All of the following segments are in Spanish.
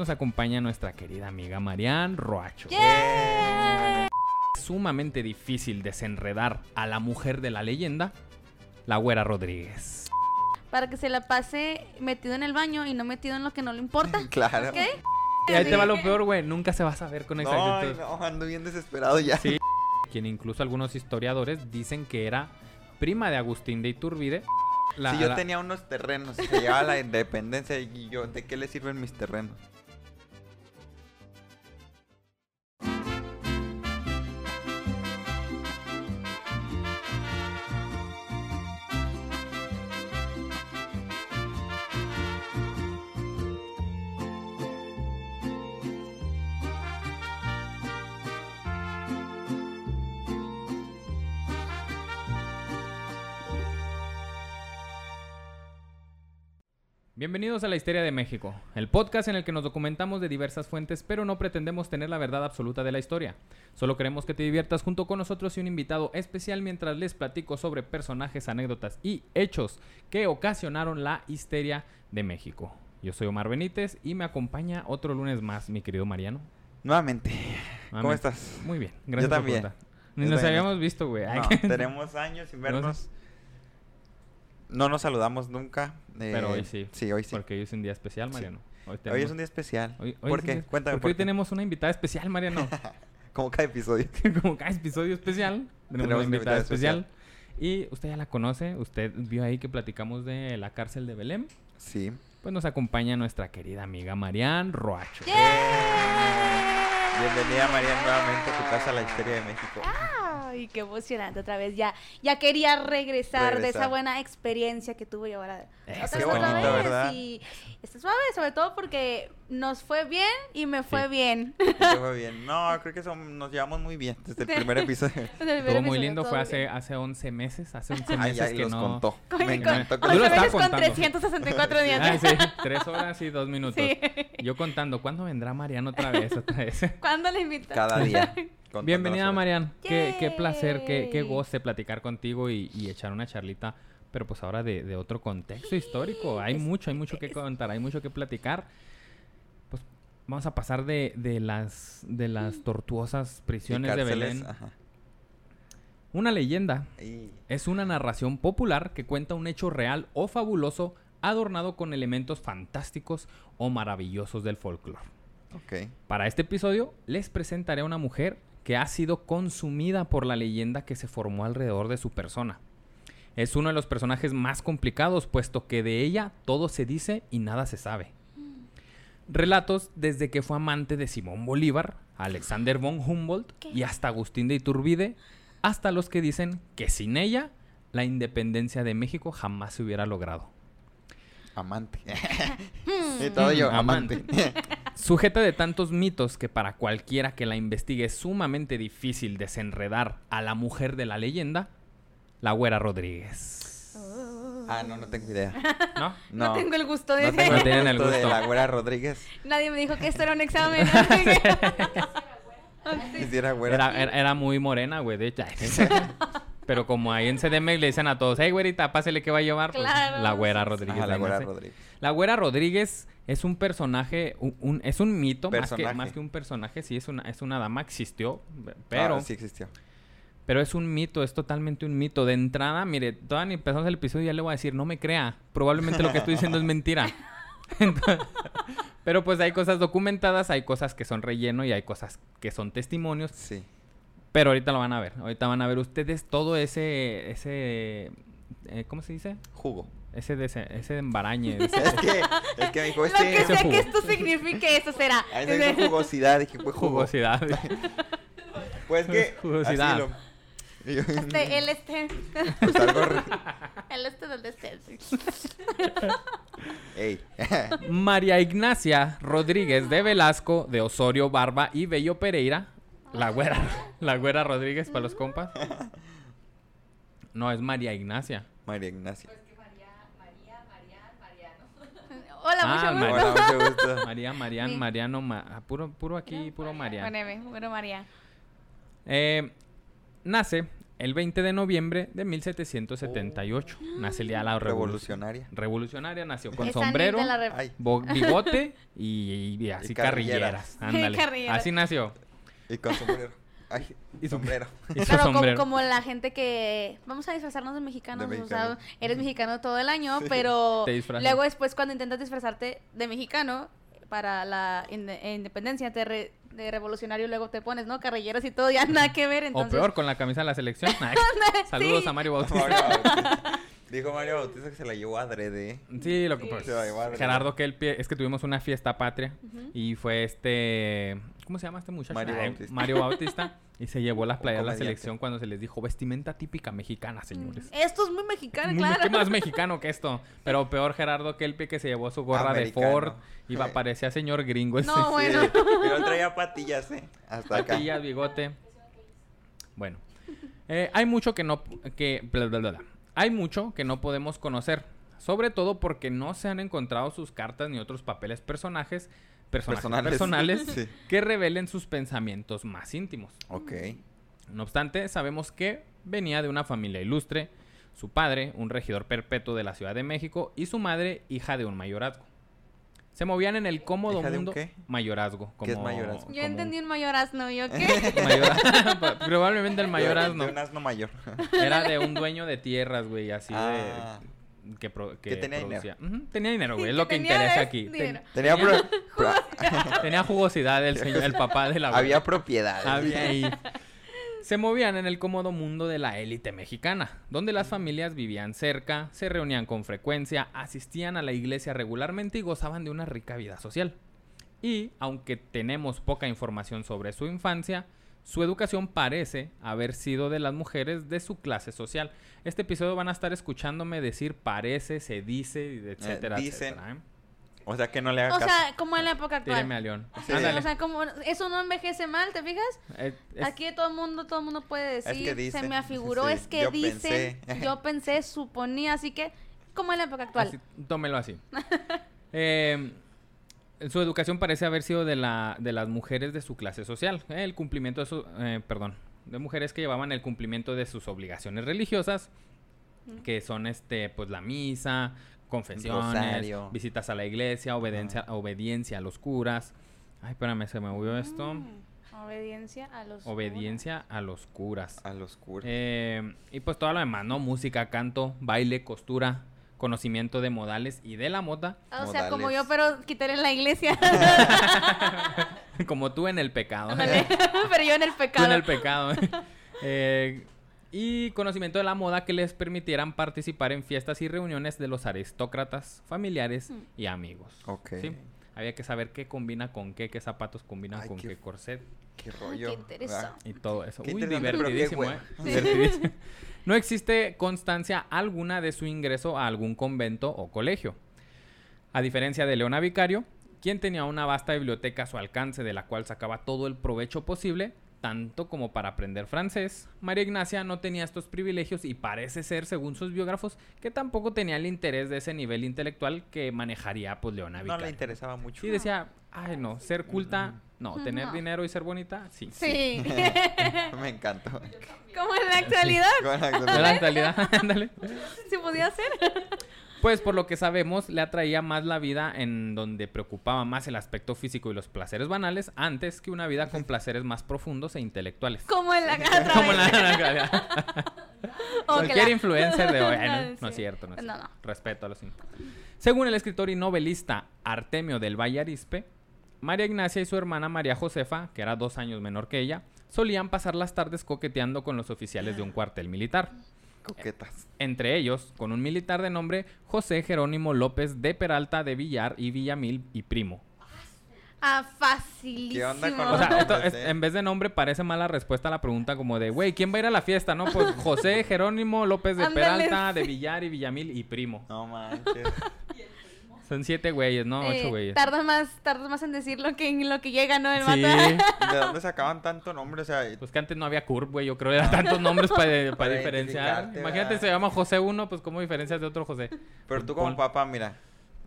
nos acompaña nuestra querida amiga Marianne Roacho. ¡Yeah! Sumamente difícil desenredar a la mujer de la leyenda, la güera Rodríguez. Para que se la pase metido en el baño y no metido en lo que no le importa. Claro. ¿Ok? Y ahí te va lo Sí. peor, güey. Nunca se va a saber con No, exactitud. no, ando bien desesperado ya. Sí. Quien incluso algunos historiadores dicen que era prima de Agustín de Iturbide. La- si yo la- tenía unos terrenos, se llegaba la independencia y yo, ¿de qué le sirven mis terrenos? Bienvenidos a la Histeria de México, el podcast en el que nos documentamos de diversas fuentes, pero no pretendemos tener la verdad absoluta de la historia. Solo queremos que te diviertas junto con nosotros y un invitado especial mientras les platico sobre personajes, anécdotas y hechos que ocasionaron la histeria de México. Yo soy Omar Benítez y me acompaña otro lunes más, mi querido Mariano. Nuevamente. ¿Cómo estás? Muy bien, gracias por también. Ni Yo nos también. habíamos visto, güey. No, tenemos años sin vernos. No nos saludamos nunca. eh, Pero hoy sí. Sí, hoy sí. Porque hoy es un día especial, Mariano. Hoy, Hoy tenemos- es un día especial. hoy- hoy ¿Por es qué? día- Cuéntame Porque por hoy qué. tenemos una invitada especial, Mariano. Como cada episodio. Como cada episodio especial, tenemos, una invitada especial. Y usted ya la conoce, usted vio ahí que platicamos de la cárcel de Belém. Sí. Pues nos acompaña nuestra querida amiga Marianne Roacho. ¡Yeah! Bienvenida María nuevamente a tu casa, la historia de México. Ay, qué emocionante otra vez. Ya, ya quería regresar, de Regresar. esa buena experiencia que tuve yo ahora. Es vez, otra todo. vez, ¿verdad? Y está suave, sobre todo porque nos fue bien y me fue Sí. bien. Y te fue bien. No, creo que son- nos llevamos muy bien desde el primer episodio. Estuvo muy lindo, todo fue hace, bien. hace 11 meses, hace 11 Ay, meses ay, que los no... contó. Con- Me con- encantó con contando. 364 días. Ay, sí, tres horas y dos minutos. Sí. Yo contando, ¿cuándo vendrá Mariano otra vez? Otra vez? ¿Cuándo le invitas? cada día. Contando Bienvenida. Marian. Qué, qué placer, qué, qué goce platicar contigo y, y echar una charlita, pero pues ahora de, de otro contexto histórico. Hay Es- mucho, hay mucho que contar, hay mucho que platicar. Pues vamos a pasar de, de las, de las tortuosas prisiones de Belén. Ajá. Una leyenda Y- es una narración popular que cuenta un hecho real o fabuloso adornado con elementos fantásticos o maravillosos del folclore. Para este episodio les presentaré a una mujer que ha sido consumida por la leyenda que se formó alrededor de su persona. Es uno de los personajes más complicados, puesto que de ella todo se dice y nada se sabe. Relatos desde que fue amante de Simón Bolívar, Alexander von Humboldt ¿Qué? y hasta Agustín de Iturbide, hasta los que dicen que sin ella la independencia de México jamás se hubiera logrado. Amante. Hmm. y todo yo, amante. Sujeta de tantos mitos que para cualquiera que la investigue es sumamente difícil desenredar a la mujer de la leyenda, la güera Rodríguez. Oh. ah, no, no tengo idea. ¿No? No, No, tengo el gusto de no tengo No el tienen el gusto de gusto. la güera Rodríguez. Nadie me dijo que esto era un examen. Sí. Si era güera. Era, era, era muy morena, güey, de hecho. Pero como ahí en CDM le dicen a todos, hey, güerita, pásele que va a llevar. pues, Claro, la güera. Rodríguez. Ajá, la güera. Rodríguez. La güera Rodríguez es un personaje, un, un- es un mito, más que, más que un personaje, sí, es una, es una dama, existió, pero... Ah, sí existió. Pero es un mito, es totalmente un mito. De entrada, mire, todavía ni empezamos el episodio y ya le voy a decir, no me crea. Probablemente lo que estoy diciendo es mentira. Entonces, pero pues hay cosas documentadas, hay cosas que son relleno y hay cosas que son testimonios. Sí. Pero ahorita lo van a ver. Ahorita van a ver ustedes todo ese, ese, eh, ¿cómo se dice? Jugo. Ese, dese- ese embarañe. ese- Es que, es que me dijo Lo este. que ese sea jugo. que esto signifique, eso será. Ahí me dijo jugosidad. Dije, pues jugo. jugosidad. Pues que. Jugosidad. así lo- Este, el este. Pues algo. re- El este del este. Ey. María Ignacia Rodríguez de Velasco, de Osorio Barba y Bello Pereira. La güera, la güera Rodríguez para los compas. No, es María Ignacia. María Ignacia. Hola, Ah, mucho María. gusto. Hola, mucho gusto. María, Marian, Sí. Mariano, Ma- ah, puro, puro aquí, puro María. Poneme, bueno, María. Eh, nace el 20 de noviembre de 1778. Nace el día de la revolución. Revolucionaria. Revolucionaria nació con Esa sombrero, bigote y, y así Y carrilleras. carrilleras. Ándale. Carrilleras. Así nació. Y con sombrero. Ay, Y sombrero. Y su Claro, sombrero. como la gente que vamos a disfrazarnos de mexicanos, De o sea, eres mexicano todo el año, Sí. pero Te disfrazas. luego después cuando intentas disfrazarte de mexicano para la inde- independencia te re- de revolucionario luego te pones, ¿no? Carrilleras y todo, ya nada que ver, O entonces peor, con la camisa de la selección. Ay, Saludos Sí. a Mario Bautista. Mario Bautista. Dijo Mario Bautista que se la llevó adrede. Sí, lo que Sí. pues, Se va a llevar, Gerardo Kelpie, es que tuvimos una fiesta patria y fue este, ¿cómo se llama este muchacho? Mario Bautista. Mario Bautista y se llevó las playas de la selección cuando se les dijo vestimenta típica mexicana, señores. Esto es muy mexicano, Muy- claro. ¿Qué más mexicano que esto? Pero peor Gerardo Kelpie que se llevó su gorra Americano. de Ford y va, parecía señor gringo ese. No, bueno. Sí, pero traía patillas, ¿eh? Hasta acá. Patillas, bigote. Bueno, eh, hay mucho que no que bla, bla, bla, bla. hay mucho que no podemos conocer, sobre todo porque no se han encontrado sus cartas ni otros papeles personajes personajes Personales. personales, Sí. que revelen sus pensamientos más íntimos. Ok. No obstante, sabemos que venía de una familia ilustre, su padre, un regidor perpetuo de la Ciudad de México, y su madre, hija de un mayorazgo. Se movían en el cómodo ¿Hija de un mundo qué? mayorazgo. ¿Qué es como- mayorazgo? Yo como entendí un mayor asno, ¿yo qué? Mayora- Probablemente el mayor De- asno. De un asno mayor. Era de un dueño de tierras, güey, así Ah. de... Que, pro- Que tenía producía. Ujú, tenía dinero, güey, es lo que tenía interesa de- aquí. Ten- dinero. Tenía, pro- pro- tenía jugosidad el, señor, el papá de la había propiedades. Había ahí. Se movían en el cómodo mundo de la élite mexicana, donde las familias vivían cerca, se reunían con frecuencia, asistían a la iglesia regularmente y gozaban de una rica vida social. Y, aunque tenemos poca información sobre su infancia, su educación parece haber sido de las mujeres de su clase social. Este episodio van a estar escuchándome decir parece, se dice, etcétera, dicen. etcétera. ¿eh? O sea que no le haga O caso. sea, como en la época actual. Tíreme a León. Sí. O sea, como eso no envejece mal, ¿te fijas? Eh, es- Aquí todo el mundo, todo el mundo puede que decir, se dicen. me afiguró, Sí, es que yo dicen, pensé. yo pensé, suponía, así que, como en la época actual. Así, tómelo así. Eh, su educación parece haber sido de, la, de las mujeres de su clase social. eh, el cumplimiento de su... eh, perdón. De mujeres que llevaban el cumplimiento de sus obligaciones religiosas. Que son, este, pues, la misa, confesiones, Rosario. visitas a la iglesia, obediencia, obediencia a los curas. Ay, espérame, se me movió esto. Mm, Obediencia a los Obediencia a los curas. A los curas. Eh, y pues todo lo demás, ¿no? Música, canto, baile, costura, conocimiento de modales y de la moda, Ah, O sea, como yo, pero quitaré en la iglesia. como tú en el pecado. Pero yo en el tú pecado. en el pecado. Eh, y conocimiento de la moda que les permitieran participar en fiestas y reuniones de los aristócratas, familiares Mm. y amigos. Ok. ¿sí? Había que saber qué combina con qué, qué zapatos combinan Ay, con qué- qué corset. Qué rollo. qué interesante. Y todo eso. Qué Uy, interesante, pero qué divertidísimo. ¿eh? Sí. Divertidísimo. No existe constancia alguna de su ingreso a algún convento o colegio. A diferencia de Leona Vicario, quien tenía una vasta biblioteca a su alcance de la cual sacaba todo el provecho posible, tanto como para aprender francés, María Ignacia no tenía estos privilegios y parece ser, según sus biógrafos, que tampoco tenía el interés de ese nivel intelectual que manejaría pues Leona No Vicario. le interesaba mucho. Sí, decía, ay no, ser culta, no, tener No. dinero y ser bonita, sí. Sí. Me encantó. como en la actualidad, la- con De la- actualidad, ándale. se podía hacer. Pues por lo que sabemos, le atraía más la vida en donde preocupaba más el aspecto físico y los placeres banales antes que una vida con placeres más profundos e intelectuales. Como en la Como que cualquier la- influencer de hoy. Ay, no, no es Sí. cierto, no es No, cierto. no. Respeto a los Según el escritor y novelista Artemio del Valle Arispe, María Ignacia y su hermana María Josefa, que era dos años menor que ella, solían pasar las tardes coqueteando con los oficiales de un cuartel militar. Coquetas. Entre ellos, con un militar de nombre José Jerónimo López de Peralta de Villar y Villamil y primo. Ah, facilísimo. ¿Qué onda con O sea, esto nombres, es- eh? en vez de nombre parece mala respuesta a la pregunta como de, güey, ¿quién va a ir a la fiesta? No, pues José Jerónimo López de Peralta de. Villar y Villamil y primo. No manches. Son siete güeyes, ¿no? Eh, Ocho güeyes. tardas más, tardas más en decir lo que, en lo que llega, ¿no? El Sí. ¿De dónde sacaban tanto nombre? O sea, Pues que antes no había curve, güey. Yo creo que eran tantos nombres para, para Para diferenciar. Imagínate, ¿verdad? se llama José uno, pues ¿cómo diferencias de otro José? pero tú como papá, mira.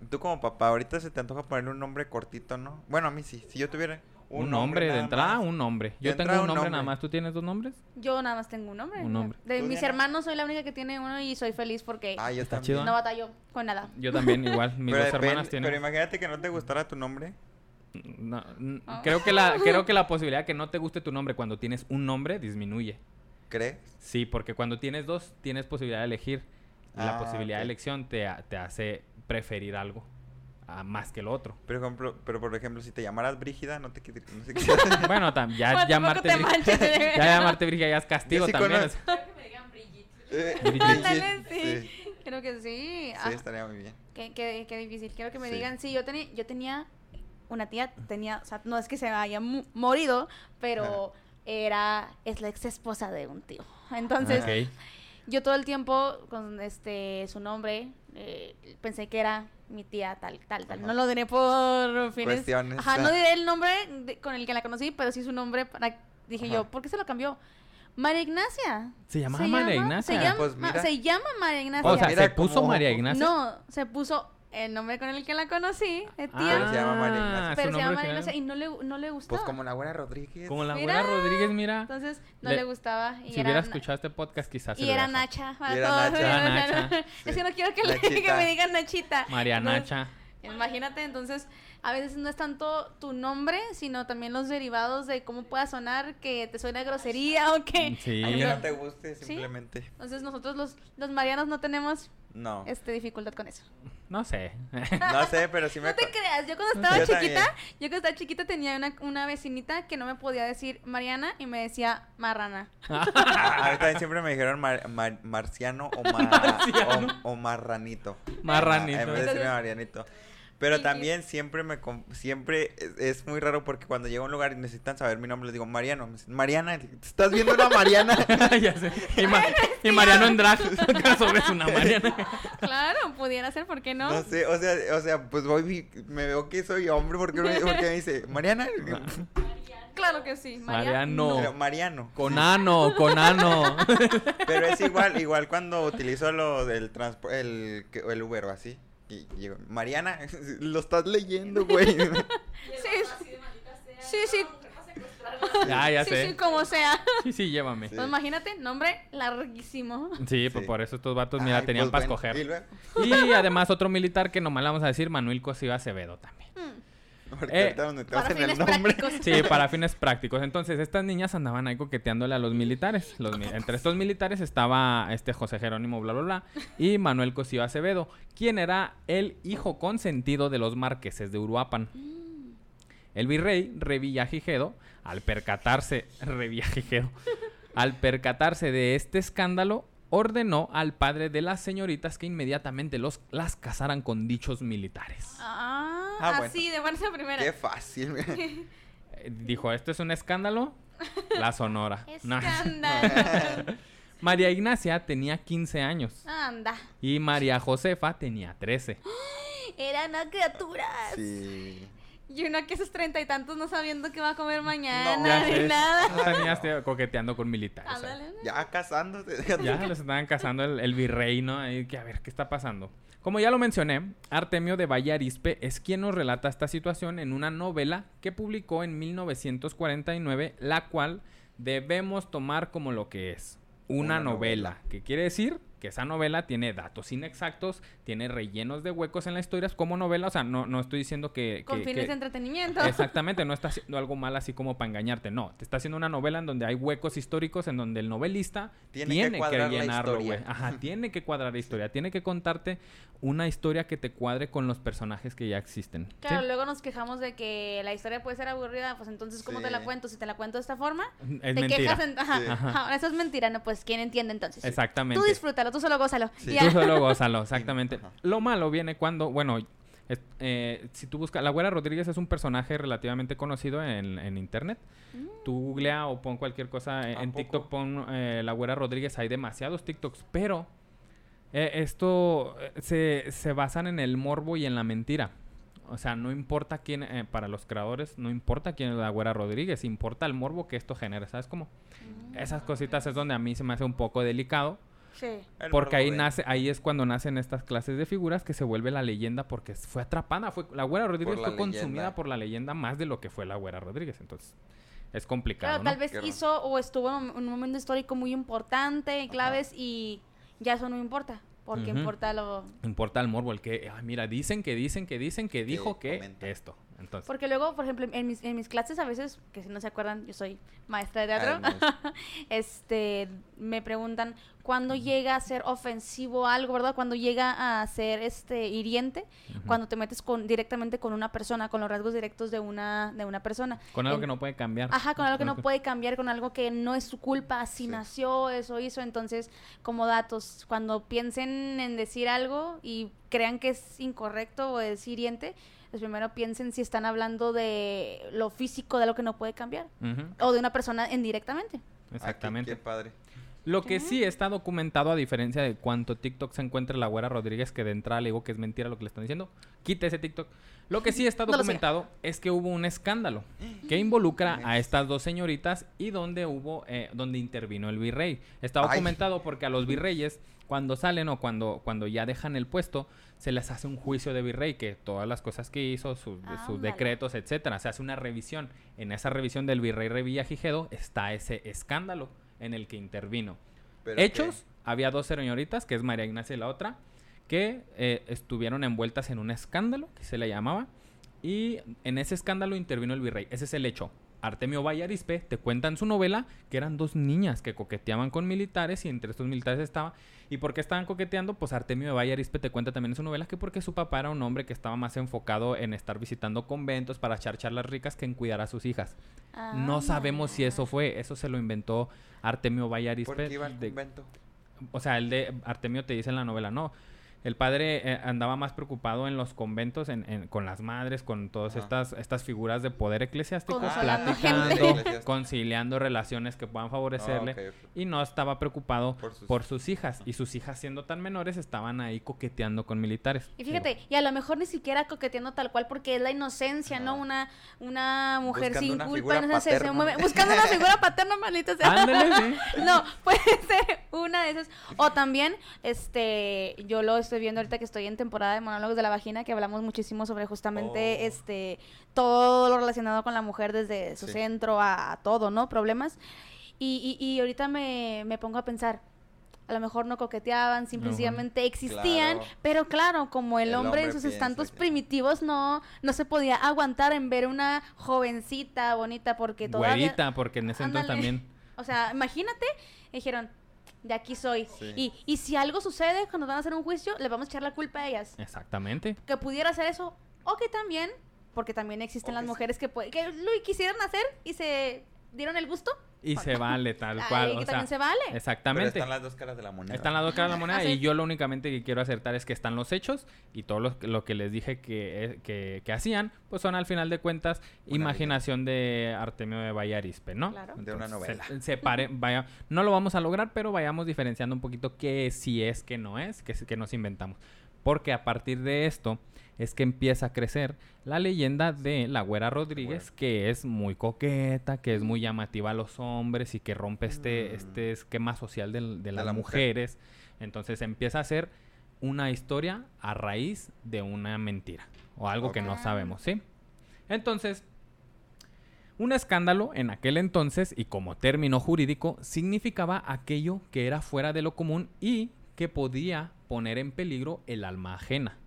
Tú como papá, ahorita se te antoja ponerle un nombre cortito, ¿no? Bueno, a mí sí. Si yo tuviera Un, nombre, de entrada, un nombre. Yo tengo un nombre nada más. ¿Tú tienes dos nombres? Yo nada más tengo un nombre. Un nombre. De ¿Tú, mis hermanos soy la única que tiene uno y soy feliz porque Ah, yo no batallo con nada. Yo también, igual. Mis pero, dos depende- hermanas pero tienen. imagínate que no te gustara tu nombre. No, Ah. creo, que la, creo que la posibilidad de que no te guste tu nombre cuando tienes un nombre disminuye. ¿Crees? Sí, porque cuando tienes dos, tienes posibilidad de elegir. La Ah, posibilidad de elección te, te hace preferir algo a más que el otro. Por ejemplo, pero por ejemplo, si te llamaras Brígida, no te no sé qué. Bueno, tam- ya Bueno, llamarte te manches, ya llamarte Brígida ya es castigo sí también. conozco- es- que me digan Brigitte. Eh, Brigitte. Sí. sí. Creo que sí. Sí, Ah, estaría muy bien. qué, qué- qué difícil. Quiero que me Sí. digan. Sí, yo, tenía yo tenía una tía, tenía, o sea, no es que se haya mu- morido, pero era, es la ex esposa de un tío. Entonces, Ok. Yo todo el tiempo con este su nombre eh, pensé que era mi tía tal, tal, tal. Ajá. No lo diré por fines. Cuestiones, Ajá, no diré el nombre de- con el que la conocí, pero sí su nombre para dije Ajá. yo, ¿por qué se lo cambió? María Ignacia. ¿Se llamaba María Ignacia? Se llama, Pues mira. se llama María Ignacia. O sea, Mira se puso cómo- María Ignacia. No, se puso el nombre con el que la conocí, de Ah, tía. Pero se llama María Ignacia. pero se llama María original. Ignacia y no le, no le gustaba. Pues como la buena Rodríguez. Como la Mira. abuela Rodríguez, mira. Entonces no Le- le, gustaba. Y Si era hubiera escuchado este podcast, quizás Y era Nacha. para Y era todos, Nacha. Nacha. Es que no quiero que, le- que Nachita. me digan Nachita. María Entonces, Nacha. Imagínate, entonces, a veces no es tanto tu nombre, sino también los derivados de cómo pueda sonar, que te suena grosería o que... Sí. Aunque Ejemplo, no te guste, simplemente. Entonces nosotros los, los marianos no tenemos No. este dificultad con eso. No sé. No sé, pero sí me. No te creas, yo cuando Yo estaba también. chiquita, yo cuando estaba chiquita tenía una, una vecinita que no me podía decir Mariana y me decía Marrana. Ah, a mí también siempre me dijeron mar- mar- marciano o, ma- Marciano. o, o marranito. Marranito. En vez de decirme marianito. Pero Sí, también siempre me con- siempre es, es muy raro porque cuando llego a un lugar y necesitan saber mi nombre les digo Mariano, me dicen, Mariana, ¿te estás viendo una Mariana? ya sé. Y, Ma- y Mariano en drag. sobre es una Mariana. Claro, pudiera ser, ¿por qué no? No sé, o sea, o sea, pues voy me veo que soy hombre porque me, porque me dice Mariana, Claro que sí. Mariano. Pero Mariano. Con ano, con ano. Pero es igual, igual cuando utilizo lo del transporte, el, el Uber o así. Y digo, Mariana, lo estás leyendo, güey. Sí, sí, sí. Ya, ya sí, sé. sí, como sea. Sí, sí, llévame. Sí. Pues imagínate, nombre larguísimo. Sí, pues Sí. por eso estos vatos, mira, Ay, tenían pues, para y escoger. luego, Y además otro militar que nomás le vamos a decir Manuel Cosío Acevedo también. Mm, porque Eh, el nombre. prácticos. Sí, para fines prácticos. Entonces, estas niñas andaban ahí coqueteándole a los militares. Los entre estos militares estaba este José Jerónimo, bla, bla, bla, y Manuel Cosío Acevedo, quien era el hijo consentido de los marqueses de Uruapan. El virrey Revillagigedo, al percatarse, Revillagigedo, al percatarse de este escándalo, ordenó al padre de las señoritas que inmediatamente los, las casaran con dichos militares. Ah, Ah, bueno. así, de buena primera. Qué fácil. Eh, Dijo, ¿esto es un escándalo? La Sonora. No. Escándalo. María Ignacia tenía 15 años Anda. y María Josefa tenía 13. Eran a criaturas. Sí. Y uno que esos treinta y tantos no sabiendo qué va a comer mañana No, Ya ni nada. Estas niñas te- coqueteando con militares. Ya casándose. Ya les estaban casando el, el virrey, ¿no? Ahí que a ver qué está pasando. Como ya lo mencioné, Artemio de Valle Arispe es quien nos relata esta situación en una novela que publicó en 1949, la cual debemos tomar como lo que es. Una, Una novela. novela. Que quiere decir que esa novela tiene datos inexactos, tiene rellenos de huecos en la historia como novela. O sea, no, no estoy diciendo que... Con que- fines que- de entretenimiento. Exactamente, no está haciendo algo mal así como para engañarte, no. Te está haciendo una novela en donde hay huecos históricos, en donde el novelista Tiene tiene, que que, cuadrar la llenarlo, güey. Ajá, tiene que cuadrar la historia, tiene que contarte una historia que te cuadre con los personajes que ya existen. ¿sí? Claro, luego nos quejamos de que la historia puede ser aburrida, pues entonces, ¿cómo te la cuento? Si te la cuento de esta forma, Es te mentira. quejas en... Ajá, Sí. ajá, ahora eso es mentira, no, pues, ¿quién entiende entonces? Exactamente. Tú disfrútalo, tú solo gózalo. Sí. Tú solo gózalo, exactamente. Lo malo viene cuando, bueno, es- eh, si tú buscas, la Güera Rodríguez es un personaje relativamente conocido en, en internet. Tú googlea o pon cualquier cosa eh, ¿A en? TikTok, pon eh, la Güera Rodríguez, hay demasiados TikToks, pero eh, esto eh, se, se basan en el morbo y en la mentira. O sea, no importa quién, eh, para los creadores, no importa quién es la Güera Rodríguez, importa el morbo que esto genera, ¿sabes cómo? Esas cositas es donde a mí se me hace un poco delicado. Sí. Porque ahí nace, ahí es cuando nacen estas clases de figuras que se vuelve la leyenda porque fue atrapada, fue la Güera Rodríguez la fue consumida leyenda. por la leyenda más de lo que fue la Güera Rodríguez, entonces es complicado, Claro, ¿no? tal vez hizo o estuvo en un- momento histórico muy importante, en claves, y ya eso no importa. Porque importa lo. Importa el morbo, el que, ah, mira, dicen que dicen que dicen que dijo que comenta. esto. Entonces, Porque luego, por ejemplo, en mis, en mis clases a veces, que si no se acuerdan, yo soy maestra de teatro, este, me preguntan cuándo llega a ser ofensivo algo, ¿verdad? Cuando llega a ser este hiriente, cuando te metes con directamente con una persona, con los rasgos directos de una de una persona. con algo En- que no puede cambiar. Ajá, con algo que no puede cambiar, con algo que no es su culpa, así Sí. nació, eso hizo. Entonces, como datos, cuando piensen en decir algo y crean que es incorrecto o es hiriente, pues primero piensen si están hablando de lo físico, de lo que no puede cambiar, o de una persona indirectamente. Exactamente. Aquí, qué padre. Lo que sí está documentado, a diferencia de cuánto TikTok se encuentra la güera Rodríguez, que de entrada le digo que es mentira lo que le están diciendo, quite ese TikTok. Lo que sí está No documentado es que hubo un escándalo que involucra a estas dos señoritas y donde hubo, eh, donde intervino el virrey. Está Ay. documentado porque a los virreyes, cuando salen o cuando, cuando ya dejan el puesto, se les hace un juicio de virrey, que todas las cosas que hizo, sus, decretos, etcétera, se hace una revisión. En esa revisión del virrey Revillagigedo está ese escándalo en el que intervino. Pero Hechos, había dos señoritas, que es María Ignacia y la otra, que eh, estuvieron envueltas en un escándalo, que se le llamaba, y en ese escándalo intervino el virrey. Ese es el hecho. Artemio Vallarispe te cuenta en su novela que eran dos niñas que coqueteaban con militares y entre estos militares estaba. ¿Y por qué estaban coqueteando? Pues Artemio de Vallarispe te cuenta también en su novela que porque su papá era un hombre que estaba más enfocado en estar visitando conventos para echar charlas ricas que en cuidar a sus hijas. No sabemos si eso fue, eso se lo inventó Artemio ¿Por Vallarispe. qué iba al de- convento? o sea, el de Artemio te dice en la novela, no. El padre eh, andaba más preocupado en los conventos, en, en- con las madres, con todas estas, estas figuras de poder eclesiástico, platicando, conciliando relaciones que puedan favorecerle. Ah. Y no estaba preocupado Por sus- por sus hijas. Y sus hijas, siendo tan menores, estaban ahí coqueteando con militares. Y fíjate, y a lo mejor ni siquiera coqueteando tal cual porque es la inocencia, ¿no? Una, una mujer Buscando sin una culpa, no sé, se mueve- buscando una figura paterna, maldita sea. Ándale, sí. No, puede ser una de esas. O también, este, yo lo estoy viendo ahorita que estoy en temporada de monólogos de la vagina, que hablamos muchísimo sobre justamente, Oh. este, todo lo relacionado con la mujer desde su Sí. centro a, a todo, ¿no? Problemas. Y, y, y ahorita me, me pongo a pensar, a lo mejor no coqueteaban, simplemente existían, Claro. pero claro, como el, El hombre, en hombre sus piensa estantos que- primitivos no, no se podía aguantar en ver una jovencita bonita porque todavía... Güerita, porque en ese entonces también. O sea, imagínate, dijeron, de aquí soy. Sí. Y, y si algo sucede cuando van a hacer un juicio, le vamos a echar la culpa a ellas. Exactamente. Que pudiera hacer eso, o que también, porque también existen O las mujeres que, que lo quisieron hacer y se dieron el gusto. Y se vale tal Ay, cual. que o sea, también se vale. Pero Exactamente. están las dos caras de la moneda. Están las dos caras de la moneda Ah, sí. y yo lo únicamente que quiero acertar es que están los hechos y todo lo, que- lo que les dije que, eh, que, que hacían, pues son al final de cuentas Una imaginación de Artemio de Vallarispe, ¿no? Claro. De una novela. se- vaya, no lo vamos a lograr, pero vayamos diferenciando un poquito qué sí es, qué no es, qué, es- qué nos inventamos. Porque a partir de esto es que empieza a crecer la leyenda de la Güera Rodríguez, que es muy coqueta, que es muy llamativa a los hombres y que rompe este, Mm. este esquema social de, las la mujer. mujeres. Entonces empieza a ser una historia a raíz de una mentira o algo que no sabemos, ¿sí? Entonces, un escándalo en aquel entonces y como término jurídico significaba aquello que era fuera de lo común y que podía poner en peligro el alma ajena.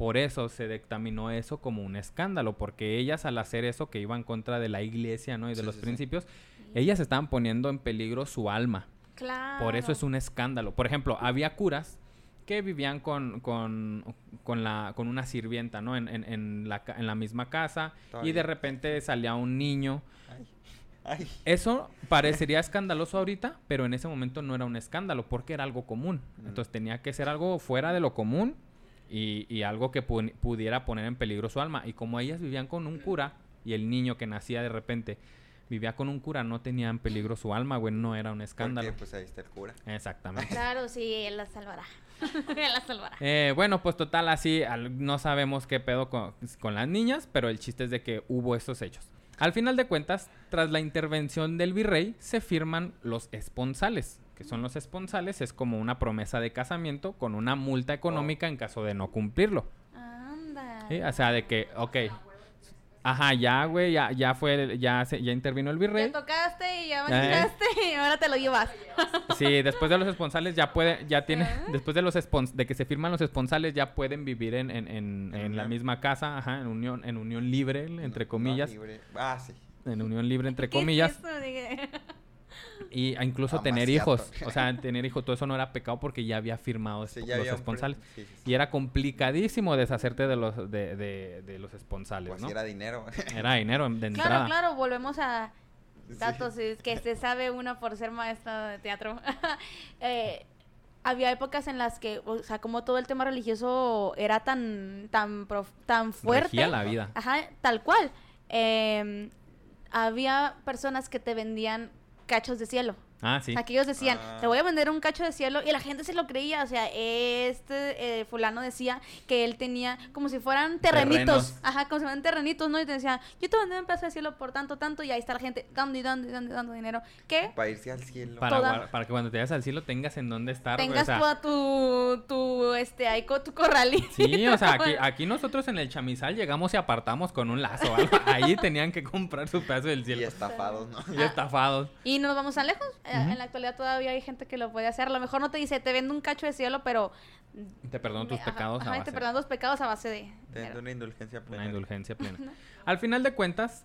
Por eso se dictaminó eso como un escándalo, porque ellas al hacer eso que iba en contra de la iglesia ¿no? y de Sí, los sí, sí. principios, ellas estaban poniendo en peligro su alma. Claro. Por eso es un escándalo. Por ejemplo, había curas que vivían con, con, con, la, con una sirvienta, ¿no? En, en- en la, en la misma casa y de repente salía un niño. Ay. Ay. Eso parecería escandaloso ahorita, pero en ese momento no era un escándalo porque era algo común. Mm. Entonces tenía que ser algo fuera de lo común y, y algo que pu- pudiera poner en peligro su alma. Y como ellas vivían con un cura y el niño que nacía de repente vivía con un cura, no tenía en peligro su alma, güey, no era un escándalo. Porque pues ahí está el cura. Exactamente. Claro, sí, él la salvará. él la salvará. Eh, bueno, pues total, así al- no sabemos qué pedo con, con las niñas, pero el chiste es de que hubo estos hechos. Al final de cuentas, tras la intervención del virrey, se firman los esponsales, que son los esponsales, es como una promesa de casamiento con una multa económica en caso de no cumplirlo. Anda. ¿sí? O sea, de que, ok. Ajá, ya, güey, ya, ya fue, ya, se- ya intervino el Ya virrey. tocaste y ya Eh. bailaste y ahora te lo llevas. Sí, después de los esponsales ya puede, ya tiene, Ah. después de los espons- de que se firman los esponsales ya pueden vivir en, en, en, en la misma casa, ajá, en unión, en unión libre, entre No, comillas, libre. Ah, sí. en unión libre entre ¿Qué es comillas, eso? Y incluso Amaciato. tener hijos, o sea, tener hijos, todo eso no era pecado porque ya había firmado Sí, esp- ya los había esponsales. sí, sí, sí. Y era complicadísimo deshacerte de los, de, de, de los esponsales, Pues ¿no? era dinero. Era dinero de entrada. Claro, claro, volvemos a datos es que se sabe uno por ser maestra de teatro. Eh, había épocas en las que, o sea, como todo el tema religioso era tan, tan, prof- tan fuerte. Regía la vida. Ajá, tal cual. Eh, había personas que te vendían cachos de cielo. Ah, sí. O sea, que ellos decían, Ah. te voy a vender un cacho de cielo. Y la gente se lo creía. O sea, este eh, fulano decía que él tenía como si fueran terrenitos. Terrenos. Ajá, como si fueran terrenitos, ¿no? Y te decía, yo te vendí un pedazo de cielo por tanto, tanto. Y ahí está la gente dando y dando y dando y dando dinero. Que Para irse al cielo. Para, toda- para que cuando te vayas al cielo tengas en dónde estar, tengas o sea, toda tu, tu, este, ahí tu corralito. Sí, o sea, aquí, aquí nosotros en el chamizal llegamos y apartamos con un lazo. Ahí tenían que comprar su pedazo del Y cielo. estafados, ¿no? Y estafados. Y no nos vamos tan lejos. En la actualidad todavía hay gente que lo puede hacer. A lo mejor no te dice, te vendo un cacho de cielo, pero... Te perdono tus pecados ajá, a base te perdonan los pecados a base de... Teniendo dinero. una indulgencia plena. una indulgencia plena. Al final de cuentas,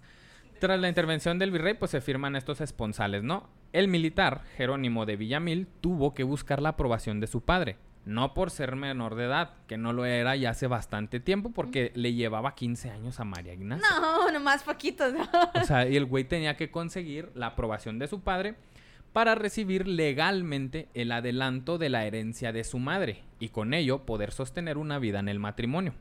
tras la intervención del virrey, pues se firman estos esponsales, ¿no? El militar, Jerónimo de Villamil, tuvo que buscar la aprobación de su padre. No por ser menor de edad, que no lo era ya hace bastante tiempo, porque le llevaba 15 años a María Ignacia. No, nomás poquitos. ¿no? O sea, y el güey tenía que conseguir la aprobación de su padre para recibir legalmente el adelanto de la herencia de su madre y con ello poder sostener una vida en el matrimonio.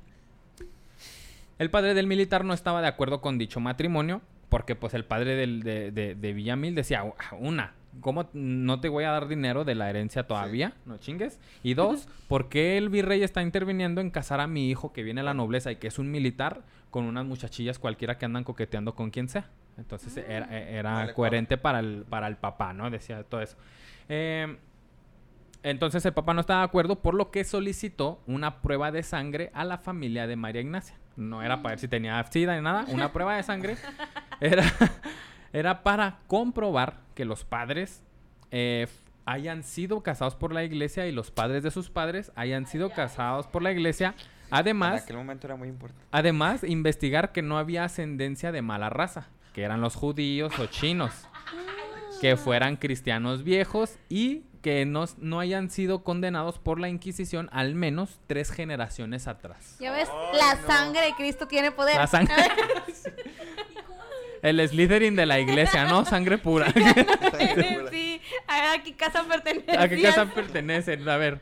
El padre del militar no estaba de acuerdo con dicho matrimonio porque pues el padre del- de, de- de Villamil decía, "Ah, una, ¿cómo no te voy a dar dinero de la herencia todavía? No chingues. Y dos, ¿por qué el virrey está interviniendo en casar a mi hijo que viene a la nobleza y que es un militar con unas muchachillas cualquiera que andan coqueteando con quien sea? Entonces era, e- era Vale, coherente para el, para el papá, ¿no? Decía todo eso. Eh, entonces el papá no estaba de acuerdo, por lo que solicitó una prueba de sangre a la familia de María Ignacia. No era para ver si tenía sida ni nada, una prueba de sangre era, era para comprobar que los padres eh, hayan sido casados por la iglesia y los padres de sus padres hayan sido casados por la iglesia. En Además, aquel momento era muy importante. además investigar que no había ascendencia de mala raza, que eran los judíos o chinos que fueran cristianos viejos y que no, no hayan sido condenados por la Inquisición al menos tres generaciones atrás. Ya ves, la no. sangre de Cristo tiene poder. La sangre. El Slytherin de la iglesia, ¿no? Sangre pura. sí, a qué casa pertenece. ¿A qué casa pertenecen? A ver.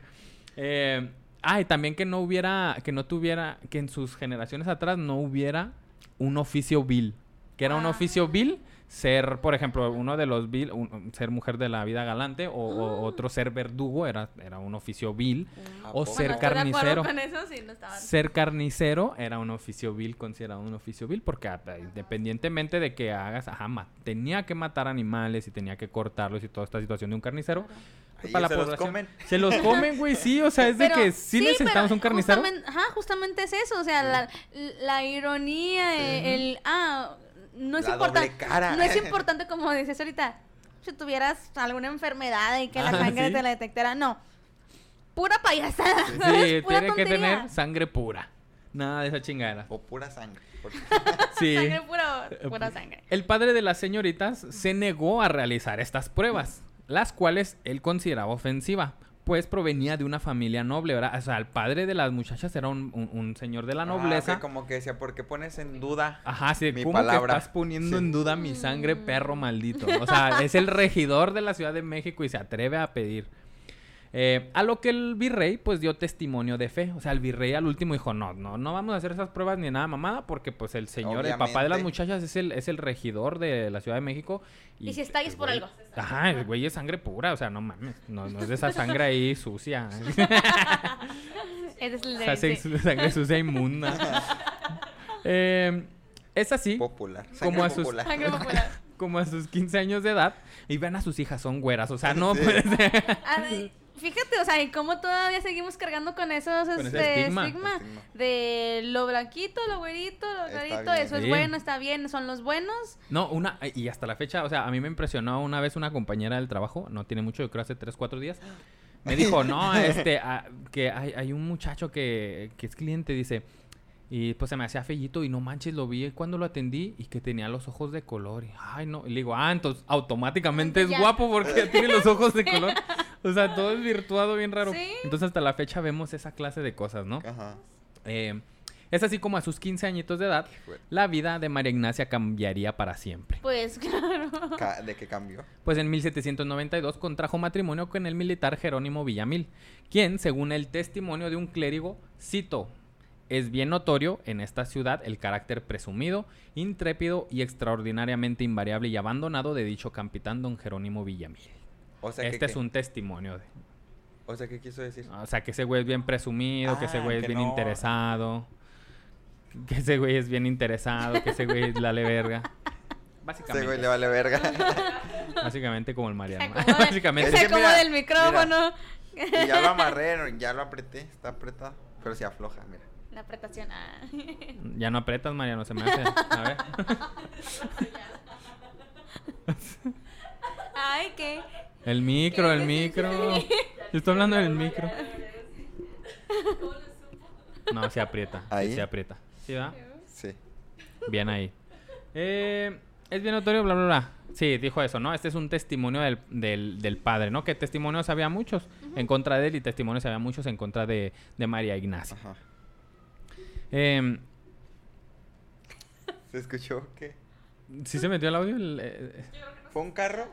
Eh, ah, y también que no hubiera, que no tuviera, que en sus generaciones atrás no hubiera un oficio vil. Que era un Ah. oficio vil ser, por ejemplo, uno de los vil, un- ser mujer de la vida galante o, o otro ser verdugo era, era un oficio vil. ¿A O ser Bueno, estoy de acuerdo carnicero. con eso, sí, no estaba- Ser carnicero era un oficio vil, considerado un oficio vil, porque ah, independientemente de que hagas, ajá, ma- tenía que matar animales y tenía que cortarlos y toda esta situación de un carnicero. Para la se los comen. Se los comen, güey, sí, o sea, es de Pero- que sí, necesitamos pero un carnicero. Justamente, ajá, justamente es eso, o sea, la, la ironía, el, ah, no es importante, no es importante como dices ahorita, si tuvieras alguna enfermedad y que la Ah, sangre sí. te la detectara, no, pura payasada, Sí, ¿sabes? Pura tiene que tener sangre pura. Nada de esa chingadera. O pura sangre. porque- Sí. Sangre pura, pura sangre. El padre de las señoritas se negó a realizar estas pruebas, las cuales él consideraba ofensiva, pues provenía de una familia noble, ¿verdad? O sea, el padre de las muchachas era un, un- un señor de la Ah, nobleza. que como que decía, ¿por qué pones en duda? Ajá, sí, Mi ¿cómo palabra. que estás poniendo Sí. en duda mi sangre, perro maldito? O sea, es el regidor de la Ciudad de México y se atreve a pedir. Eh, a lo que el virrey, pues, dio testimonio de fe. O sea, el virrey al último dijo, no, no, no vamos a hacer esas pruebas ni nada mamada, porque, pues, el señor, el papá de las muchachas es el, es el regidor de la Ciudad de México. Y si está ahí es por güey- algo. Ajá, el güey es sangre pura, o sea, no mames. No, no es de esa sangre ahí sucia. Es el o de, sea, sí. sangre sucia inmunda. Eh, es así. Popular. Como Sangre a sus- popular. Sangre popular. como a sus 15 años de edad y ven a sus hijas, son güeras. O sea, no Sí. puede ser. A ver, Fíjate, o sea, y cómo todavía seguimos cargando con esos Con este, estigma. estigma, Estigma. de lo blanquito, lo güerito, lo clarito, eso es Sí. bueno, está bien, son los buenos. No, una, y hasta la fecha, o sea, a mí me impresionó una vez una compañera del trabajo, no tiene mucho, yo creo hace 3, 4 días. Me dijo, no, este, ah, que hay, hay un muchacho que, que es cliente, dice, y pues se me hacía fellito y no manches, lo vi cuando lo atendí y que tenía los ojos de color. Y, ay, no, y le digo, ah, entonces automáticamente es Ya. guapo porque tiene los ojos de color. O sea, todo es virtuado bien raro. Sí. Entonces hasta la fecha vemos esa clase de cosas, ¿no? Ajá. Eh, es así como a sus 15 añitos de edad, la vida de María Ignacia cambiaría para siempre. Pues claro. ¿De qué cambió? Pues en 1792 contrajo matrimonio con el militar Jerónimo Villamil, quien, según el testimonio de un clérigo, cito, es bien notorio en esta ciudad el carácter presumido, intrépido y extraordinariamente invariable y abandonado de dicho capitán don Jerónimo Villamil. O sea, este que, es un testimonio. de- O sea, ¿qué quiso decir? o sea, que ese güey es bien presumido, que ese Ah, güey es que bien no. interesado, que ese güey es bien interesado, que ese güey es la le verga. Básicamente, Ese güey le vale verga. básicamente como el Mariano. Básicamente. se Es que mira, acomoda el micrófono. y ya lo amarré, ya lo apreté, está apretado. Pero se afloja, mira. La apretación. ah. Ya no apretas, Mariano, se me hace. A ver. Ay, qué. El micro, el micro. Yo estoy hablando del micro. No, se aprieta. sí, ¿Ahí? se aprieta. ¿Sí, va? Sí. Bien ahí. Eh, es bien notorio, bla, bla, bla. Sí, dijo eso, ¿no? Este es un testimonio del, del, del padre, ¿no? Que testimonios había muchos en contra de él y testimonios había muchos en contra de, de María Ignacia. Ajá. Eh, ¿Se escuchó qué? ¿Sí se metió el audio? El, eh, ¿Fue un carro?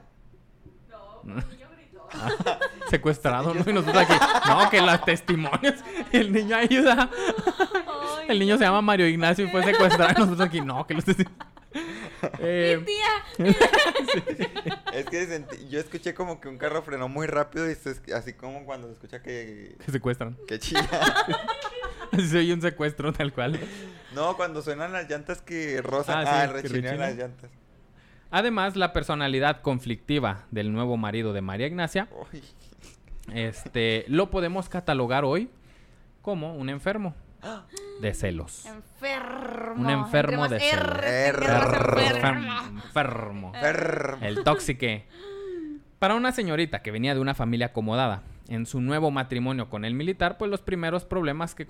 secuestrado, ¿no? Y nosotros aquí, no, que los testimonios. El niño ayuda. Ay, El niño se llama Mario Ignacio y fue secuestrado. Y nosotros aquí, no, que los testimonios. Eh, Tía. Es que sentí- yo escuché como que un carro frenó muy rápido y es- así como cuando se escucha que, que secuestran. que chilla. Oye un secuestro tal cual. No, cuando suenan las llantas que rozan. Ah, Ah, sí, el que rechineo de las llantas. Además, la personalidad conflictiva del nuevo marido de María Ignacia, Uy. este, lo podemos catalogar hoy como un enfermo de celos. Enfermo. Un enfermo de celos. Enfermo. Enfermo. El tóxique. Para una señorita que venía de una familia acomodada, en su nuevo matrimonio con el militar, pues los primeros problemas que,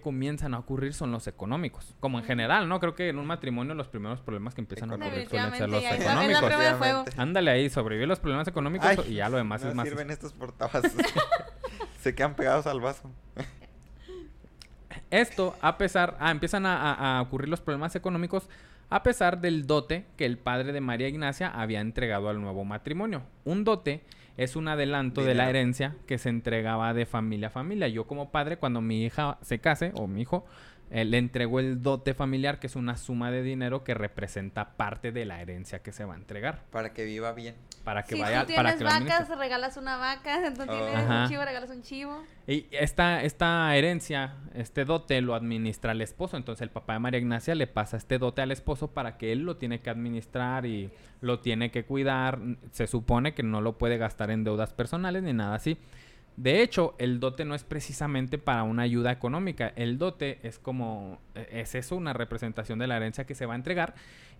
comienzan a ocurrir son los económicos. Como en general, ¿no? Creo que en un matrimonio los primeros problemas que empiezan a ocurrir suelen ser los económicos. prueba de fuego. Obviamente. Ándale ahí, sobrevivir los problemas económicos Ay, y ya lo demás no es más. sirven estos portavasos. Se quedan pegados al vaso. Esto, a pesar, ah, empiezan a, a- a ocurrir los problemas económicos a pesar del dote que el padre de María Ignacia había entregado al nuevo matrimonio. Un dote es un adelanto de la herencia que se entregaba de familia a familia. Yo como padre, cuando mi hija se case o mi hijo, eh, le entregó el dote familiar, que es una suma de dinero que representa parte de la herencia que se va a entregar. Para que viva bien. Para que si vaya, tú para tienes que la administre. vacas, regalas una vaca. Si tú tienes un chivo, regalas un chivo. Y esta, esta herencia, este dote lo administra el esposo. Entonces el papá de María Ignacia le pasa este dote al esposo para que él lo tiene que administrar y lo tiene que cuidar. Se supone que no lo puede gastar en deudas personales ni nada así. De hecho, el dote no es precisamente para una ayuda económica. El dote es como, e- es eso, una representación de la herencia que se va a entregar.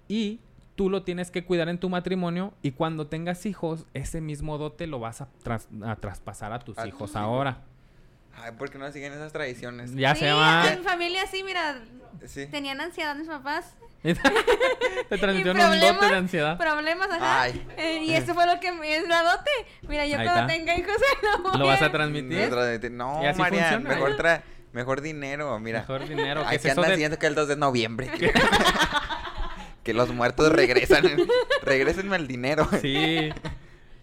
Y tú lo tienes que cuidar en tu matrimonio y cuando tengas hijos, ese mismo dote lo vas a, tras- a traspasar a tus A hijos ahora. Ay, porque no siguen esas tradiciones. Ya sí, se va. en familia sí, mira, Sí. tenían ansiedad mis papás. Te transmitieron Y un dote de ansiedad. Problemas, ajá. Ay. Eh, y eso fue lo que me es la dote. Mira, yo Ahí cuando está. tenga hijos se lo voy Lo vas a transmitir. No, transmitir. No, Y así María, funciona, mejor ¿eh? trae, mejor dinero, mira. Mejor dinero. ¿Qué Ay, es que eso andan de- diciendo que el 2 de noviembre. que los muertos regresan. Regrésenme el dinero. Sí.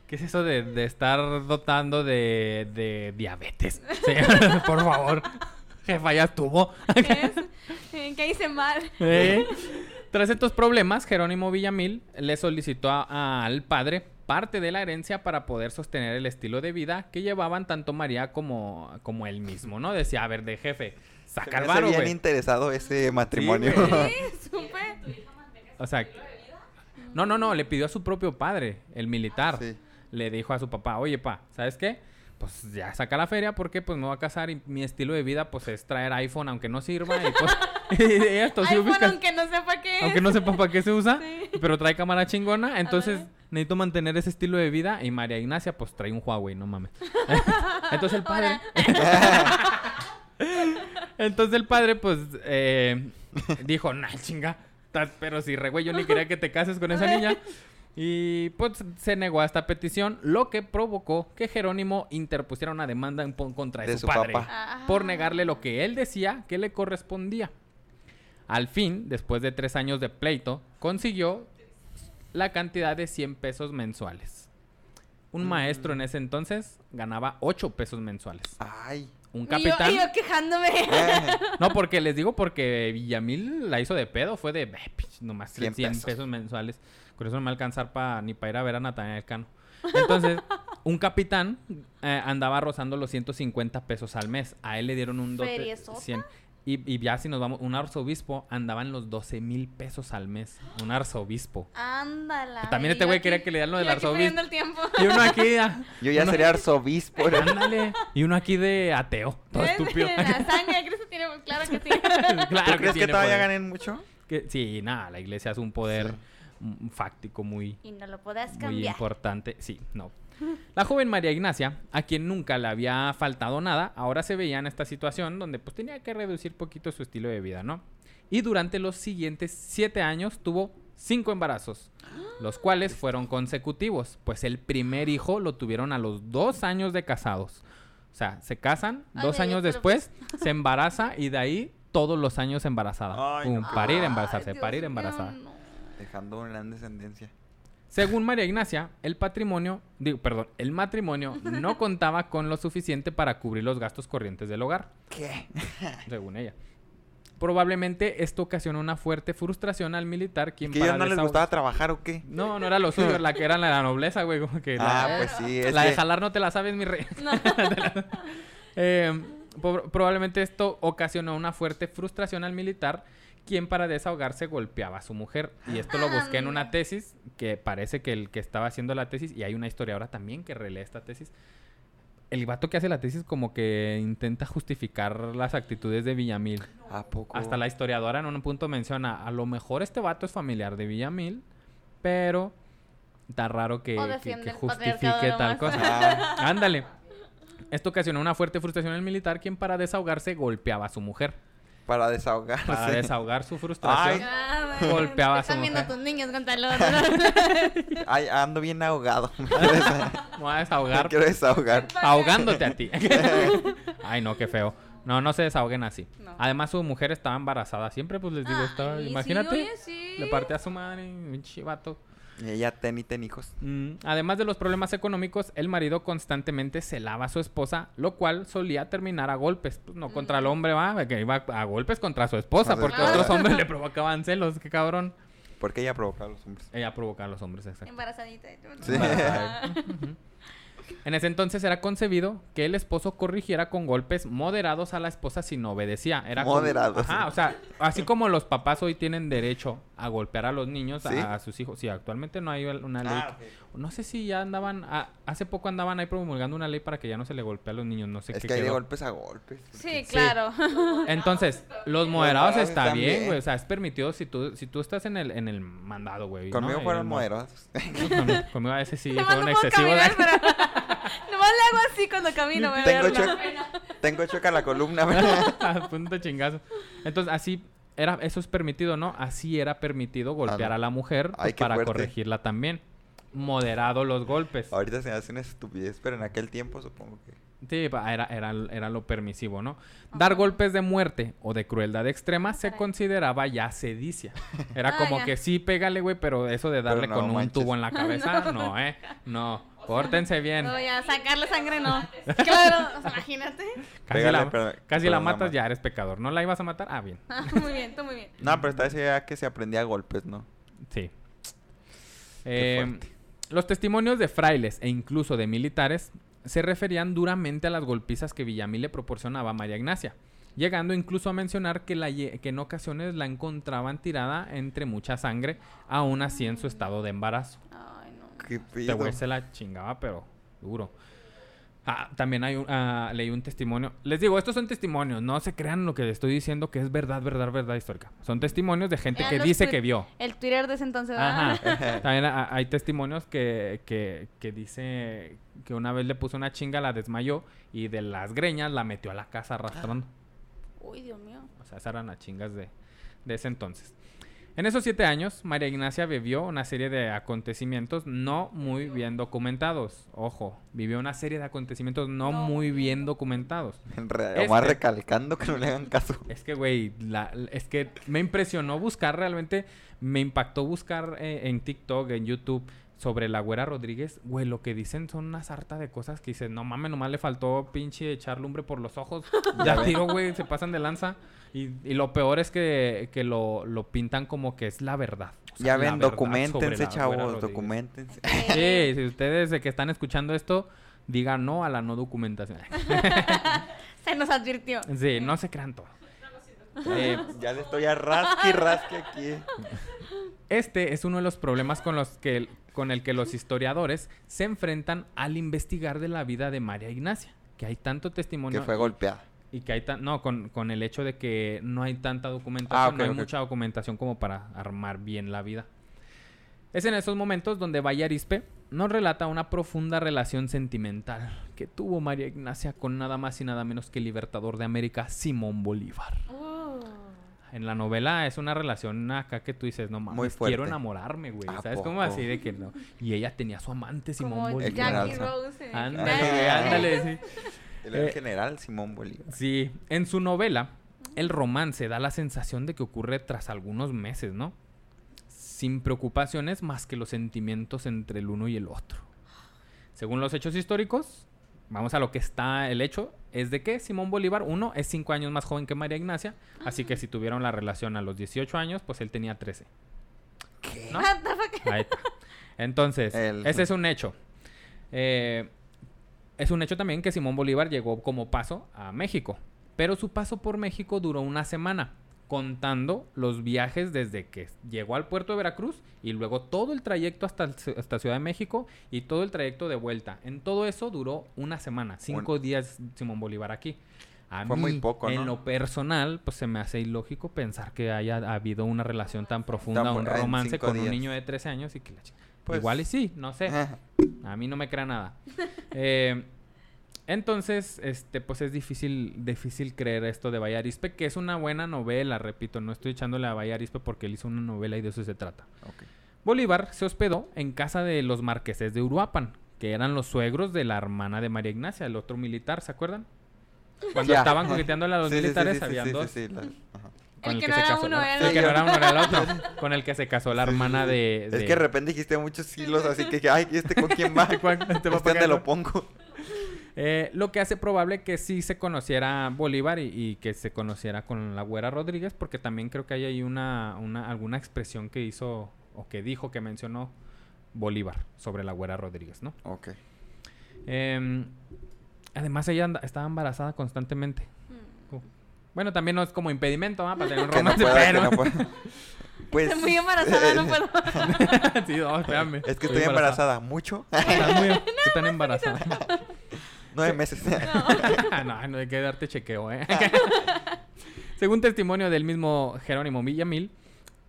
¿Qué es eso de, de estar dotando de, de diabetes? Sí, por favor. Jefa, ya estuvo. ¿Qué es? Eh, ¿Qué hice mal? ¿Eh? Tras estos problemas, Jerónimo Villamil le solicitó a- al padre parte de la herencia para poder sostener el estilo de vida que llevaban tanto María como, como él mismo, ¿no? Decía, a ver, de jefe, sacar varo, bien güey. interesado ese matrimonio. Sí, supe. O sea, No, no, no, le pidió a su propio padre, el militar. Sí. Le dijo a su papá, oye, pa, ¿sabes qué? Pues ya saca la feria porque pues me voy a casar y mi estilo de vida pues es traer iPhone aunque no sirva y pues y esto sí iPhone, ubicas- aunque no sepa qué es. aunque no sepa para qué se usa, Sí. pero trae cámara chingona, entonces necesito mantener ese estilo de vida y María Ignacia pues trae un Huawei, no mames. entonces el padre Entonces el padre, pues, eh, dijo, nah, chinga, pero si re güey, yo ni quería que te cases con esa niña. Y pues se negó a esta petición, lo que provocó que Jerónimo interpusiera una demanda en contra de, De su, su padre papá. Ah. por negarle lo que él decía que le correspondía. Al fin, después de tres años de pleito, consiguió la cantidad de 100 pesos mensuales. Un maestro en ese entonces ganaba 8 pesos mensuales. Ay. Un Y yo- capitán... Y yo, quejándome. Eh, No, porque les digo porque Villamil la hizo de pedo, fue de eh, pich, nomás 100 100 pesos. pesos. mensuales. Con eso no me va a alcanzar pa, ni para ir a ver a Natanael Cano. Entonces, un capitán eh, andaba rozando los 150 pesos al mes. A él le dieron un dote Feriezota. 100. Y, y ya si nos vamos, un arzobispo andaba en los 12 mil pesos al mes. Un arzobispo. Ándala. También este güey quería que le dieran lo del arzobispo. perdiendo el tiempo. Y uno aquí, ah, yo ya uno- sería arzobispo. ándale. Y uno aquí de ateo. Todo ¿Ves? estúpido. La sangre Cristo tiene... Claro que sí. Claro ¿Tú crees que tiene todavía poder. ganen mucho? Que- sí, nada, la iglesia es un poder Sí. Fáctico muy, y no lo podés muy importante. Sí, no. La joven María Ignacia, a quien nunca le había faltado nada, ahora se veía en esta situación donde pues tenía que reducir poquito su estilo de vida, ¿no? Y durante los siguientes siete años tuvo cinco embarazos, los cuales fueron consecutivos, pues el primer hijo lo tuvieron a los dos años de casados. O sea, se casan, Ay, dos ay, años después se embaraza y de ahí todos los años embarazada. Ay, Pum, no. parir, embarazarse, parir, mío, embarazada. no. Dejando una gran descendencia. Según María Ignacia, el patrimonio, digo, perdón, el matrimonio no contaba con lo suficiente para cubrir los gastos corrientes del hogar, ¿Qué? según ella. Probablemente esto ocasionó una fuerte frustración al militar, quien ¿Que para ellos no les gustaba trabajar o qué? No, no era lo suyo, la que era la de la nobleza, güey, como que Ah, la, pues sí. Es la de jalar no te la sabes, mi rey. No. Eh, probablemente esto ocasionó una fuerte frustración al militar, quien para desahogarse golpeaba a su mujer. Y esto lo busqué en una tesis, que parece que el que estaba haciendo la tesis, y hay una historiadora también que relee esta tesis. El vato que hace la tesis como que intenta justificar las actitudes de Villamil. ¿A poco? Hasta la historiadora en un punto menciona, a lo mejor este vato es familiar de Villamil, pero está raro que, justifique tal cosa. Ah, Ándale. Esto ocasionó una fuerte frustración en el militar, quien para desahogarse golpeaba a su mujer. Para desahogarse. Para desahogar su frustración. Ay. Ah, bueno, Golpeaba a su Están viendo tus niños contra el otro. Ay, ando bien ahogado. Me voy a me desahogar quiero desahogar. ahogándote a ti. Ay, no, qué feo. No, no se desahoguen así. No. Además, su mujer estaba embarazada. Siempre, pues les digo, estaba... Sí, Imagínate, oye, sí. le parte a su madre, un chivato. Y ella ten y ten hijos. Mm, Además de los problemas económicos, el marido constantemente celaba a su esposa, lo cual solía terminar a golpes. Pues no contra el hombre, va, que iba a golpes contra su esposa, porque otros hombres le provocaban celos, qué cabrón. Porque ella provocaba a los hombres. Ella provocaba a los hombres, exacto. Embarazadita. Sí. En ese entonces era concebido que el esposo corrigiera con golpes moderados a la esposa si no obedecía. Era como- Moderados. Ajá, o sea, así como los papás hoy tienen derecho a golpear a los niños, ¿Sí? a, a sus hijos. Sí, actualmente no hay una ley. Ah, No sé si ya andaban, a- hace poco andaban ahí promulgando una ley para que ya no se le golpee a los niños, no sé Es qué que hay de golpes a golpes. Sí, Sí. claro. Entonces, los moderados moderados está están bien, güey, o sea, es permitido si tú si tú estás en el en el mandado, güey. ¿no? Conmigo En fueron moderados. Conmigo, conmigo a veces sí fueron no puedo excesivos. caminar, pero... Nomás le hago así cuando camino. me Tengo choca la columna. ¿verdad? A punto chingazo. Entonces, así era, eso es permitido, ¿no? Así era permitido golpear no. a la mujer pues, Ay, para fuerte. corregirla también. Moderado los golpes. Ahorita se me hace una estupidez, pero en aquel tiempo supongo que. Sí, era, era, era lo permisivo, ¿no? Dar golpes de muerte o de crueldad extrema se Caray. consideraba ya sedicia. Era Ah, como ya. que sí, pégale, güey, pero eso de darle no con un tubo en la cabeza, no, ¿eh? No, pórtense bien. No, ya, sacarle sangre no. Claro, imagínate. Casi, Pégale, la, pero- casi pero la no matas, ya eres pecador. ¿No la ibas a matar? Ah, bien. Ah, muy bien, tú muy bien. No, pero esta ya que se aprendía a golpes, ¿no? Sí. Qué Eh, los testimonios de frailes e incluso de militares se referían duramente a las golpizas que Villamil le proporcionaba a María Ignacia. llegando incluso a mencionar que, la, lle- que en ocasiones la encontraban tirada entre mucha sangre, aún así en su estado de embarazo. No. ¿Qué Este pido? güey se la chingaba, pero duro. Ah, también hay un, ah, leí un testimonio. Les digo, estos son testimonios. No se crean lo que les estoy diciendo que es verdad, verdad, verdad histórica. Son testimonios de gente Eran que dice que vio. El Twitter de ese entonces. ¿verdad? Ajá. También ah, hay testimonios que, que, que dice que una vez le puso una chinga, la desmayó y de las greñas la metió a la casa arrastrando. Uy, Dios mío. O sea, esas eran las chingas de, de ese entonces. En esos siete años, María Ignacia vivió una serie de acontecimientos no muy bien documentados. Ojo, vivió una serie de acontecimientos no, No. muy bien documentados. En re- Este- Omar recalcando que no le hagan caso. Es que, güey, la- es que me impresionó buscar realmente, me impactó buscar eh, en TikTok, en YouTube, sobre la güera Rodríguez. Güey, lo que dicen son una sarta de cosas que dicen, no mames, nomás le faltó pinche echar lumbre por los ojos. Ya tiro, güey, se pasan de lanza. Y, y lo peor es que, que lo, lo pintan como que es la verdad. O sea, Ya ven, documentense, chavos, documentense. Sí, si ustedes de que están escuchando esto, digan no a la no documentación. Se nos advirtió. Sí, no se crean todo. Eh, ya le estoy a rasque y rasque aquí. Este es uno de los problemas con los que con el que los historiadores se enfrentan al investigar de la vida de María Ignacia, que hay tanto testimonio Que fue golpeada. Y que hay tan no con, con el hecho de que no hay tanta documentación, Ah, no hay mucha documentación como para armar bien la vida. Es en esos momentos donde Vallarispe nos relata una profunda relación sentimental que tuvo María Ignacia con nada más y nada menos que el libertador de América, Simón Bolívar. Uh. En la novela es una relación acá que tú dices, no mames, quiero enamorarme, güey. ¿A ¿Sabes cómo poco? así de que no? Y ella tenía su amante Simón Como Bolívar. Jackie Rose. Ándale, ándale, sí. Él era el Eh, general Simón Bolívar. Sí, en su novela, el romance da la sensación de que ocurre tras algunos meses, ¿no? Sin preocupaciones más que los sentimientos entre el uno y el otro. Según los hechos históricos, vamos a lo que está el hecho, es de que Simón Bolívar, uno, es cinco años más joven que María Ignacia, así que si tuvieron la relación a los 18 años, pues él tenía 13. ¿No? What the fuck? Ahí está. Entonces, El- ese es un hecho. Eh, es un hecho también que Simón Bolívar llegó como paso a México. Pero su paso por México duró una semana, contando los viajes desde que llegó al puerto de Veracruz y luego todo el trayecto hasta, Ciudad de México y todo el trayecto de vuelta. En todo eso duró una semana, cinco días Simón Bolívar aquí. A Fue muy mí, poco, En ¿no? lo personal, pues se me hace ilógico pensar que haya habido una relación tan profunda, Tan un en romance con un niño de 13 años y que la chi- Pues- Igual y sí, no sé. A mí no me crea nada. Eh, entonces, este, pues es difícil, difícil creer esto de Vallarispe, que es una buena novela, repito, no estoy echándole a Vallarispe porque él hizo una novela y de eso se trata. Ok. Bolívar se hospedó en casa de los marqueses de Uruapan, que eran los suegros de la hermana de María Ignacia, el otro militar, ¿se acuerdan? Cuando estaban coqueteando a los Sí, militares, sí, sí, habían sí, dos. sí, la- ajá. Con El que se no era casó uno, la- era el que el no otro. era uno era el otro, con el que se casó la hermana de... Es que de repente dijiste muchos hilos, así que, ay, ¿y este con quién va? ¿Cuál- te va ¿Este acá, lo pongo? Eh, lo que hace probable que sí se conociera Bolívar y, y que se conociera con la güera Rodríguez, porque también creo que hay ahí una, una, alguna expresión que hizo o que dijo, que mencionó Bolívar sobre la güera Rodríguez, ¿no? Ok. Em, además, ella anda- estaba embarazada constantemente. Bueno, también no es como impedimento ¿ah? para tener un no romance, pueda, que pero... no. Pues... Estoy muy embarazada, no puedo. sí, no, espérame. Es que estoy embarazada. ¿Mucho? Estás muy... ¿Qué tan embarazada? Nueve meses. no, no hay que darte chequeo, ¿eh? Según testimonio del mismo Jerónimo Villamil,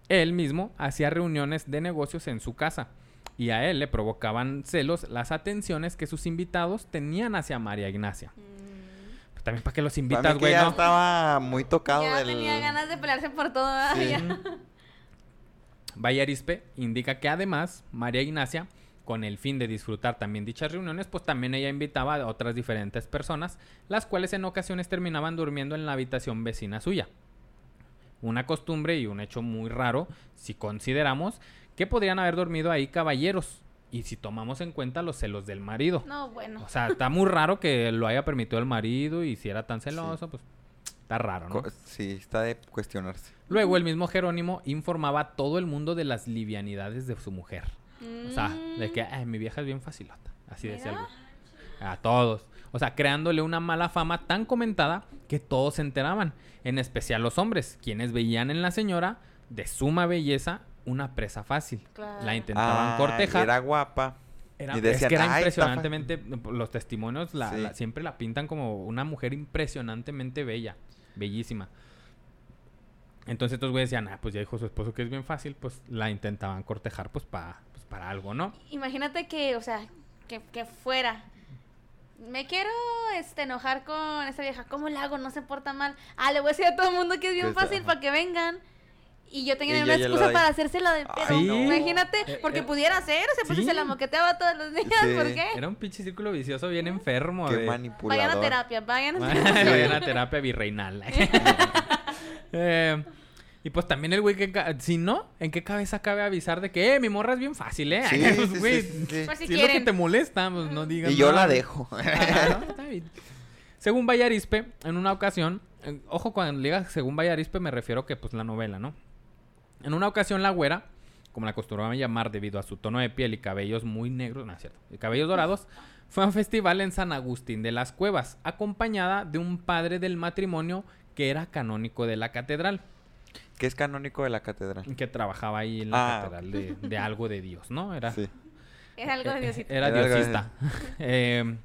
él mismo hacía reuniones de negocios en su casa y a él le provocaban celos las atenciones que sus invitados tenían hacia María Ignacia. Mm. También para que los invitas, güey, ya ¿no? estaba muy tocado Ya del... tenía ganas de pelearse por todo. Sí. Ya. Vallarispe indica que además María Ignacia, con el fin de disfrutar también dichas reuniones, pues también ella invitaba a otras diferentes personas, las cuales en ocasiones terminaban durmiendo en la habitación vecina suya. Una costumbre y un hecho muy raro si consideramos que podrían haber dormido ahí caballeros y si tomamos en cuenta los celos del marido. No, bueno. O sea, está muy raro que lo haya permitido el marido y si era tan celoso, pues está raro, ¿no? Co- Sí, está de cuestionarse. Luego el mismo Jerónimo informaba a todo el mundo de las livianidades de su mujer. O sea, de que "Ay, mi vieja es bien facilota. Así decía güey. A todos. O sea, creándole una mala fama tan comentada que todos se enteraban, en especial los hombres, quienes veían en la señora de suma belleza una presa fácil. Claro. La intentaban Ah, cortejar. Era guapa. Era, Y decían, es que era impresionantemente, los testimonios la- Sí. la- siempre la pintan como una mujer impresionantemente bella, bellísima. Entonces estos güeyes decían, ah, pues ya dijo su esposo que es bien fácil, pues la intentaban cortejar pues, pa- pues para algo, ¿no? Imagínate que, o sea, que, que fuera. Me quiero este, enojar con esta vieja. ¿Cómo le hago? No se porta mal. Ah, le voy a decir a todo el mundo que es bien fácil para que vengan. Y yo tenga Y una excusa para hacérsela de pedo. Sí. Imagínate, Eh, porque eh, pudiera ser. O sea, pues sí. se la moqueteaba todos los días. Sí. ¿Por qué? Era un pinche círculo vicioso bien enfermo. Qué de- manipulador. Vayan a terapia, vayan a Vayan terapia. a terapia virreinal. Eh, y pues también el güey que... Si no, ¿en qué cabeza cabe avisar de que, eh, mi morra es bien fácil, eh? Sí, Pues, sí, güey, sí, sí. Pues si si es lo que te molesta, pues no digas Y yo nada. la dejo. Ajá, ¿no? Está bien. Según Vallarispe, en una ocasión, eh, ojo cuando diga según Vallarispe me refiero que pues la novela, ¿no? En una ocasión la güera, como la acostumbraban llamar debido a su tono de piel y cabellos muy negros, no es cierto, y cabellos dorados, fue a un festival en San Agustín de las Cuevas, acompañada de un padre del matrimonio que era canónico de la catedral, que es canónico de la catedral. que trabajaba ahí en la Ah, catedral de, de algo de Dios, ¿no? Era, Sí. Era algo de Diosito. era Era algo de- diosista. Eh,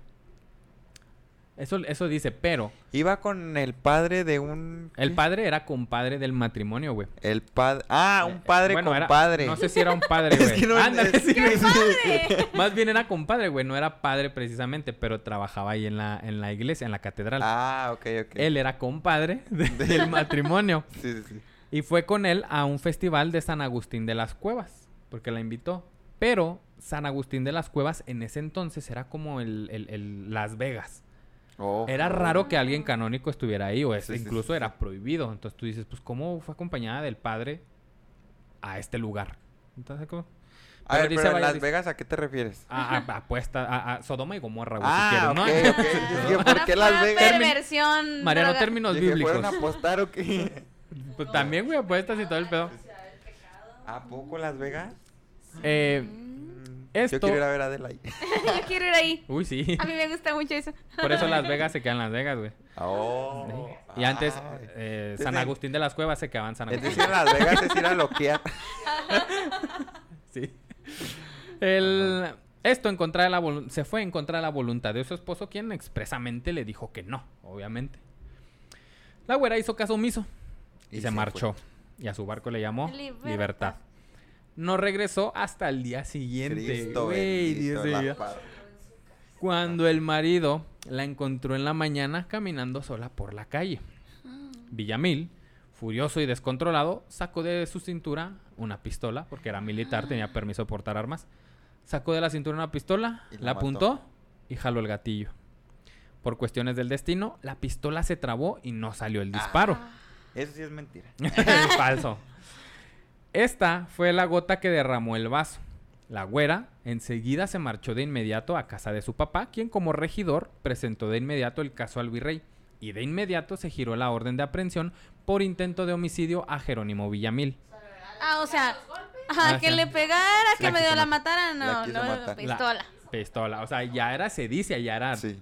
eso, eso dice, pero Iba con el padre de un... El padre era compadre del matrimonio, güey. El padre... Ah, un padre Eh, Bueno, era- compadre. no sé si era un padre, Es güey. que no- Ándale, es sí, que-. ¡Padre! Más bien era compadre, güey. No era padre precisamente, pero trabajaba ahí en la, en la iglesia, en la catedral. Ah, ok, ok. Él era compadre de- del matrimonio. Sí, sí, sí. Y fue con él a un festival de San Agustín de las Cuevas, porque la invitó. Pero San Agustín de las Cuevas en ese entonces era como el, el- el Las Vegas. Oh. Era raro que alguien canónico estuviera ahí, o es- Sí, incluso sí, sí. era prohibido. Entonces tú dices, pues, ¿cómo fue acompañada del padre a este lugar? Entonces, ¿cómo? A ver, dice pero en Las Vegas, ¿a qué te refieres? A, a- apuesta, a, a Sodoma y Gomorra, güey, Ah, si quieres. ¿no? ¿por qué Las Vegas? perversión. Mariano, droga. términos Dije, bíblicos. ¿fueron a apostar o qué? Pues también, güey, apuestas y todo el pedo. ¿A poco Las Vegas? Eh, Mm, Esto- Yo quiero ir a ver a Adela ahí. Yo quiero ir ahí. uy, sí. A mí me gusta mucho eso. Por eso Las Vegas se quedan en Las Vegas, güey. Oh. Y antes, eh, Es San Agustín de las Cuevas se quedaban en San Es Agustín. decir, Las Vegas es ir a loquear. Sí. El, esto en contra de la se fue en contra de la voluntad de su esposo, quien expresamente le dijo que no, obviamente. La güera hizo caso omiso y, Y se, se marchó. Y a su barco le llamó Libertad. Libertad. No regresó hasta el día siguiente. Dios. Cuando el marido la encontró en la mañana caminando sola por la calle. Villamil, furioso y descontrolado, sacó de su cintura una pistola, porque era militar, tenía permiso de portar armas. Sacó de la cintura una pistola, Y la, mató. apuntó y jaló el gatillo. Por cuestiones del destino, la pistola se trabó y no salió el disparo. Eso sí es mentira. Falso. Esta fue la gota que derramó el vaso. La güera enseguida se marchó de inmediato a casa de su papá, quien como regidor presentó de inmediato el caso al virrey. Y de inmediato se giró la orden de aprehensión por intento de homicidio a Jerónimo Villamil. Ah, o sea, ajá, Ah, que le pegara, que La medio la matar. matara, no, no. La pistola. pistola. O sea, ya era sedicia, ya era... Sí.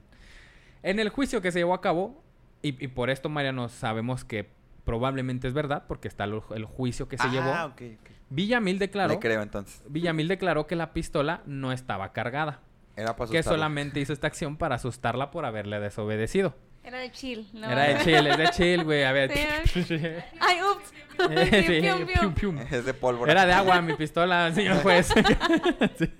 En el juicio que se llevó a cabo, y, y por esto, Mariano, sabemos que probablemente es verdad, porque está el, el juicio que se ah, llevó. ok, ok. Villamil declaró... Le creo entonces. Villamil declaró que la pistola no estaba cargada, Era para que solamente hizo esta acción para asustarla por haberle desobedecido. Era de chill, ¿no? Era de chill, es de chill, güey, a ver. Sí, Ay, ups. Sí, Pium, pium, pium, pium. pium. Es de pólvora. Era de agua mi pistola, señor juez. Sí.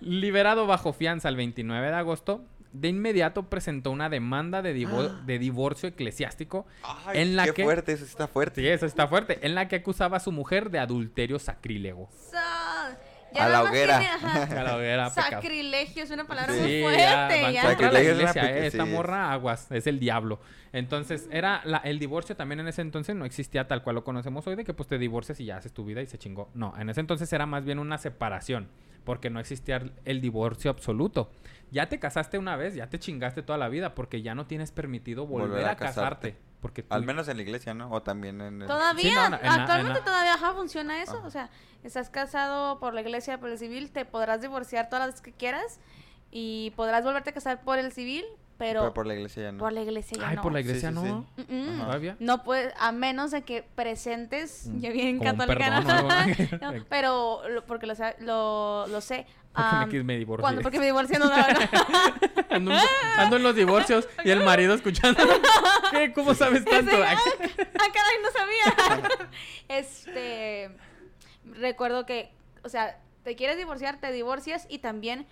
Liberado bajo fianza el 29 de agosto, de inmediato presentó una demanda de, divo- de divorcio eclesiástico Ay, en la qué que- fuerte, eso está fuerte. Sí, eso está fuerte. En la que acusaba a su mujer de adulterio sacrílego. So, A la hoguera. tiene, ajá, A la hoguera, pecado. Sacrilegio es una palabra Sí, muy fuerte. ya, Ya, la Sacrilegio es una iglesia, eh, Esta sí, morra aguas, es el diablo. Entonces, era la- el divorcio también en ese entonces no existía tal cual lo conocemos hoy, de que pues te divorcias y ya haces tu vida y se chingó. No, en ese entonces era más bien una separación, porque no existía el divorcio absoluto. Ya te casaste una vez, ya te chingaste toda la vida, porque ya no tienes permitido volver, Volver a, a casarte. casarte. Porque tú- Al menos en la iglesia, ¿no? O también en el... Todavía, Sí, no, no, en la- actualmente en todavía ajá, funciona eso. Ajá. O sea, estás casado por la iglesia, por el civil, te podrás divorciar todas las veces que quieras y podrás volverte a casar por el civil, pero, Pero por la iglesia ya no. por la iglesia ya Ay, no. por la iglesia sí, no. sí. Mm, mm. No puede, a menos de que presentes, Mm, yo bien como católica, perdón ¿no? o algo. No, pero lo- porque lo, lo, lo sé. Porque quis- me divorcié. cuando, porque me divorcié, no, la verdad. ando, en- ando en los divorcios y el marido escuchando. ¿Qué? ¿Cómo sabes tanto? Ese- ah, ah, caray, no sabía. este, recuerdo que, o sea, te quieres divorciar, te divorcias y también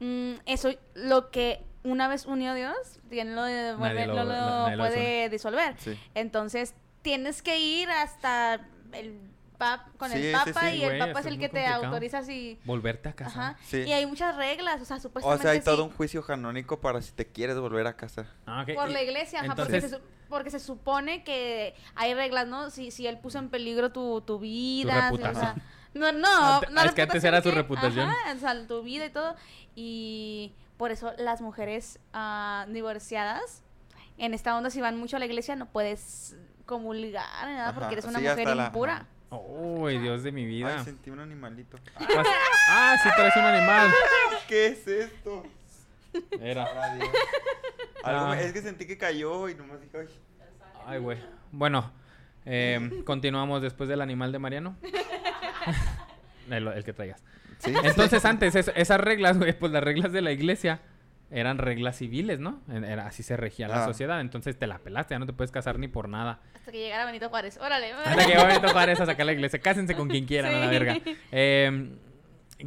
mm, eso, lo que una vez unió Dios, ¿quién lo, no lo puede disolver. Sí. Entonces, tienes que ir hasta el pap con Sí, el papa sí, y el papa es el que te complicado. autoriza si... Volverte a casar. Ajá. Sí. Y hay muchas reglas, o sea, O supuestamente sea, hay todo un juicio canónico para si te quieres volver a casar. Ah, por Y- la iglesia, ajá, porque, se, su- porque se supone que hay reglas, ¿no? Si, si él puso en peligro tu, tu vida, o sea, no, no, Ah, no es que antes era su ¿qué? reputación. Ajá, o sea, tu vida y todo. Y por eso las mujeres ah, divorciadas, en esta onda, si van mucho a la iglesia, no puedes comulgar, ni nada, Ajá, porque eres una sí, mujer la- Uy, Dios de mi vida. Ay, sentí un animalito. Pues- ah, sí, traes un animal. ¿Qué es esto? Era. Sabrá Dios. Algo Ah. Es que sentí que cayó y nomás dije, ay. Ay, güey. Bueno, eh, continuamos después del animal de Mariano. el, el que traigas. Sí. Entonces, antes, es- esas reglas, güey, pues las reglas de la iglesia eran reglas civiles, ¿no? En- Era, así se regía la Ah. sociedad. Entonces te la pelaste, ya no te puedes casar ni por nada. Hasta que llegara Benito Juárez. Órale. Hasta que va Benito Juárez a sacar la iglesia. Cásense con quien quieran, a la Sí. verga. Eh,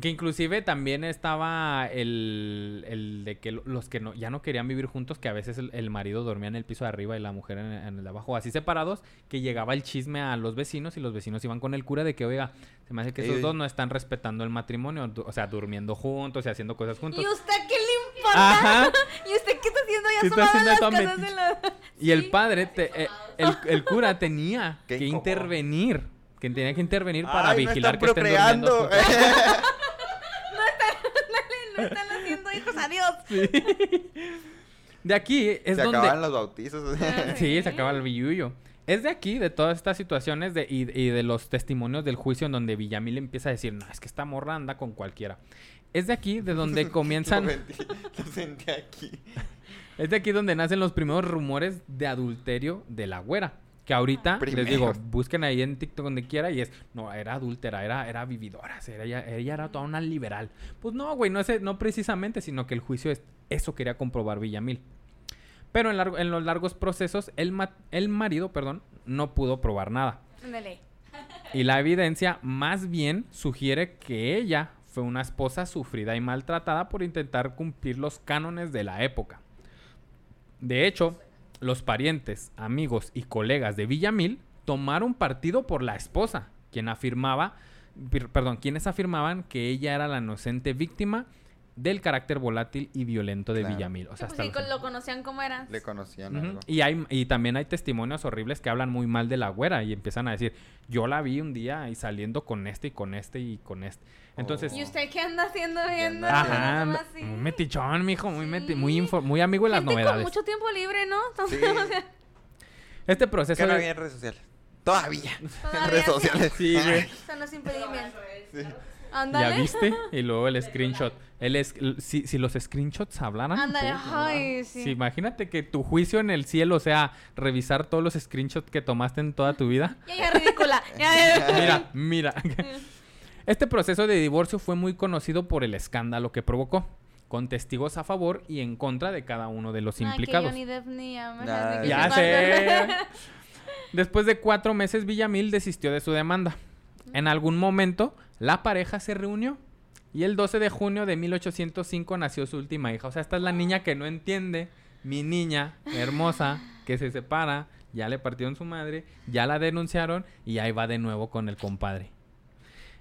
que inclusive también estaba el, el de que lo- los que no, ya no querían vivir juntos, que a veces el, el marido dormía en el piso de arriba y la mujer en, en el de abajo, así separados, que llegaba el chisme a los vecinos y los vecinos iban con el cura de que, oiga, se me hace que esos Ey. dos no están respetando el matrimonio, o sea, durmiendo juntos y haciendo cosas juntos. ¿Y usted qué le importa? Ajá. ¿Y usted qué está haciendo ya ¿Qué está en las haciendo casas de la... Y el padre, te- eh, el, el cura tenía Qué que incómodo. intervenir, que tenía que intervenir para Ay, no vigilar están que estén durmiendo procreando. juntos. No están haciendo hijos, adiós. De aquí es Se donde... acaban los bautizos. Sí, se acaba el billuyo. Es de aquí, de todas estas situaciones de, y, y de los testimonios del juicio en donde Villamil empieza a decir, no, es que esta morra anda con cualquiera. Es de aquí de donde comienzan... Lo, sentí, lo sentí aquí. Es de aquí donde nacen los primeros rumores de adulterio de la güera. Que ahorita, les digo, busquen ahí en TikTok donde quiera y es, no, era adúltera, era, era vividora, era, ella, ella era toda una liberal. Pues no, güey, no, es, no precisamente, sino que el juicio es, eso quería comprobar Villamil. Pero en, largo- en los largos procesos, el, ma- el marido, perdón, no pudo probar nada. Ándale. Y la evidencia más bien sugiere que ella fue una esposa sufrida y maltratada por intentar cumplir los cánones de la época. De hecho, los parientes, amigos y colegas de Villamil tomaron partido por la esposa, quien afirmaba, per- perdón, quienes afirmaban que ella era la inocente víctima del carácter volátil y violento de Claro. Villamil. O sea, Pues hasta sí, los- con- lo conocían como era. Le conocían Ujú. algo. Y, hay, y también hay testimonios horribles que hablan muy mal de la güera y empiezan a decir, yo la vi un día y saliendo con este y con este y con este. Entonces, ¿Y usted qué anda haciendo viendo? anda ajá, así. muy metichón, mijo, muy, meti- Sí. muy, info- muy amigo de las Gente novedades. con mucho tiempo libre, ¿no? Sí. O sea, Este proceso Que no había redes sociales. Todavía. En Todavía redes sí. sociales. Sí, güey. son los impedimentos. Sí. ¿Ya Ándale. viste? Y luego el screenshot. El es- si, si los screenshots hablaran. Ándale, ay, sí. Sí, imagínate que tu juicio en el cielo sea revisar todos los screenshots que tomaste en toda tu vida. Ya, ya, ridícula. Ya, ya. Mira, mira. Este proceso de divorcio fue muy conocido por el escándalo que provocó, con testigos a favor y en contra de cada uno de los Ay, que implicados. Johnny Depp ni Nah, ni que Ya sé. Después de cuatro meses, Villamil desistió de su demanda. En algún momento, la pareja se reunió. Y el 12 de junio de 1805 nació su última hija. O sea, esta es la niña que no entiende. Mi niña hermosa, que se separa. Ya le partieron su madre. Ya la denunciaron. Y ahí va de nuevo con el compadre.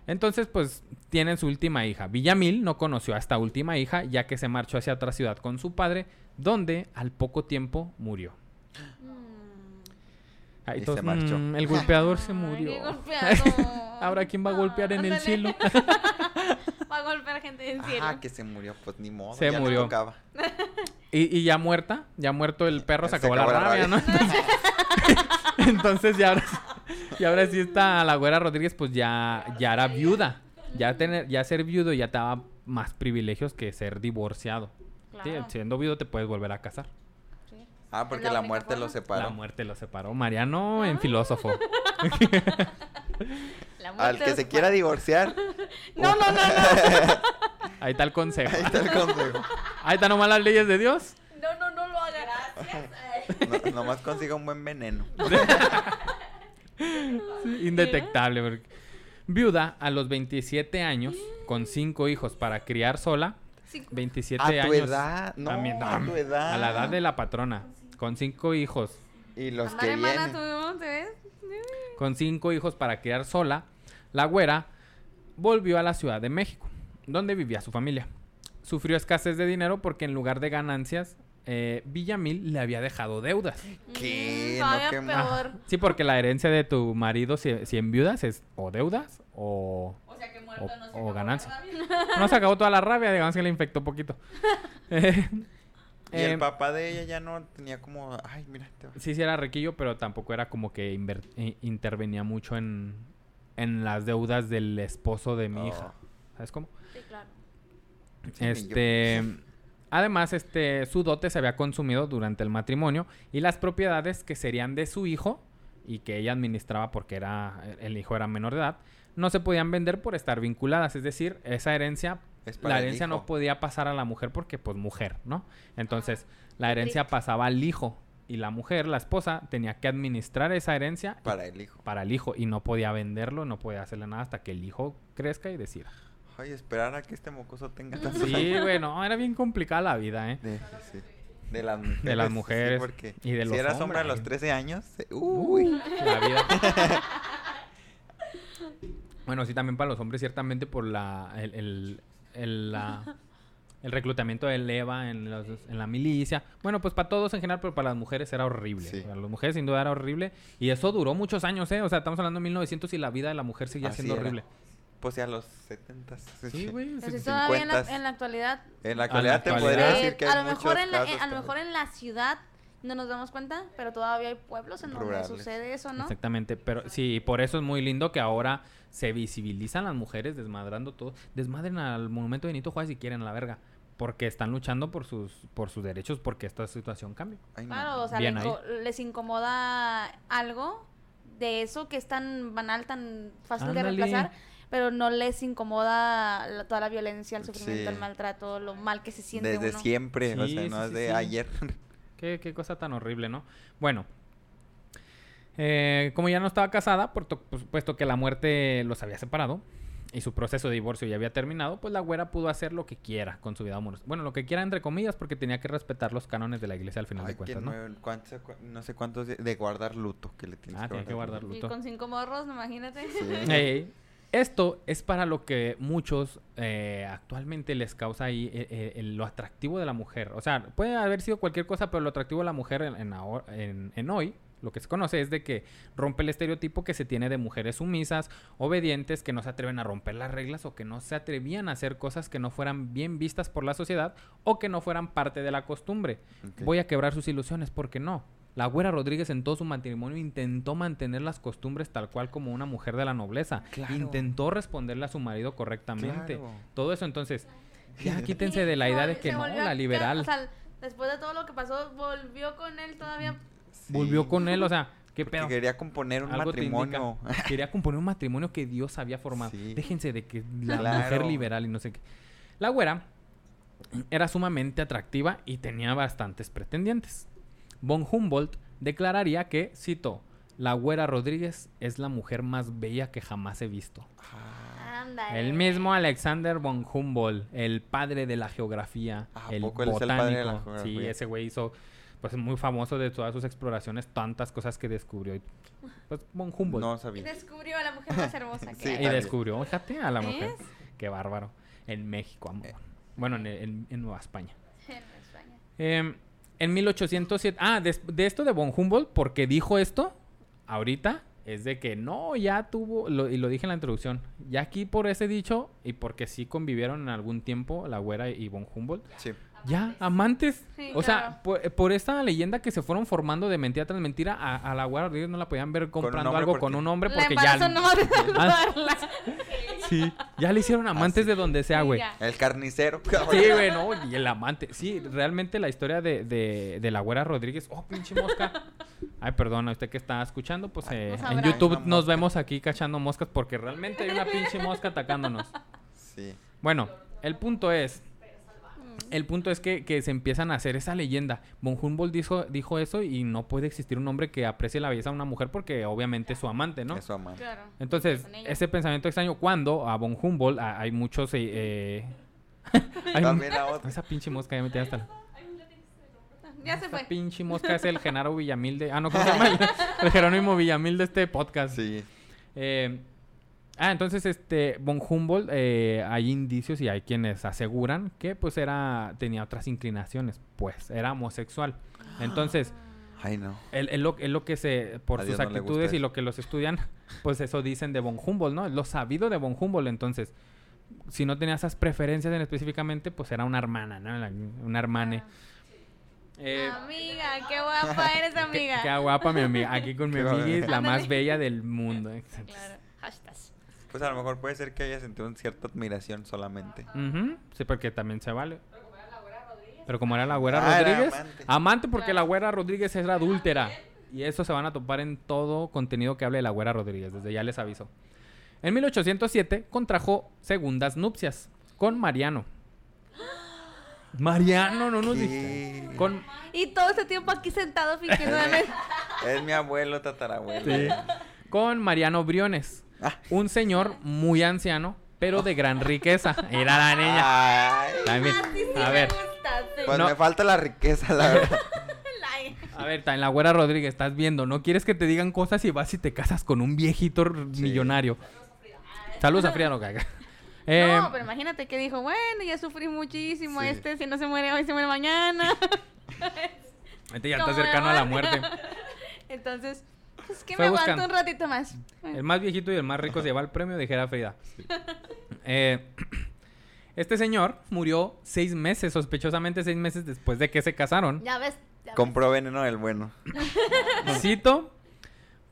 Entonces, pues, tienen su última hija. Villamil no conoció a esta última hija, ya que se marchó hacia otra ciudad con su padre, donde al poco tiempo murió. Ahí Y todos, se marchó. "Mm, el golpeador se Ay, murió. qué golpeado. Ahora, ¿quién va a golpear en el cielo? Va a golpear gente del cielo. Ah, que se murió. Pues ni modo. Se ya murió. tocaba. Y, y ya muerta, ya muerto el perro, se Se acabó, la acabó la rabia, ¿no? Entonces, entonces ya ahora, y ahora sí está la güera Rodríguez, pues ya, ya era viuda. Ya tener, ya ser viudo ya te daba más privilegios que ser divorciado. Sí, siendo viudo te puedes volver a casar. Ah, porque la muerte forma. lo separó. La muerte lo separó. Mariano en Ah. filósofo. La Al que se quiera divorciar, No, no, no, no. Ahí está el consejo. ahí está el consejo. Ahí están nomás las leyes de Dios. No, no, no lo haga. Gracias. No- nomás consiga un buen veneno. Sí, indetectable. porque- Viuda a los 27 años, con cinco hijos para criar sola. Sí. 27 A tu años. edad, no, también, a tu edad. A la edad de la patrona. Con cinco hijos. Y los que vienen. ¿tú no ves? Con cinco hijos para criar sola. La güera volvió a la Ciudad de México, donde vivía su familia. Sufrió escasez de dinero porque en lugar de ganancias, eh, Villamil le había dejado deudas. ¿Qué? Mm, No, qué peor. Sí, porque la herencia de tu marido, si, si en viudas, es o deudas o, O sea que o, o ganancia. No se acabó toda la rabia, digamos que le infectó poquito. Eh, Y eh, el papá de ella ya no tenía como, ay, mira, te vas. sí, sí era riquillo, pero tampoco era como que inver- eh, intervenía mucho en, en las deudas del esposo de mi Oh. hija. ¿Sabes cómo? Sí, claro. Sí. Este, además, este, su dote se había consumido durante el matrimonio y las propiedades que serían de su hijo y que ella administraba porque era el hijo era menor de edad, no se podían vender por estar vinculadas, es decir, esa herencia la el herencia hijo. no podía pasar a la mujer porque pues mujer, ¿no? Entonces, la herencia pasaba al hijo y la mujer, la esposa, tenía que administrar esa herencia Para el hijo. para el hijo y no podía venderlo, no podía hacerle nada hasta que el hijo crezca y decida. Ay, esperar a que este mocoso tenga tantos Sí, años. güey, no, era bien complicada la vida, ¿eh? De, sí. De las mujeres. De las sí, mujeres porque y de si los eras hombre a los 13 años, se- uy. La vida. bueno, sí, también para los hombres, ciertamente por la, el, el, el, la- el reclutamiento del EVA en, los- en la milicia. Bueno, pues para todos en general, pero para las mujeres era horrible. Sí. Para las mujeres sin duda era horrible. Y eso duró muchos años, ¿eh? O sea, estamos hablando de 1900 y la vida de la mujer seguía Así siendo era. horrible. Pues ya a los 70. Sí, güey. Todavía en la, 50s. en la actualidad. En la actualidad te actualidad. podría eh, decir que a lo mejor en la, casos, eh, a lo pero- mejor en la ciudad no nos damos cuenta, pero todavía hay pueblos en donde sucede eso, ¿no? Exactamente, pero sí, por eso es muy lindo que ahora se visibilizan las mujeres desmadrando todo. Desmadren al monumento de Benito Juárez si quieren a la verga, porque están luchando por sus por sus derechos porque esta situación no. Claro, o sea, Bien le ahí. inco- les incomoda algo de eso que es tan banal, tan fácil de reemplazar, pero no les incomoda la- toda la violencia, el sufrimiento, Sí. el maltrato, lo mal que se siente Desde uno. siempre, o sea, sí, no es sí, de sí. ayer. Qué, qué cosa tan horrible, ¿no? Bueno, eh, como ya no estaba casada, por, to- por supuesto que la muerte los había separado y su proceso de divorcio ya había terminado, pues la güera pudo hacer lo que quiera con su vida amorosa. Bueno, lo que quiera entre comillas, porque tenía que respetar los cánones de la iglesia al final Ay, de que cuentas, ¿no? no, sé cuántos de, de guardar luto que le tienes Ah, tiene que guardar Y luto. con cinco morros, imagínate. Sí. Esto es para lo que muchos eh, actualmente les causa ahí eh, eh, el- lo atractivo de la mujer. O sea, puede haber sido cualquier cosa, pero lo atractivo de la mujer en, en ahor- en- en hoy, lo que se conoce es de que rompe el estereotipo que se tiene de mujeres sumisas, obedientes, que no se atreven a romper las reglas o que no se atrevían a hacer cosas que no fueran bien vistas por la sociedad o que no fueran parte de la costumbre. Voy a quebrar sus ilusiones, porque no? La güera Rodríguez en todo su matrimonio intentó mantener las costumbres tal cual como una mujer de la nobleza. Claro. Intentó responderle a su marido correctamente. Claro. Todo eso, entonces, ya quítense de la idea de que no, la liberal O sea, después de todo lo que pasó, volvió con él todavía. Sí. volvió con él, o sea, qué Porque pedo. quería componer un Algo matrimonio. Quería componer un matrimonio que Dios había formado. Sí. Déjense de que la Claro. mujer liberal y no sé qué. La güera era sumamente atractiva y tenía bastantes pretendientes. Von Humboldt declararía que, cito, la güera Rodríguez es la mujer más bella que jamás he visto. Ah, El mismo Alexander von Humboldt, el padre de la geografía, ¿A el poco él es el botánico. padre de la Sí, geografía? ese güey hizo, pues muy famoso de todas sus exploraciones, tantas cosas que descubrió. y, Pues von Humboldt. no Y sabía. descubrió a la mujer más hermosa que Sí, hay. y descubrió, fíjate, a la mujer. Qué bárbaro. En México, amor. Eh. Bueno, en, en- en Nueva España. En España. Eh, en 1807. Ah, des- de, esto de von Humboldt, porque dijo esto, ahorita, es de que no, ya tuvo, lo- y lo dije en la introducción, ya aquí por ese dicho y porque sí convivieron en algún tiempo la güera y Von Humboldt, Sí. ya, amantes. Sí, o claro. sea, por, por esta leyenda que se fueron formando de mentira tras mentira, a, a la güera Rodríguez no la podían ver comprando algo porque- con un hombre La porque ya... de saludarla. Sí, ya le hicieron amantes Así. de donde sea, güey. El carnicero. Sí, güey, no, y el amante. Sí, realmente la historia de, de, de la güera Rodríguez. Oh, pinche mosca. Ay, perdón, a usted que está escuchando, pues eh, no en. YouTube nos vemos aquí cachando moscas porque realmente hay una pinche mosca atacándonos. Sí. Bueno, el punto es. El punto es que, que se empiezan a hacer esa leyenda. Von Humboldt dijo, dijo eso y no puede existir un hombre que aprecie la belleza de una mujer porque obviamente es su amante, ¿no? Es su amante. Claro. Entonces, ese pensamiento extraño, cuando a Von Humboldt a- hay muchos... eh, eh, hay También la otra. esa pinche mosca ya me tiene hasta... la- Ya se fue. pinche mosca es el Genaro Villamil de... Ah, no, ¿cómo se llama? El, el Jerónimo Villamil de este podcast. Sí. Eh, ah, entonces, este, Von Humboldt, eh, hay indicios y hay quienes aseguran que, pues, era, tenía otras inclinaciones, pues, era homosexual. Entonces, Ay, no. él, él lo, él lo que se, por A sus Dios no actitudes y lo que los estudian, pues eso dicen de Von Humboldt, ¿no? Lo sabido de Von Humboldt, entonces, si no tenía esas preferencias en específicamente, pues era una hermana, ¿no? La- Una hermane. Eh, Amiga, qué guapa eres, amiga. qué guapa mi amiga. Aquí con mi amiguis, la más bella del mundo. Claro. Hashtag. Pues a lo mejor puede ser que haya sentido una cierta admiración solamente. Ujú, Sí, porque también se vale. Pero como era la güera Ah, era Rodríguez, amante. amante porque Claro. la güera Rodríguez era adúltera. Y eso se van a topar en todo contenido que hable de la güera Rodríguez, desde ya les aviso. En 1807 contrajo segundas nupcias con Mariano. Mariano, no nos dijiste. Con Y todo este tiempo aquí sentado fingiendo de Es mi abuelo tatarabuelo. Sí. con Mariano Briones, Ah. un señor muy anciano, pero de gran riqueza. Era la niña. Ay, También. A me ver, pues No. me falta la riqueza, la verdad. A ver, ta- en la güera Rodríguez, estás viendo, no quieres que te digan cosas y vas y te casas con un viejito millonario. Saludos a Frida no caga. Eh, no, pero imagínate que dijo, bueno, ya sufrí muchísimo, Sí. este si no se muere hoy, se muere mañana. este ya está ¿Cómo cercano a la muerte. Entonces, pues que Fue me aguanto un ratito más. El más viejito y el más rico se lleva el premio, dijera Frida. Eh, este señor murió seis meses, sospechosamente seis meses después de que se casaron. Ya ves. ya ves. Compró veneno del bueno. Cito,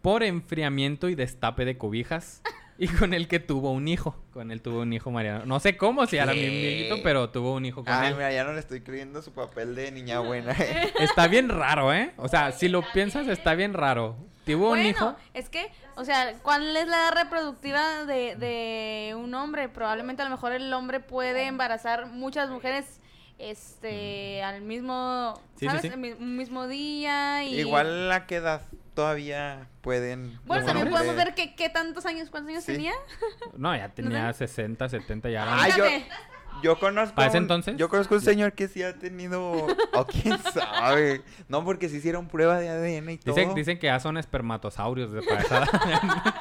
por enfriamiento y destape de cobijas. Y con el que tuvo un hijo. Con él tuvo un hijo Mariano. No sé cómo, si era ¿Qué? viejito, pero tuvo un hijo con Ay, él. mira, ya no le estoy creyendo su papel de niña buena. Está bien raro, ¿eh? O sea, si lo piensas, está bien raro. Tuvo un Bueno, hijo. es que, o sea, ¿cuál es la edad reproductiva de, de un hombre? Probablemente a lo mejor el hombre puede embarazar muchas mujeres este al mismo, Sí, sí, ¿sabes? sí. El mi- mismo día y Igual a qué edad todavía pueden. Bueno, también podemos ver que, qué tantos años, cuántos años Sí. tenía. No, ya tenía 60, 70 ya. Ay, yo, yo conozco. ¿Para ese un- entonces? Yo conozco un señor que sí ha tenido. O quién sabe. No, porque se hicieron prueba de ADN y todo. Dicen, dicen que ya son espermatosaurios de edad.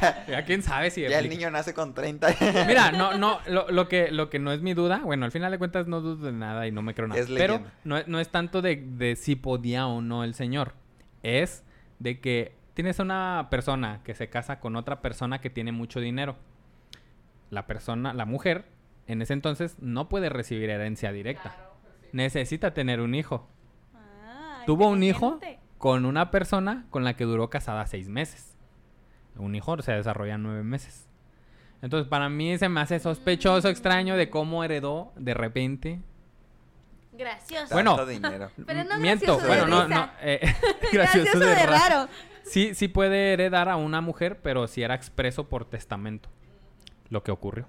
Ya, ya quién sabe si ya el niño nace con 30. Mira, no, no, lo, lo que, lo que no es mi duda, bueno, al final de cuentas no dudo de nada y no me creo nada. Es pero no, es- no es tanto de, de si podía o no el señor. Es de que tienes una persona que se casa con otra persona que tiene mucho dinero. La persona, la mujer, en ese entonces no puede recibir herencia directa. Necesita tener un hijo. Ah, Tuvo un hijo con una persona con la que duró casada seis meses. Un hijo se desarrolla en nueve meses. Entonces, para mí se me hace sospechoso, extraño de cómo heredó de repente. Gracioso. Bueno. Tanto dinero. Pero no Miento, gracioso de bueno, no, risa. no. eh, gracioso, de raro. Sí, sí puede heredar a una mujer, pero si era expreso por testamento. Lo que ocurrió.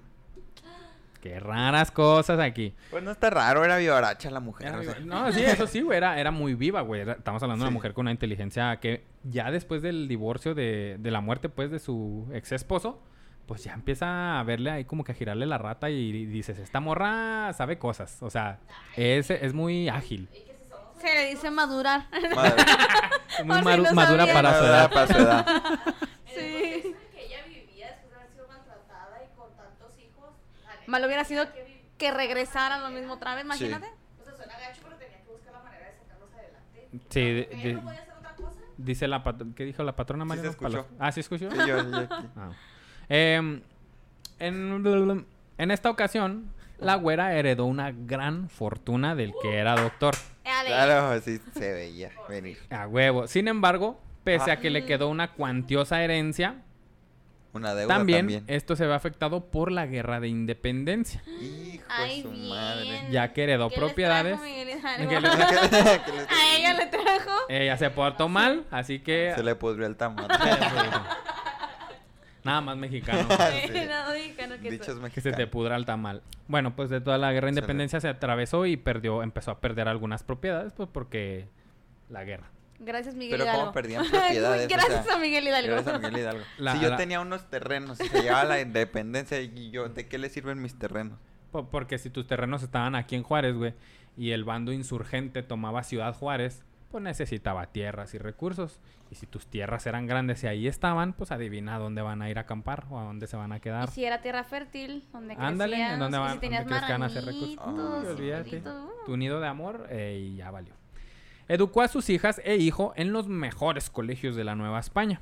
Qué raras cosas aquí. Pues no está raro, era vivaracha la mujer. Era o sea. viva. No, sí, eso sí, güey, era, era muy viva, güey. Estamos hablando de Sí. una mujer con una inteligencia que ya después del divorcio, de, de la muerte, pues, de su ex esposo, pues ya empieza a verle ahí como que a girarle la rata y dices, esta morra sabe cosas. O sea, es, es muy ágil. Se le dice madurar. Madre. es Muy sí, maru- no madura sabía. para su edad. para su edad. sí. que ella vivía después de haber sido maltratada y con tantos hijos. la neta, Malo hubiera sido que regresaran lo mismo otra vez, imagínate. O sea, suena gacho, pero tenía que buscar la manera de sacarlos adelante. Sí, de- de- no podía hacer otra cosa. Dice la pat- ¿Qué dijo la patrona Sí María? se escuchó. Ah, ¿sí escuchó? Sí, yo- yo aquí. Ah. Em, en, en esta ocasión, la güera heredó una gran fortuna del que era doctor. Ale. Claro, sí se veía venir. A huevo. Sin embargo, pese Ah. a que le quedó una cuantiosa herencia, Una deuda también, también. esto se ve afectado por la guerra de independencia, Hijo Ay, de su bien. madre. ya que heredó ¿Qué les propiedades. A ella le trajo. Ella se portó mal, así que... Se le pudrió el tamaño. Nada más mexicano. Sí. No, mexicano que Dichos soy. Que se te pudra el tamal. Bueno, pues de toda la guerra de independencia se atravesó y perdió, empezó a perder algunas propiedades, pues porque la guerra. Gracias, Miguel Pero Hidalgo. cómo perdían propiedades. o Gracias sea, a Miguel Hidalgo. Gracias a Miguel Hidalgo. La- si yo la- tenía unos terrenos y se llevaba la independencia y yo, ¿de qué le sirven mis terrenos? Po- Porque si tus terrenos estaban aquí en Juárez, güey, y el bando insurgente tomaba Ciudad Juárez, pues necesitaba tierras y recursos. Y si tus tierras eran grandes y ahí estaban, pues adivina dónde van a ir a acampar o a dónde se van a Y quedar. si era tierra fértil, donde Ándale, crecías, ¿en dónde y van- si tenías dónde crees que van a hacer recursos? olvídate. uh. Tu nido de amor eh, y ya valió. Educó a sus hijas e hijo en los mejores colegios de la Nueva España.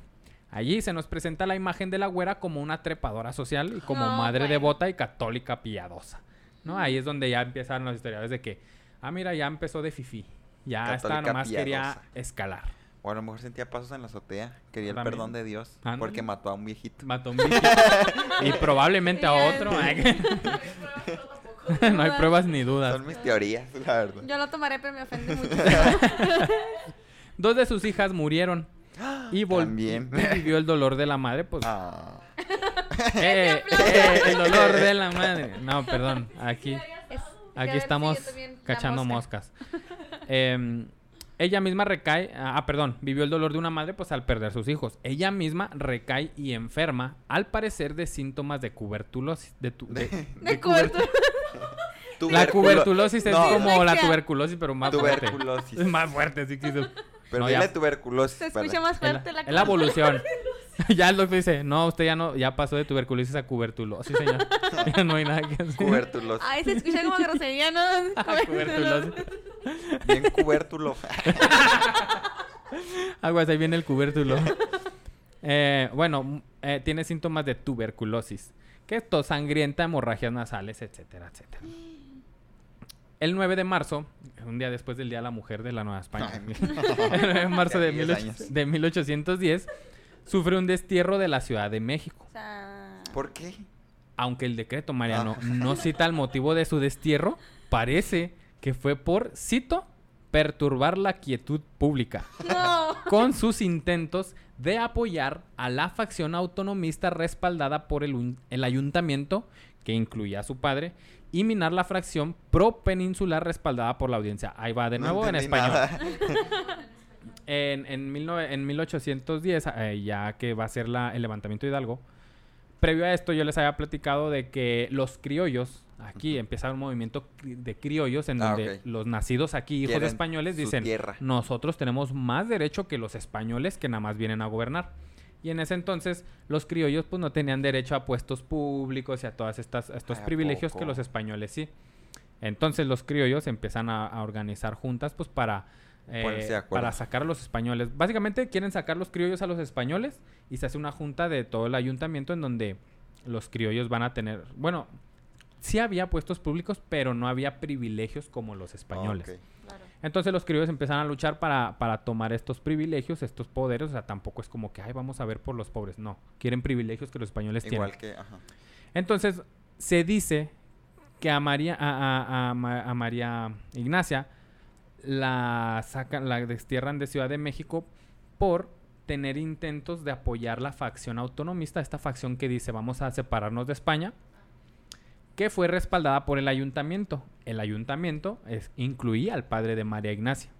Allí se nos presenta la imagen de la güera como una trepadora social y como No, madre bueno. devota y católica piadosa. ¿no? Ahí es donde ya empiezan los historiadores de que, ah, mira, ya empezó de fifi. Ya está, Católica nomás quería escalar. O a lo mejor sentía pasos en la azotea. Quería el perdón de Dios. Ándale. Porque mató a un viejito. Mató a un viejito. y probablemente a otro. no hay pruebas ni dudas. Son mis teorías, la verdad. Yo lo tomaré, pero me ofende mucho. Dos de sus hijas murieron. Y, vol- También. y vivió el dolor de la madre, pues Ah. Eh, eh, el dolor de la madre. No, perdón. Aquí, aquí si estamos la cachando mosca. moscas. Em, ella misma recae. Ah, perdón. Vivió el dolor de una madre, pues al perder sus hijos. Ella misma recae y enferma, al parecer de síntomas de tuberculosis. De, tu- de- De de cobertura. La Tuberculo- tuberculosis es No, como la tuberculosis, pero más fuerte. Tuberculosis. Es más fuerte, sí que hizo- Pero No, dile ya. tuberculosis. Se escucha para- más la, fuerte la es la evolución. ya el doctor dice, no, usted ya no, ya pasó de tuberculosis a cubertulosis, señor. ya no hay nada que hacer. Tuberculosis. Ay, se escucha como grosería, ¿no? Bien cubértulo. Aguas, ahí viene el cubértulo. Eh, bueno, eh, tiene síntomas de tuberculosis. Que es tos sangrienta, hemorragias nasales, etcétera, etcétera. El 9 de marzo, un día después del Día de la Mujer de la Nueva España, Ay, el 9 de marzo de, Ya 18 años. de 1810, sufre un destierro de la Ciudad de México. O sea, ¿Por qué? Aunque el decreto, Mariano, Ah. no cita el motivo de su destierro, parece que fue por, cito, perturbar la quietud pública no. con sus intentos de apoyar a la facción autonomista respaldada por el, el ayuntamiento, que incluía a su padre, y minar la fracción pro-peninsular respaldada por la audiencia. Ahí va de No nuevo en entendí español. En, en, 19 en 1810, eh, ya que va a ser la- el levantamiento de Hidalgo, previo a esto yo les había platicado de que los criollos, aquí empieza un movimiento de criollos en Ah, donde los nacidos aquí, hijos de españoles, dicen, tierra. nosotros tenemos más derecho que los españoles que nada más vienen a gobernar. Y en ese entonces los criollos pues no tenían derecho a puestos públicos y a todas estas a estos Ay, ¿a privilegios que los españoles sí. Entonces los criollos empiezan a, a organizar juntas pues para eh, para sacar a los españoles. Básicamente quieren sacar los criollos a los españoles y se hace una junta de todo el ayuntamiento en donde los criollos van a tener, bueno, sí había puestos públicos, pero no había privilegios como los españoles. Claro. Entonces los criollos empiezan a luchar para, para tomar estos privilegios, estos poderes. O sea, tampoco es como que, ay, vamos a ver por los pobres. No, quieren privilegios que los españoles Igual tienen. que, ajá. Entonces, se dice que a María, a, a- a Ma- a María Ignacia la sacan, la destierran de Ciudad de México por tener intentos de apoyar la facción autonomista, esta facción que dice vamos a separarnos de España, que fue respaldada por el ayuntamiento. El ayuntamiento es, incluía al padre de María Ignacia.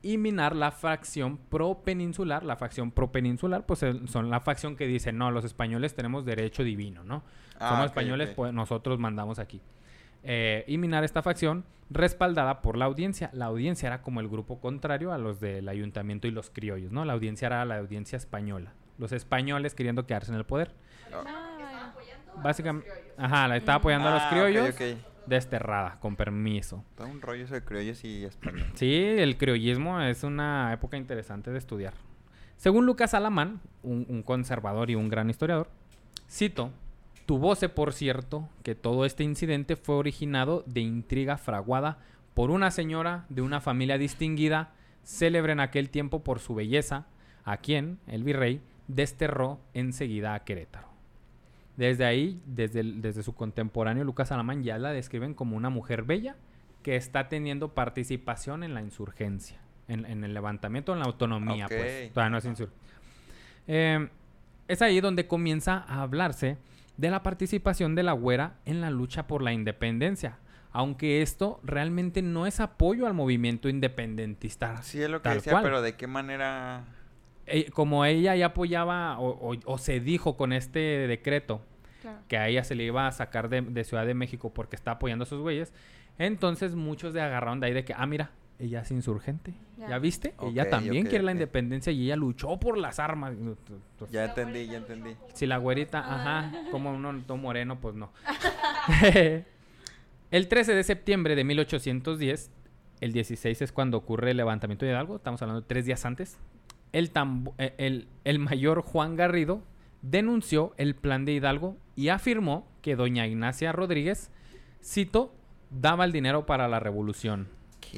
Y minar la facción pro-peninsular. La facción pro-peninsular, pues son la facción que dice, no, los españoles tenemos derecho divino, ¿no? Ah, Somos españoles, pues nosotros mandamos aquí. Eh, y minar esta facción respaldada por la audiencia. La audiencia era como el grupo contrario a los del ayuntamiento y los criollos, ¿no? La audiencia era la audiencia española. Los españoles queriendo quedarse en el poder. Ah, Básicamente, ajá, la estaba apoyando a los Ah, criollos. desterrada, con permiso. Todo un rollo sobre criollos y español. Sí, el criollismo es una época interesante de estudiar. Según Lucas Alamán, un, un conservador y un gran historiador, cito, tuvose por cierto que todo este incidente fue originado de intriga fraguada por una señora de una familia distinguida, célebre en aquel tiempo por su belleza, a quien el virrey desterró enseguida a Querétaro. Desde ahí, desde, el- desde su contemporáneo Lucas Alamán, ya la describen como una mujer bella que está teniendo participación en la insurgencia, en, en el levantamiento, en la autonomía, pues. Todavía no es insur- Eh, es ahí donde comienza a hablarse de la participación de la güera en la lucha por la independencia. Aunque esto realmente no es apoyo al movimiento independentista. Sí, es lo que decía, cual. pero ¿de qué manera? Eh, como ella ya apoyaba o, o- o se dijo con este decreto Claro. que a ella se le iba a sacar de, de Ciudad de México porque está apoyando a sus güeyes, entonces muchos de agarraron de ahí de que, ah, mira, ella es insurgente. ¿Ya, Ya. viste? Ella también quiere la independencia y ella luchó por las armas. Ya entendí, ya entendí. Si la güerita, ajá, como uno todo moreno, pues no. el 13 de septiembre de 1810, el 16 es cuando ocurre el levantamiento de Hidalgo, estamos hablando de tres días antes, el, tambo- eh, el, el mayor Juan Garrido denunció el plan de Hidalgo y afirmó que doña Ignacia Rodríguez, cito, daba el dinero para la revolución.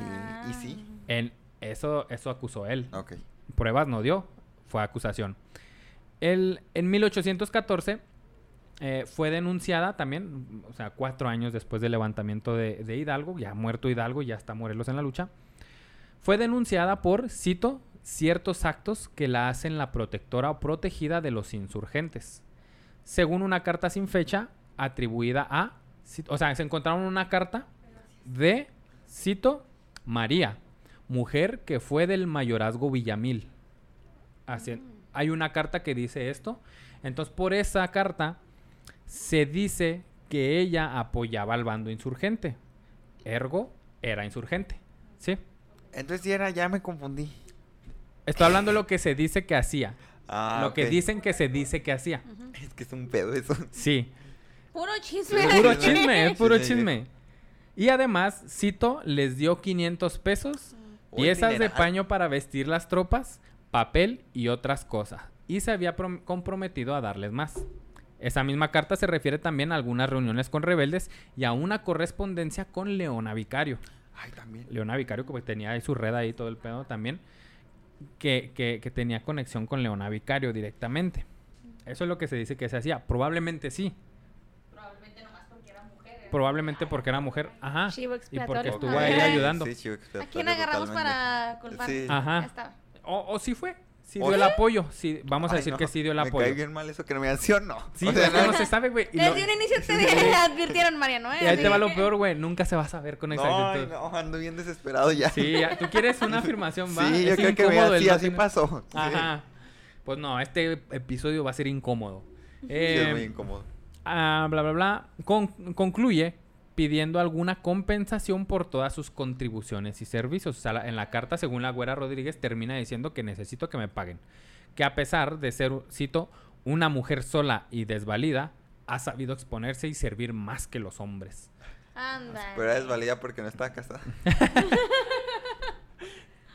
Ah. ¿Y sí? En, eso, eso acusó él Ok. pruebas no dio, fue acusación. El, en 1814 eh, fue denunciada también, o sea, cuatro años después del levantamiento de, de Hidalgo, ya muerto Hidalgo, ya está Morelos en la lucha, fue denunciada por, cito, ciertos actos que la hacen la protectora o protegida de los insurgentes. Según una carta sin fecha atribuida a, o sea, se encontraron una carta de, cito, María, mujer que fue del mayorazgo Villamil. Así, hay una carta que dice esto. Entonces, por esa carta se dice que ella apoyaba al bando insurgente. Ergo, era insurgente. ¿Sí? Entonces ya era, ya me confundí. Estoy hablando de lo que se dice que hacía. Ah, lo que dicen que se dice que hacía. Es que es un pedo eso. Sí. Puro chisme. Puro chisme, es puro chisme. Y además, Cito les dio 500 pesos, Uy, piezas de paño para vestir las tropas, papel y otras cosas. Y se había prom- comprometido a darles más. Esa misma carta se refiere también a algunas reuniones con rebeldes y a una correspondencia con Leona Vicario. Ay, también. Leona Vicario, que tenía ahí su red ahí, todo el pedo también, que, que- que tenía conexión con Leona Vicario directamente. Eso es lo que se dice que se hacía. Probablemente sí. Probablemente nomás porque era mujer. era- Probablemente porque era mujer. Ajá. Chivo Y porque estuvo ahí ayudando. Sí, chivo ¿A quién agarramos totalmente. para culpar? Sí. Ajá. O, o sí fue. Sí ¿O dio el sí? apoyo. Sí, vamos a Ay, decir no, que sí dio el Me apoyo. cae bien mal eso que no me ¿sí o no? Sí, O sea, es que no se sabe, güey. Desde un inicio te advirtieron, Mariano, ¿eh? y ahí te Así va lo peor, güey. Nunca se va a saber con No, exactitud. no, ando bien desesperado ya. Sí, ya- tú quieres una afirmación, va. Sí, yo Es creo que sí, no así tener- pasó. Sí. Ajá. Pues no, este episodio va a ser incómodo. Sí, Eh, es muy incómodo. Ah, bla, bla, bla. Con- concluye pidiendo alguna compensación por todas sus contribuciones y servicios. O sea, la- en la carta, según la güera Rodríguez, termina diciendo que necesito que me paguen. Que a pesar de ser, cito, una mujer sola y desvalida, ha sabido exponerse y servir más que los hombres. Anda. Pero era desvalida porque no estaba casada.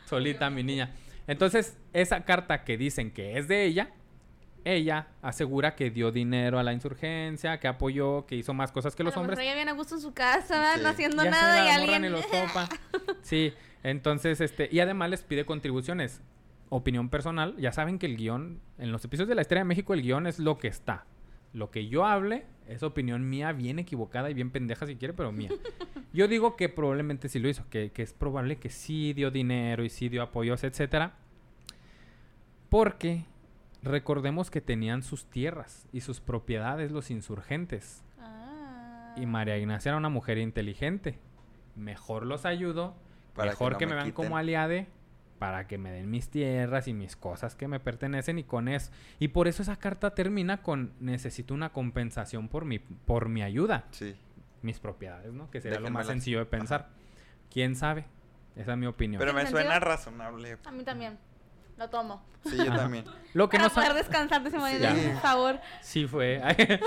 Solita, mi niña. Entonces, esa carta que dicen que es de ella, ella asegura que dio dinero a la insurgencia, que apoyó, que hizo más cosas que los A lo hombres. mejor ella bien a gusto en su casa, no haciendo Ya nada y alguien... ni los topa. Sí, entonces, este, y además les pide contribuciones. Opinión personal, ya saben que el guion, en los episodios de la historia de México, el guion es lo que está. Lo que yo hable es opinión mía, bien equivocada y bien pendeja si quiere, pero mía. Yo digo que probablemente sí lo hizo, que, que es probable que sí dio dinero y sí dio apoyos, etcétera. Porque recordemos que tenían sus tierras y sus propiedades los insurgentes. Ah. Y María Ignacia era una mujer inteligente. Mejor los ayudo, Para que mejor no que, me me vean quiten. como aliade, para que me den mis tierras y mis cosas que me pertenecen y con eso. Y por eso esa carta termina con necesito una compensación por mi, por mi ayuda, Sí. mis propiedades, ¿no? Que sería lo más sencillo de pensar. ¿Quién sabe? Esa es mi opinión. Pero me ¿Tiene suena sentido? razonable. A mí también. Lo tomo. Sí, yo Ajá. también. Lo que Para no sa- poder descansar de ese momento, Sí. por favor. Sí fue.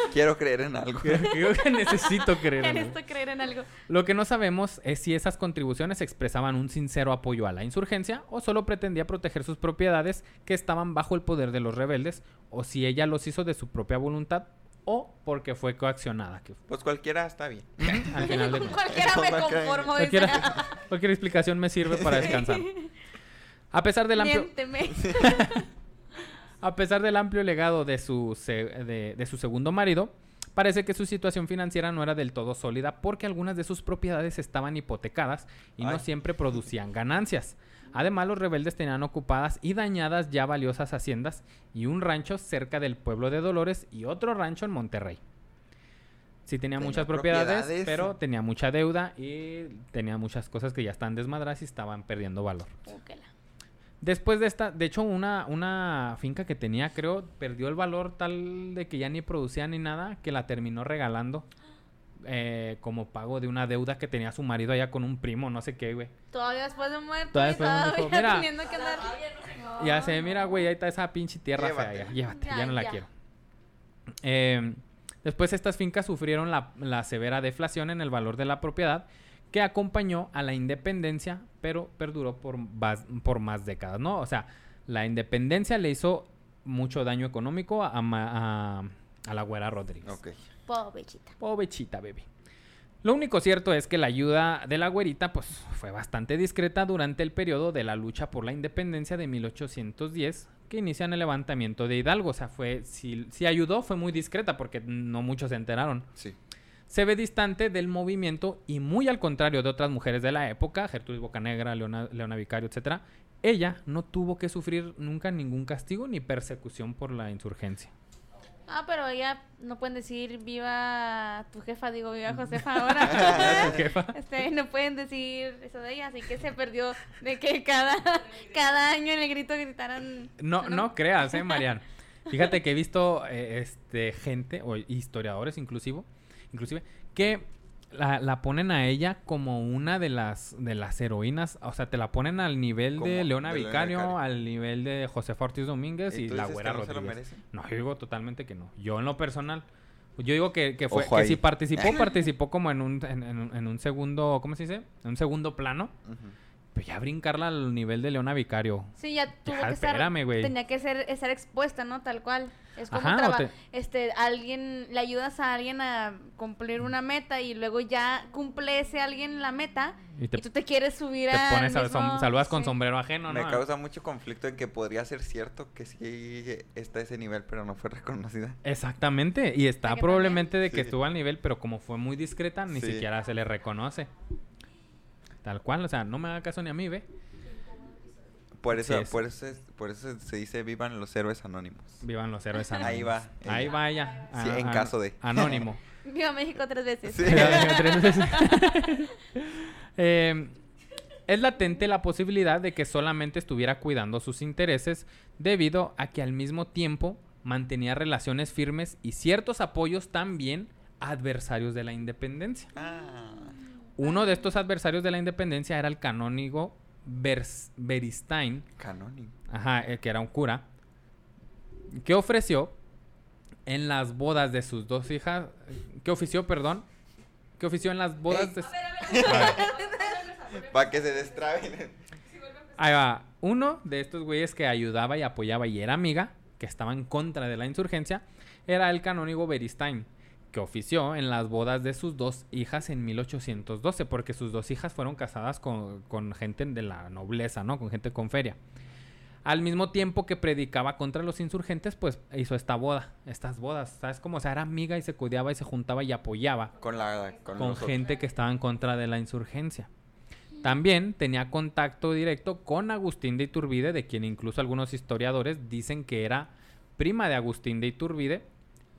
Quiero creer en algo. Creo que necesito creer en Necesito creer en algo. Lo que no sabemos es si esas contribuciones expresaban un sincero apoyo a la insurgencia o solo pretendía proteger sus propiedades que estaban bajo el poder de los rebeldes o si ella los hizo de su propia voluntad o porque fue coaccionada. Que Pues cualquiera está bien. al final de Con cualquiera me Toma, cae. conformo. dice. cualquiera, cualquier explicación me sirve para descansar. A pesar del amplio. A pesar del amplio legado de su, de, de su segundo marido, parece que su situación financiera no era del todo sólida porque algunas de sus propiedades estaban hipotecadas y no Ay. siempre producían ganancias. Además, los rebeldes tenían ocupadas y dañadas ya valiosas haciendas y un rancho cerca del pueblo de Dolores y otro rancho en Monterrey. Sí tenía, Tenía muchas propiedades, propiedades. pero tenía mucha deuda y tenía muchas cosas que ya están desmadradas y estaban perdiendo valor. Después de esta, de hecho, una, una finca que tenía, creo, perdió el valor tal de que ya ni producía ni nada, que la terminó regalando eh, como pago de una deuda que tenía su marido allá con un primo, no sé qué, güey. Todavía después de muerto. Todavía después teniendo que andar. Ya sé, mira, güey, ahí está esa pinche tierra fea, ya, llévate, ya, Ya, no la ya. quiero. Eh, después estas fincas sufrieron la, la severa deflación en el valor de la propiedad que acompañó a la independencia, pero perduró por, vas- por más décadas, ¿no? O sea, la independencia le hizo mucho daño económico a, Ma- a- a la güera Rodríguez. Ok. Pobrecita. Pobrecita, baby. Lo único cierto es que la ayuda de la güerita pues fue bastante discreta durante el periodo de la lucha por la independencia de 1810 que inician el levantamiento de Hidalgo. O sea, fue si, si ayudó fue muy discreta porque no muchos se enteraron. Sí. Se ve distante del movimiento y muy al contrario de otras mujeres de la época, Gertrudis Bocanegra, Leona, Leona Vicario, etcétera, ella no tuvo que sufrir nunca ningún castigo ni persecución por la insurgencia. Ah, pero ya no pueden decir viva tu jefa, digo viva Josefa ahora. Jefa. Este, no pueden decir eso de ella, así que se perdió de que cada, cada año en el grito gritaran. No, no creas, eh, Marian. Fíjate que he visto eh, este gente, o historiadores inclusivo, inclusive, que la, la ponen a ella como una de las de las heroínas. O sea, te la ponen al nivel de Leona de Leona Vicario, al nivel de Josefa Ortiz Domínguez ¿Y la güera no se lo Rodríguez. merece? No, yo digo totalmente que no. Yo en lo personal, yo digo que, que fue Ojo que ahí. si participó, participó como en un, en, en en un segundo, ¿cómo se dice? En un segundo plano. Ujú. Pero ya brincarla al nivel de Leona Vicario. Sí, ya tuvo Ya, que estar. espérame, güey. Tenía que ser, estar expuesta, ¿no? Tal cual. Es como Ajá, te- este, alguien, le ayudas a alguien a cumplir una meta y luego ya cumple ese alguien la meta Y y, te- tú te quieres subir Te a. pones a som- saludas con sombrero ajeno, Me ¿no? causa mucho conflicto en que podría ser cierto que sí está a ese nivel, pero no fue reconocida. Exactamente, y está ¿A que probablemente de que Sí. estuvo al nivel, pero como fue muy discreta, ni Sí. siquiera se le reconoce. Tal cual, o sea, no me haga caso ni a mí, ve. Por eso, es. por eso, es- por eso se dice vivan los héroes anónimos. Vivan los héroes anónimos. Ahí va, Ahí va ella. Sí, en caso de. Anónimo. Viva México tres veces. Sí. Tres veces. Eh, es latente la posibilidad de que solamente estuviera cuidando sus intereses debido a que al mismo tiempo mantenía relaciones firmes y ciertos apoyos también adversarios de la independencia. Ah, Uno de estos adversarios de la independencia era el canónigo Vers- Beristain, canónigo. ajá, eh, que era un cura, que ofreció en las bodas de sus dos hijas, que ofició, perdón, que ofició en las bodas de... Para que se destraben. ahí va. Uno de estos güeyes que ayudaba y apoyaba y era amiga, que estaba en contra de la insurgencia, era el canónigo Beristain, que ofició en las bodas de sus dos hijas en 1812, porque sus dos hijas fueron casadas con, con gente de la nobleza, ¿no? Con gente con feria. Al mismo tiempo que predicaba contra los insurgentes, pues hizo esta boda, estas bodas, ¿sabes cómo? O sea, era amiga y se cuidaba y se juntaba y apoyaba Con la. Con, gente que estaba en contra de la insurgencia. También tenía contacto directo con Agustín de Iturbide, de quien incluso algunos historiadores dicen que era prima de Agustín de Iturbide,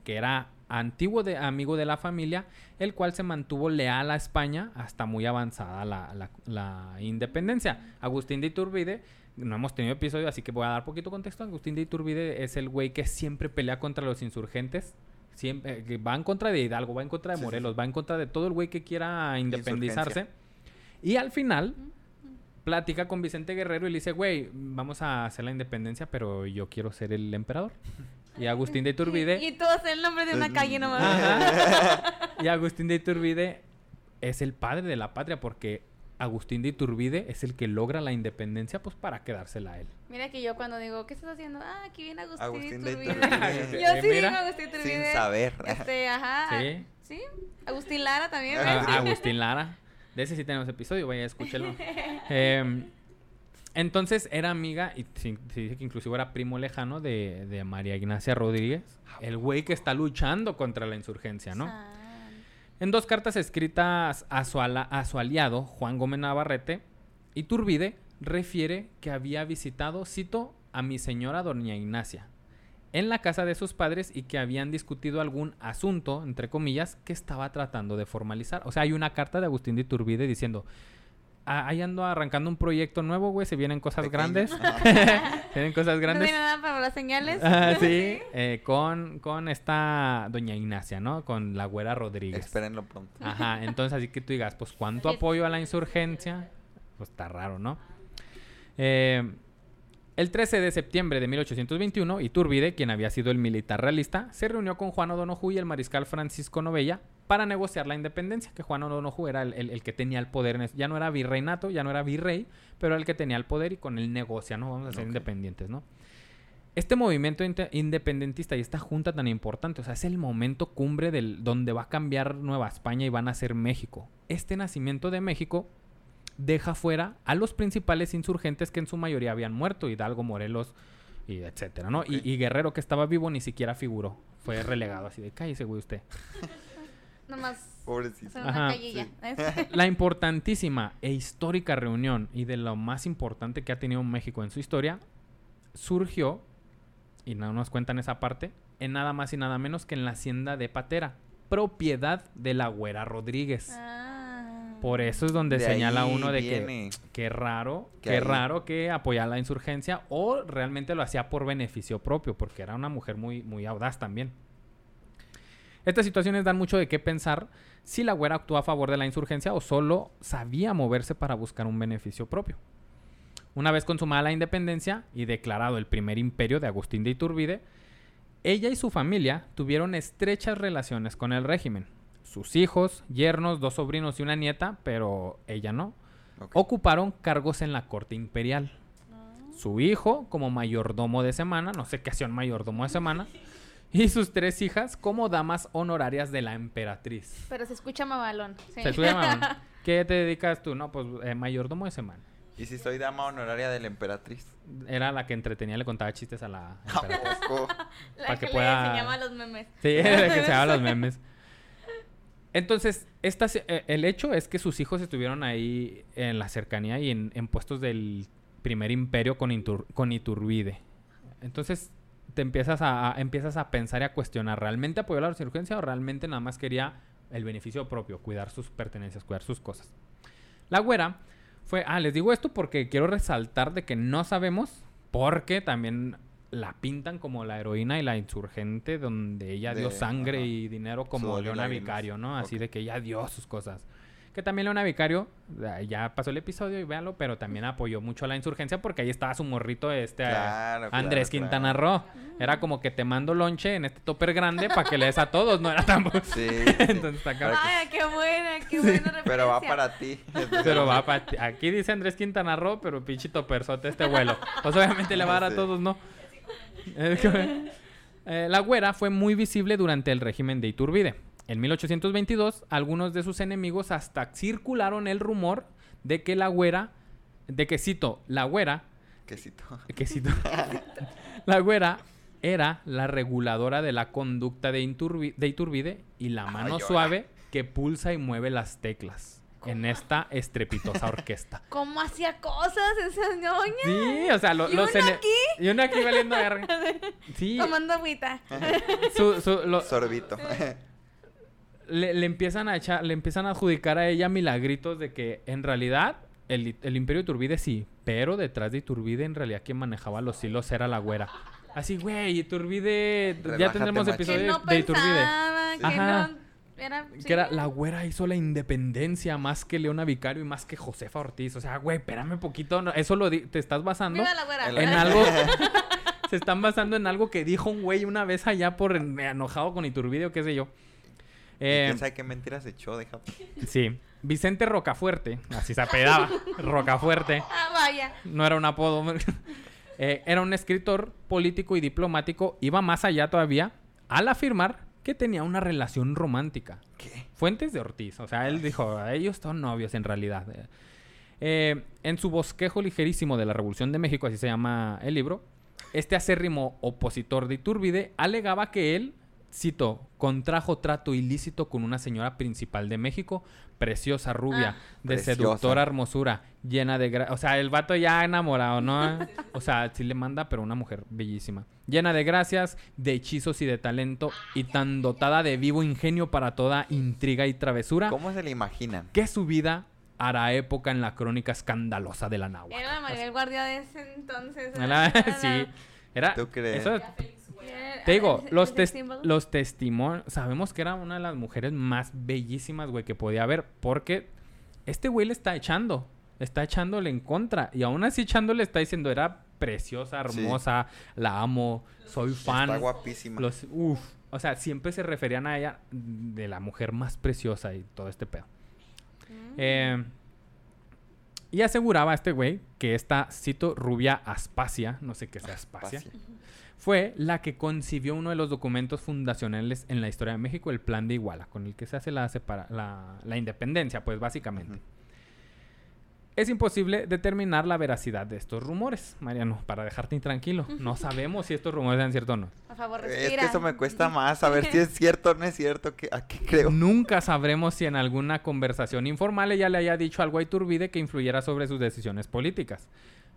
que era antiguo de, amigo de la familia, el cual se mantuvo leal a España hasta muy avanzada la, la- la independencia. Agustín de Iturbide, no hemos tenido episodio, así que voy a dar poquito contexto. Agustín de Iturbide es el güey que siempre pelea contra los insurgentes. Siempre, eh, que va en contra de Hidalgo, va en contra de sí, Morelos, sí. va en contra de todo el güey que quiera independizarse. Y al final platica con Vicente Guerrero y le dice, güey, vamos a hacer la independencia, pero yo quiero ser el emperador. Y Agustín de Iturbide... Y tú haces el nombre de una calle nomás. Ajá. y Agustín de Iturbide es el padre de la patria porque Agustín de Iturbide es el que logra la independencia pues para quedársela a él. Mira que yo cuando digo, ¿qué estás haciendo? Ah, aquí viene Agustín, Agustín de Iturbide. Iturbide. yo sí Mira. digo Agustín Iturbide. Sin saber. Este, ajá. Sí. Sí. Agustín Lara también. Ah, Agustín Lara. De ese sí tenemos episodio, vaya, escúchelo. Em, entonces era amiga, y se, se dice que inclusive era primo lejano de, de María Ignacia Rodríguez, el güey que está luchando contra la insurgencia, ¿no? Ah. En dos cartas escritas a su, ala- a su aliado, Juan Gómez Navarrete, Iturbide refiere que había visitado, cito, a mi señora doña Ignacia en la casa de sus padres y que habían discutido algún asunto, entre comillas, que estaba tratando de formalizar. O sea, hay una carta de Agustín de Iturbide diciendo, "Ah, ahí ando arrancando un proyecto nuevo, güey, se vienen cosas Pequeño. grandes. se vienen cosas No grandes. tiene nada para las señales. Ah, sí, eh, con, con esta doña Ignacia, ¿no? Con la güera Rodríguez. Espérenlo pronto. Ajá, entonces así que tú digas, pues cuánto apoyo a la insurgencia, pues está raro, ¿no? Eh, el 13 de septiembre de 1821, Iturbide, quien había sido el militar realista, se reunió con Juan O'Donoju y el mariscal Francisco Novella para negociar la independencia, que Juan O'Donoju era el, el- el que tenía el poder, ya no era virreinato, ya no era virrey, pero era el que tenía el poder y con él negocia, ¿no? Vamos a ser independientes, ¿no? Este movimiento independentista y esta junta tan importante, o sea, es el momento cumbre del donde va a cambiar Nueva España y van a ser México. Este nacimiento de México deja fuera a los principales insurgentes que en su mayoría habían muerto, Hidalgo, Morelos y etcétera, ¿no? Y- Guerrero que estaba vivo ni siquiera figuró, fue relegado así de cállese, güey, usted. Nomás Pobrecito. una. La importantísima e histórica reunión y de lo más importante que ha tenido México en su historia surgió, y no nos cuentan esa parte, en nada más y nada menos que en la hacienda de Patera, propiedad de la güera Rodríguez. Ah. Por eso es donde De señala uno de que qué raro, qué ahí- raro que apoyara la insurgencia o realmente lo hacía por beneficio propio, porque era una mujer muy, muy audaz también. Estas situaciones dan mucho de qué pensar si la güera actuó a favor de la insurgencia o solo sabía moverse para buscar un beneficio propio. Una vez consumada la independencia y declarado el primer imperio de Agustín de Iturbide, ella y su familia tuvieron estrechas relaciones con el régimen. Sus hijos, yernos, dos sobrinos y una nieta, pero ella no, ocuparon cargos en la corte imperial. Su hijo como mayordomo de semana, no sé qué hacía un mayordomo de semana, y sus tres hijas como damas honorarias de la emperatriz. Pero se escucha mamalón. Sí. Se llaman, ¿Qué te dedicas tú? No, pues eh, mayordomo de semana. ¿Y si soy dama honoraria de la emperatriz? Era la que entretenía, le contaba chistes a la ¿A emperatriz. La para que, que le pueda- enseñaba los memes. Sí, era la que se daba los memes. Entonces, esta, eh, el hecho es que sus hijos estuvieron ahí en la cercanía y en, en puestos del primer imperio con, con Iturbide. Entonces, te empiezas a, a- empiezas a pensar y a cuestionar, ¿realmente apoyó la insurgencia o realmente nada más quería el beneficio propio, cuidar sus pertenencias, cuidar sus cosas? La güera fue, ah, les digo esto porque quiero resaltar de que no sabemos, porque también la pintan como la heroína y la insurgente, donde ella dio sangre ajá. y dinero como Sudor Leona. Vicario, ¿no? Así de que ella dio sus cosas. Que también Leona Vicario, ah, ya pasó el episodio y véanlo, pero también apoyó mucho a la insurgencia porque ahí estaba su morrito, este, Claro, Andrés claro, Quintana claro. Roo. Era como que te mando lonche en este topper grande para que le des a todos, no era tan... Sí. Entonces está cabrón. Ay, qué buena, qué buena referencia. Pero va para ti. Pero va para ti. Aquí dice Andrés Quintana Roo, pero pinchito persote este vuelo. Pues obviamente le va a dar a Sí. todos, ¿no? Eh, la güera fue muy visible durante el régimen de Iturbide. En 1822, algunos de sus enemigos hasta circularon el rumor de que la güera, de que cito, la güera, Quesito. que cito, la güera era la reguladora de la conducta de, Iturbide y la mano suave que pulsa y mueve las teclas en esta estrepitosa orquesta. ¿Cómo hacía cosas esa ñoña? Sí, o sea, lo- ¿Y los uno aquí? Y uno aquí valiendo verga. Sí, Tomando agüita. su- su- lo- Sorbito. le, le empiezan a echar, le empiezan a adjudicar a ella milagritos de que en realidad el, el imperio de Iturbide sí, pero detrás de Iturbide en realidad quien manejaba los hilos era la güera. Así, güey, Iturbide, ya Relájate, tendremos macho. episodio Que no de Iturbide. pensaba, que Ajá. no... Era, Que era la güera hizo la independencia más que Leona Vicario y más que Josefa Ortiz. O sea, güey, espérame poquito. no, Eso lo di- te estás basando Viva la güera. En algo. se están basando en algo que dijo un güey una vez allá por en- enojado con Iturbide o qué sé yo. ¿Y Eh, ¿Quién sabe qué mentiras echó? Déjate. sí. Vicente Rocafuerte, así se apellidaba. Rocafuerte. Ah, vaya. no era un apodo. Eh, era un escritor político y diplomático. Iba más allá todavía al afirmar que tenía una relación romántica. ¿Qué? Fuentes de Ortiz. O sea, él dijo, ellos son novios en realidad. Eh, en su bosquejo ligerísimo de la Revolución de México, así se llama el libro, este acérrimo opositor de Iturbide alegaba que él, cito, contrajo trato ilícito con una señora principal de México, preciosa, rubia, Ah. de Preciosa. seductora hermosura, llena de... gra- O sea, el vato ya enamorado, ¿no? O sea, sí le manda, pero una mujer bellísima. Llena de gracias, de hechizos y de talento, y tan dotada de vivo ingenio para toda intriga y travesura, ¿Cómo se le imaginan? que su vida hará época en la crónica escandalosa de la náhuatl. Era la Maribel Guardia de ese entonces. Era- Era sí, era... ¿Tú crees? eso- te digo, los, tes- los testimonios, sabemos que era una de las mujeres más bellísimas, güey, que podía haber, porque este güey le está echando, está echándole en contra, y aún así echándole está diciendo, era preciosa, Sí. hermosa, la amo, soy fan. Está guapísima. Los, uf, o sea, siempre se referían a ella de la mujer más preciosa y todo este pedo. Mm. Eh, y aseguraba a este güey que esta, cito, rubia Aspasia, no sé qué sea Aspasia. Fue la que concibió uno de los documentos fundacionales en la historia de México, el Plan de Iguala, con el que se hace la, separa- la, la independencia, pues básicamente. Es imposible determinar la veracidad de estos rumores, Mariano, para dejarte intranquilo. No sabemos si estos rumores sean ciertos o no. Por favor, Es respira. que eso me cuesta más saber si es cierto o no es cierto. que- ¿A qué creo? Nunca sabremos si en alguna conversación informal ella le haya dicho algo a Iturbide que influyera sobre sus decisiones políticas.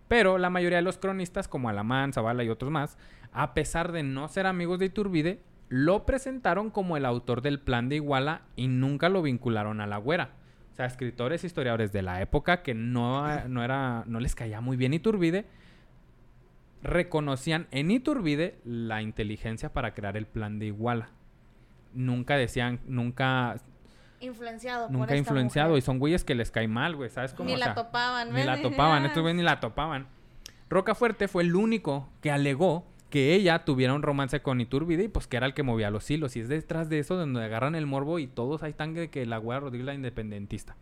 Pero la mayoría de los cronistas, como Alamán, Zavala y otros más, a pesar de no ser amigos de Iturbide, lo presentaron como el autor del plan de Iguala y nunca lo vincularon a la güera. O sea, escritores e historiadores de la época que no, no, era, no les caía muy bien Iturbide, reconocían en Iturbide la inteligencia para crear el plan de Iguala. Nunca decían, nunca Influenciado. por Nunca esta influenciado. mujer. Y son güeyes que les cae mal, güey. ¿Sabes cómo? Ni O la topaban, Ni la topaban. Estos güeyes ni la topaban. Rocafuerte fue el único que alegó que ella tuviera un romance con Iturbide y pues que era el que movía los hilos. Y es detrás de eso donde agarran el morbo y todos ahí están de que la güera Rodríguez la independentista.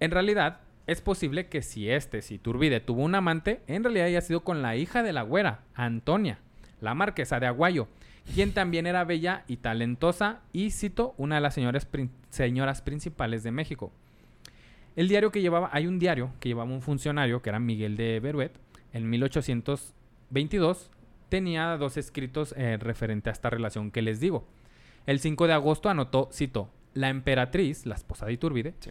En realidad, es posible que si este, si Iturbide tuvo un amante, en realidad haya sido con la hija de la güera, Antonia, la marquesa de Aguayo, quien también era bella y talentosa y cito una de las prin- señoras principales de México. El diario que llevaba, hay un diario que llevaba un funcionario que era Miguel de Beruet, en 1822 tenía dos escritos eh, referente a esta relación que les digo. El 5 de agosto anotó, cito, la emperatriz, la esposa de Iturbide, Sí.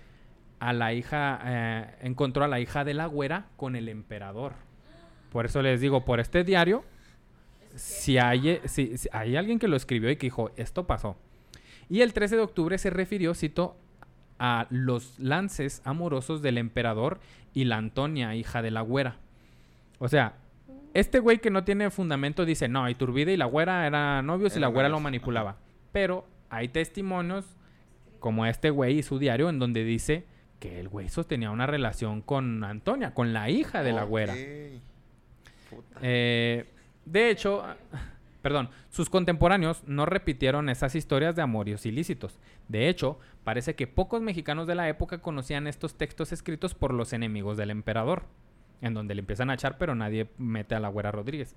a la hija, eh, encontró a la hija de la güera con el emperador. Por eso les digo, por este diario, si hay, eh, si- si hay alguien que lo escribió y que dijo, esto pasó. Y el 13 de octubre se refirió, cito, a los lances amorosos del emperador y la Antonia, hija de la güera. O sea, este güey que no tiene fundamento dice, no, Iturbide y la güera eran novios y la güera lo manipulaba. Pero hay testimonios como este güey y su diario en donde dice que el güey sostenía una relación con Antonia, con la hija de la güera. Eh, de hecho, perdón, sus contemporáneos no repitieron esas historias de amorios ilícitos. De hecho, parece que pocos mexicanos de la época conocían estos textos escritos por los enemigos del emperador, en donde le empiezan a echar, pero nadie mete a la güera Rodríguez.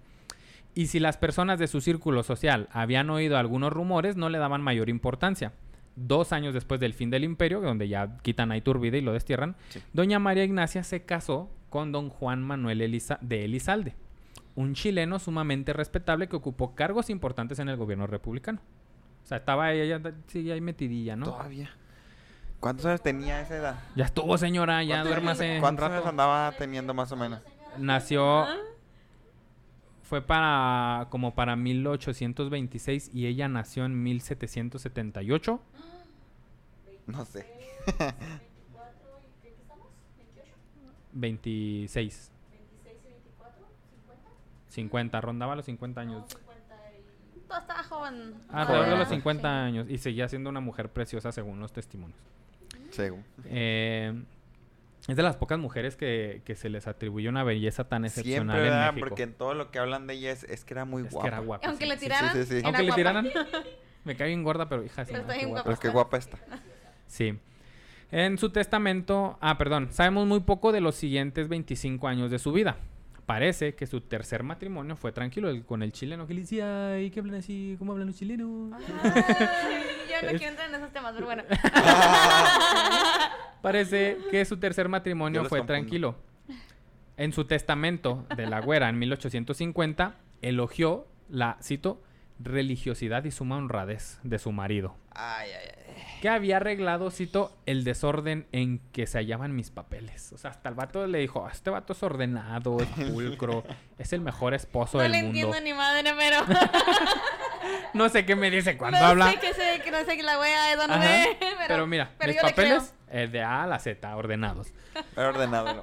Y si las personas de su círculo social habían oído algunos rumores, no le daban mayor importancia. Dos años después del fin del imperio, donde ya quitan a Iturbide y lo destierran, Sí. doña María Ignacia se casó con don Juan Manuel Eliza- de Elizalde, un chileno sumamente respetable que ocupó cargos importantes en el gobierno republicano. O sea, estaba ella ya, sí, ahí metidilla, ¿no? Todavía. ¿Cuántos años tenía esa edad? Ya estuvo, señora, ya ¿Cuántos- duérmase ¿Cuántos años rato. andaba teniendo más o menos? Nació... Fue para... como para 1826 y ella nació en 1778. No sé. 26. 50, rondaba los 50 años. Toda estaba joven. Alrededor de Joven. los Sí. 50 años y seguía siendo una mujer preciosa según los testimonios. Según. Eh, es de las pocas mujeres que, que se les atribuye una belleza tan excepcional Siempre, en ¿verdad? México. Porque en todo lo que hablan de ella es, es que era muy es guapa. que era guapa. Aunque sí. le sí, tiraran. sí, sí. Aunque le guapa. tiraran, me cae bien gorda, pero hija, sí, Pero no, está qué bien guapa Pero es que Está. guapa está. Sí. En su testamento, ah, perdón, sabemos muy poco de los siguientes 25 años de su vida. Parece que su tercer matrimonio fue tranquilo el- con el chileno que le decía, ay, ¿qué hablan así? ¿Cómo hablan los chilenos? Ay, yo no quiero entrar en esos temas, pero bueno. Parece que su tercer matrimonio fue confundo. tranquilo. En su testamento de la güera en 1850, elogió la, cito, religiosidad y suma honradez de su marido, Ay, ay, ay. que había arreglado, cito, el desorden en que se hallaban mis papeles. O sea, hasta el vato le dijo, este vato es ordenado, es pulcro, es el mejor esposo No del le mundo. entiendo ni madre, pero. No sé qué me dice cuando no habla. sé que sé que no sé que la wea de dónde ve, pero, pero, mira, pero mis le papeles eh, de A a la Z, ordenados. Ordenado, ¿no?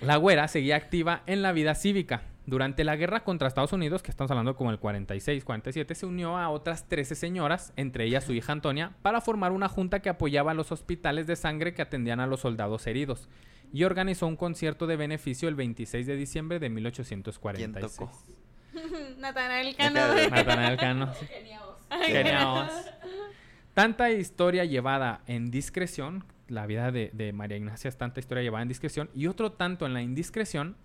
La güera seguía activa en la vida cívica. Durante la guerra contra Estados Unidos, que estamos hablando como el 46-47, se unió a otras 13 señoras, entre ellas su hija Antonia, para formar una junta que apoyaba a los hospitales de sangre que atendían a los soldados heridos. Y organizó un concierto de beneficio el 26 de diciembre de 1846. tocó? Natanael Cano. Natanael Cano. Oz. Tanta historia llevada en discreción, la vida de, de María Ignacia es tanta historia llevada en discreción, y otro tanto en la indiscreción,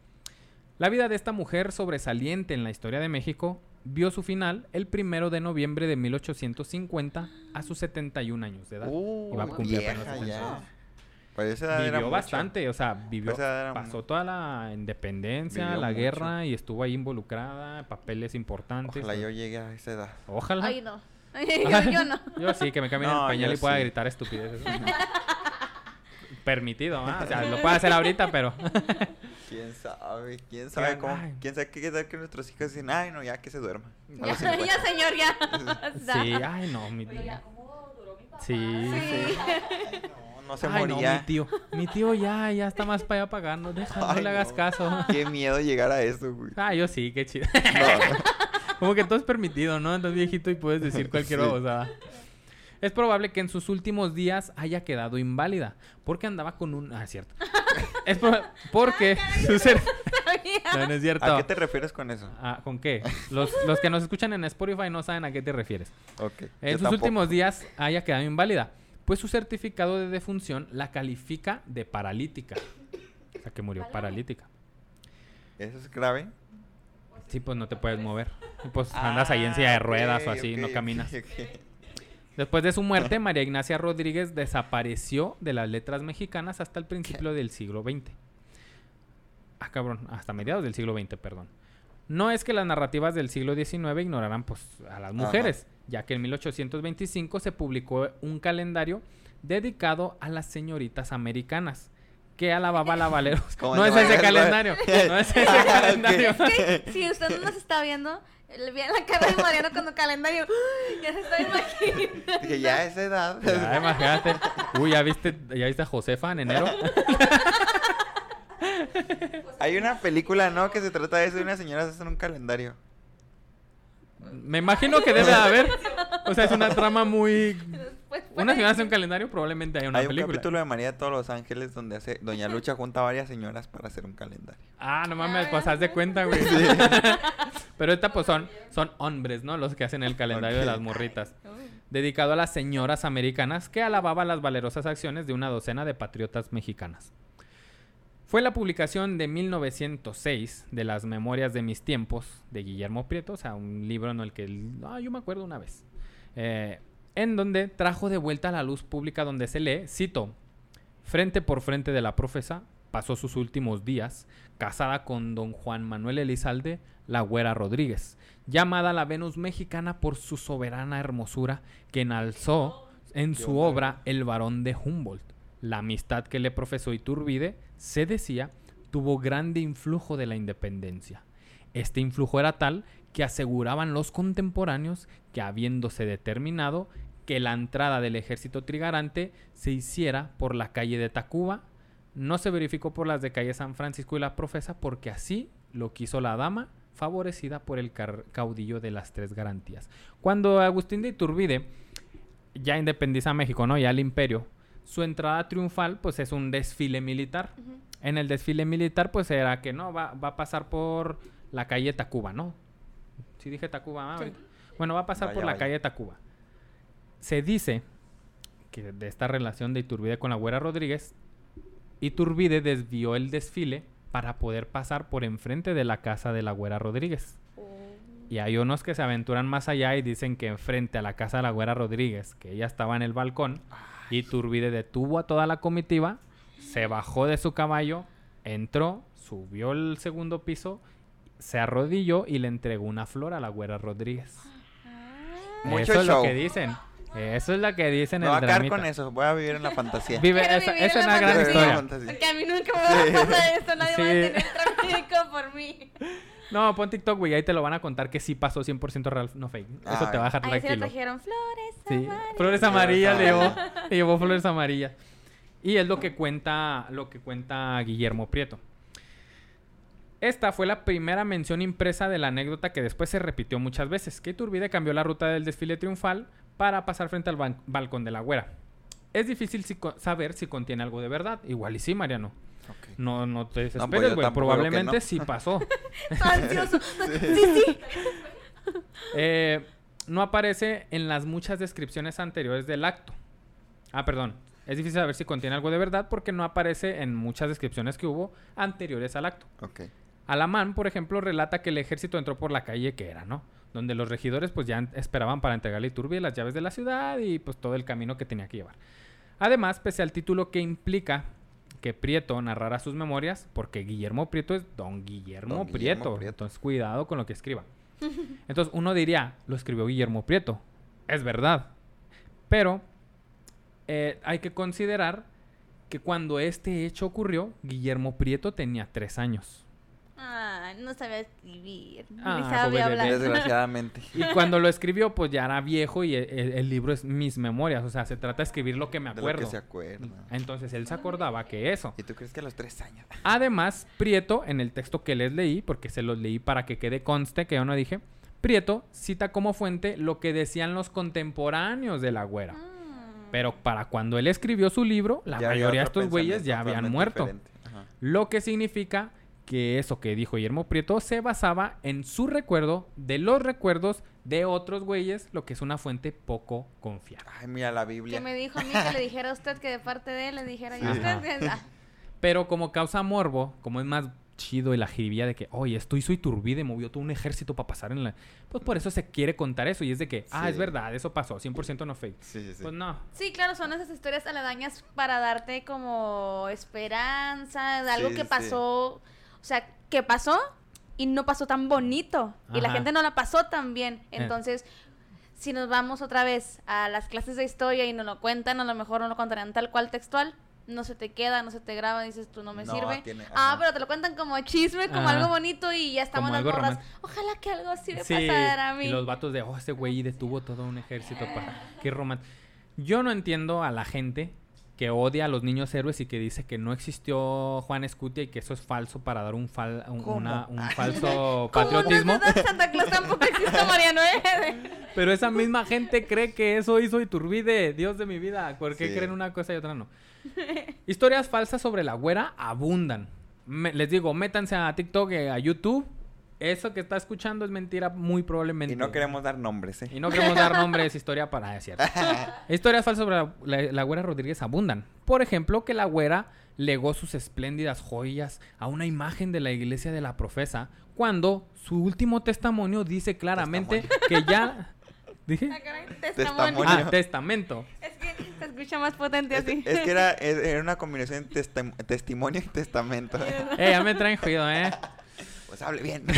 la vida de esta mujer sobresaliente en la historia de México vio su final el primero de noviembre de 1850 a sus 71 años de edad. Uh, Iba a cumplir vieja 70. ya. Pues esa edad era Vivió mucho. bastante, o sea, vivió, Pues pasó toda la independencia, Vivió la mucho. guerra y estuvo ahí involucrada, papeles importantes. Ojalá yo llegue a esa edad. Ojalá. Ay, no. yo, yo no. Yo sí, que me cambien No, el pañal y pueda sí. gritar estupideces. Permitido, ¿ah? O sea, lo puedo hacer ahorita, pero... ¿Quién sabe? ¿Quién sabe cómo? Ay. ¿Quién sabe qué tal que nuestros hijos dicen, ay, no, ya que se duerma? Ya, los 50. ya, señor, ya. sí, ay, no, mi tío. ¿Cómo duró mi papá? Sí, Sí. Ay, no, no se Ay, no, moría. mi tío. Mi tío ya, ya está más para allá pagando. Deja, no Ay, le hagas no. caso. Qué miedo llegar a eso, güey. Ah, yo sí, qué chido. No, Como que todo es permitido, ¿no? Estás viejito y puedes decir cualquier Sí. babosada. Es probable que en sus últimos días haya quedado inválida. Porque andaba con un... Ah, es cierto. Es proba- porque su ser... No, no es cierto. ¿A qué te refieres con eso? Ah, ¿Con qué? Los, los que nos escuchan en Spotify no saben a qué te refieres. Ok. En yo sus tampoco. últimos días haya quedado inválida, pues su certificado de defunción la califica de paralítica. O sea, que murió paralítica. ¿Eso es grave? Sí, pues no te puedes mover. Pues andas ahí en silla de Ah, ruedas o así, no caminas. Después de su muerte, María Ignacia Rodríguez desapareció de las letras mexicanas hasta el principio del siglo XX. Ah, cabrón, hasta mediados del siglo XX, perdón. No es que las narrativas del siglo XIX ignoraran pues, a las mujeres, ya que en 1825 se publicó un calendario dedicado a las señoritas americanas, que alababa la Valeros. No es ese Mariano. calendario, no es ese Ah, ok. calendario. Si usted no nos está viendo, le vi en la cara de Mariano con el calendario. Ya se está imaginando. Ya a esa edad. Ya, imagínate. Uy, ¿ya viste, ¿ya viste a Josefa en enero? Hay una película, ¿no? Que se trata de eso de unas señoras hacen un calendario. Me imagino que debe de haber. O sea, es una trama muy. Una señora hace un calendario, probablemente haya una Hay un película. capítulo de María de todos los ángeles donde hace Doña Lucha junta a varias señoras para hacer un calendario. Ah, no mames, pues haz de cuenta, güey. Pero esta, pues son, son hombres, ¿no? Los que hacen el calendario de las morritas. Dedicado a las señoras americanas que alababa las valerosas acciones de una docena de patriotas mexicanas. Fue la publicación de 1906 de las Memorias de mis tiempos de Guillermo Prieto, o sea, un libro en el que... Ah, yo me acuerdo una vez. Eh, en donde trajo de vuelta a la luz pública donde se lee, cito, frente por frente de la profesa, pasó sus últimos días, casada con don Juan Manuel Elizalde, la güera Rodríguez, llamada la Venus mexicana por su soberana hermosura, que enalzó en su obra El varón de Humboldt. La amistad que le profesó Iturbide, se decía, tuvo grande influjo de la independencia. Este influjo era tal que aseguraban los contemporáneos que habiéndose determinado que la entrada del ejército trigarante se hiciera por la calle de Tacuba, no se verificó por las de calle San Francisco y la Profesa porque así lo quiso la dama favorecida por el caudillo de las tres garantías. Cuando Agustín de Iturbide ya independiza México, ¿no? Ya el imperio, su entrada triunfal pues es un desfile militar. En el desfile militar pues era que no, va, va a pasar por la calle Tacuba, ¿no? Sí dije Tacuba, ah, Sí. Bueno, va a pasar Vaya, por la vaya. calle Tacuba. Se dice que de esta relación de Iturbide con la Güera Rodríguez, Iturbide desvió el desfile para poder pasar por enfrente de la casa de la Güera Rodríguez. Y hay unos que se aventuran más allá y dicen que enfrente a la casa de la Güera Rodríguez, que ella estaba en el balcón, Iturbide detuvo a toda la comitiva, se bajó de su caballo, entró, subió el segundo piso, se arrodilló y le entregó una flor a la Güera Rodríguez. Mucho eso es show. lo que dicen. Eso es lo que dicen en voy a el dramita. con eso. Voy a vivir en la fantasía. Vive, esa, vivir esa es una gran fantasía. historia. Porque a mí nunca me va a pasar esto, nadie va a Sí. tener tráfico por mí. No, pon TikTok, güey, ahí te lo van a contar que sí pasó 100% real, no fake. Eso Ah, te va a dejar Ahí se le tranquilo. trajeron flores Sí, amarillas. flores amarillas le llevó, le llevó flores amarillas. Y es lo que cuenta, lo que cuenta Guillermo Prieto. Esta fue la primera mención impresa de la anécdota que después se repitió muchas veces, que Iturbide cambió la ruta del desfile triunfal para pasar frente al ban- balcón de la güera. Es difícil si co- saber si contiene algo de verdad. Igual y sí, Mariano. No, no te pues desesperes, yo güey. Probablemente no. sí pasó. Ansioso. Sí, sí. Eh, no aparece en las muchas descripciones anteriores del acto. Ah, perdón. Es difícil saber si contiene algo de verdad porque no aparece en muchas descripciones que hubo anteriores al acto. Ok. Alamán, por ejemplo, relata que el ejército entró por la calle que era, ¿no? Donde los regidores pues ya esperaban para entregarle a Iturbide las llaves de la ciudad y pues todo el camino que tenía que llevar. Además, pese al título que implica que Prieto narrara sus memorias, porque Guillermo Prieto es don Guillermo, Don Guillermo Prieto, Prieto. entonces cuidado con lo que escriba. Entonces uno diría, lo escribió Guillermo Prieto, es verdad, pero eh, hay que considerar que cuando este hecho ocurrió, Guillermo Prieto tenía tres años. No sabía escribir. Ah, Ni sabía hablar. Desgraciadamente. Y cuando lo escribió, pues ya era viejo y el, el- el libro es mis memorias. O sea, se trata de escribir lo que me De lo acuerdo. que se acuerda. Entonces él se acordaba que eso. ¿Y tú crees que a los tres años? Además, Prieto, en el texto que les leí, porque se los leí para que quede conste que yo no dije, Prieto cita como fuente lo que decían los contemporáneos de la güera. Mm. Pero para cuando él escribió su libro, la Ya mayoría de estos güeyes ya habían muerto. Lo que significa que eso que dijo Guillermo Prieto se basaba en su recuerdo de los recuerdos de otros güeyes, lo que es una fuente poco confiable. Ay, mira la Que Biblia. me dijo a mí que le dijera a usted que de parte de él le dijera yo a usted. que- Pero como causa morbo, como es más chido y la jiribilla de que, oye, esto hizo Iturbide, movió todo un ejército para pasar en la... Pues por eso se quiere contar eso y es de que, ah, Sí. es verdad, eso pasó, 100% no fake. Sí, sí, sí. Pues no. Sí, claro, son esas historias aledañas para darte como esperanza de algo Sí, que sí. O sea, que pasó y no pasó tan bonito y la gente no la pasó tan bien. Eh. Entonces, si nos vamos otra vez a las clases de historia y nos lo cuentan, a lo mejor no lo contarían tal cual textual. No se te queda, no se te graba, dices tú no me No, sirve. tiene- ah, pero te lo cuentan como chisme, como Ajá. algo bonito y ya estamos las morras. Ojalá que algo así me Sí, pasara a mí. y los vatos de, oh, ese güey detuvo todo un ejército para... Qué romántico. Yo no entiendo a la gente que odia a los niños héroes y que dice que no existió Juan Escutia y que eso es falso para dar un, fal- un, ¿Cómo? una- un falso ¿Cómo patriotismo. no? Santa Claus tampoco existe, Mariano. ¿eh? Pero esa misma gente cree que eso hizo Iturbide, Dios de mi vida. ¿Por qué Sí. creen una cosa y otra no? Historias falsas sobre la güera abundan. Me- les digo, métanse a TikTok, eh, a YouTube. Eso que está escuchando es mentira muy probablemente. Y no queremos dar nombres, ¿eh? Y no queremos dar nombres, historia para es cierto. Historias falsas sobre la, la- la güera Rodríguez abundan. Por ejemplo, que la güera legó sus espléndidas joyas a una imagen de la iglesia de la profesa, cuando su último testimonio dice claramente que ya... ¿Dije? Ah, testimonio. Ah, testamento. Es que se escucha más potente Es, así. es que era, era una combinación de testimonio y testamento. Eh, ya me traen jodido, ¿eh? Pues hable bien.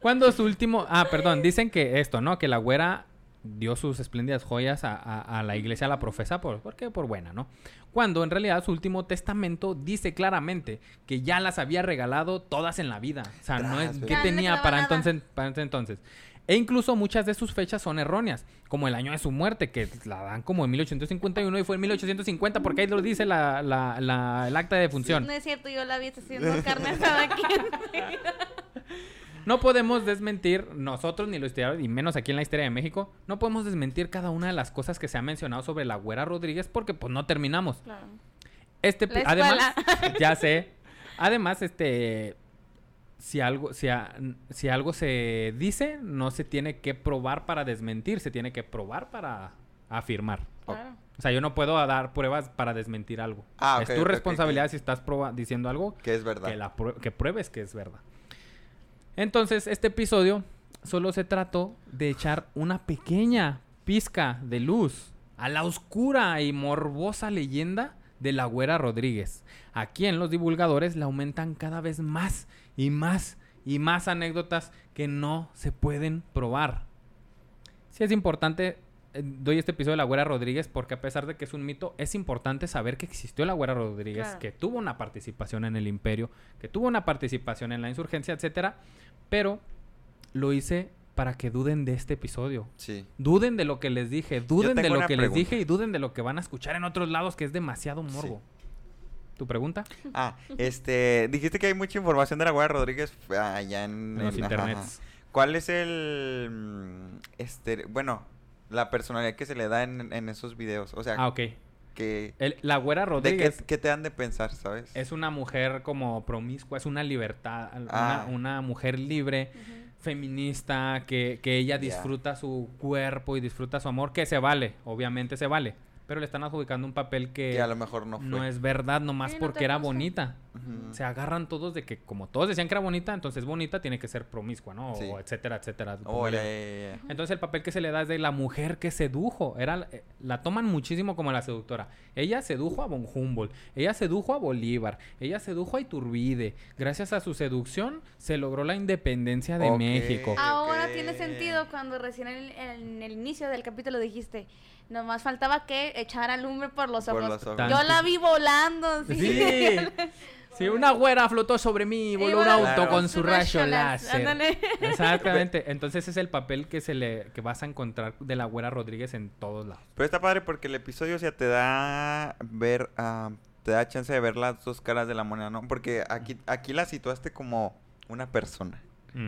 Cuando su último... Ah, perdón, dicen que esto, ¿no? Que la güera dio sus espléndidas joyas a, a- a la iglesia, a la profesa, por, ¿por qué? Por buena, ¿no? Cuando en realidad su último testamento dice claramente que ya las había regalado todas en la vida. O sea, no es... Tras, ¿Qué güey. Ya, no le tenía para nada. entonces, para entonces? E incluso muchas de sus fechas son erróneas, como el año de su muerte, que la dan como en 1851 y fue en 1850, porque ahí lo dice la, la- la- el acta de función. No es cierto, yo la vi haciendo carne asada aquí. no podemos desmentir, nosotros ni los historiadores, y menos aquí en la historia de México, no podemos desmentir cada una de las cosas que se ha mencionado sobre la güera Rodríguez porque pues no terminamos. Claro. Este, además, ya sé. Además, este, si algo, si, a- si algo se dice, no se tiene que probar para desmentir, se tiene que probar para afirmar. Claro. O sea, yo no puedo dar pruebas para desmentir algo. Ah, es tu responsabilidad si estás proba- diciendo algo Que es verdad. que, la prue- que pruebes que es verdad. Entonces, este episodio solo se trató de echar una pequeña pizca de luz a la oscura y morbosa leyenda de la güera Rodríguez. Aquí en los divulgadores le aumentan cada vez más y más y más anécdotas que no se pueden probar. Sí es importante, eh, doy este episodio de la güera Rodríguez porque a pesar de que es un mito, es importante saber que existió la güera Rodríguez, Claro. que tuvo una participación en el imperio, que tuvo una participación en la insurgencia, etcétera, pero lo hice para que duden de este episodio. Sí. Duden de lo que les dije, duden de lo que les dije y duden de lo que van a escuchar en otros lados, que es demasiado morbo. ¿Tu pregunta? Ah, este, dijiste que hay mucha información de la güera Rodríguez f- allá en, En los internets. ajá. ¿Cuál es el, mm, este, bueno, la personalidad que se le da en, en esos videos? O sea, Ah, ok. que, El- la güera ¿de qué, Rodríguez qué te han de pensar, sabes? es una mujer como promiscua, es una libertad, Ah. una, una mujer libre, feminista, que, que ella disfruta su cuerpo y disfruta su amor, que se vale, obviamente se vale. Pero le están adjudicando un papel que, que a lo mejor no fue. no es verdad, nomás Sí, no porque era bonita. Se agarran todos de que, como todos decían que era bonita, entonces bonita tiene que ser promiscua, ¿no? Sí. O etcétera, etcétera. Oh. Entonces el papel que se le da es de la mujer que sedujo. Era, eh, la toman muchísimo como la seductora. Ella sedujo a von Humboldt. Ella sedujo a Bolívar. Ella sedujo a Iturbide. Gracias a su seducción se logró la independencia de. México. Ahora tiene sentido cuando recién en el, en el inicio del capítulo dijiste, nomás faltaba que echara lumbre por los Por ojos. los ojos. Yo la vi volando. Sí. Sí. Sí, una güera flotó sobre mí y voló un auto Claro. con su rayo láser. Ándale. Exactamente. Entonces es el papel que se le que vas a encontrar de la güera Rodríguez en todos lados. Pero está padre porque el episodio, o sea, te da ver, ah, te da chance de ver las dos caras de la moneda, ¿no? Porque aquí, aquí la situaste como una persona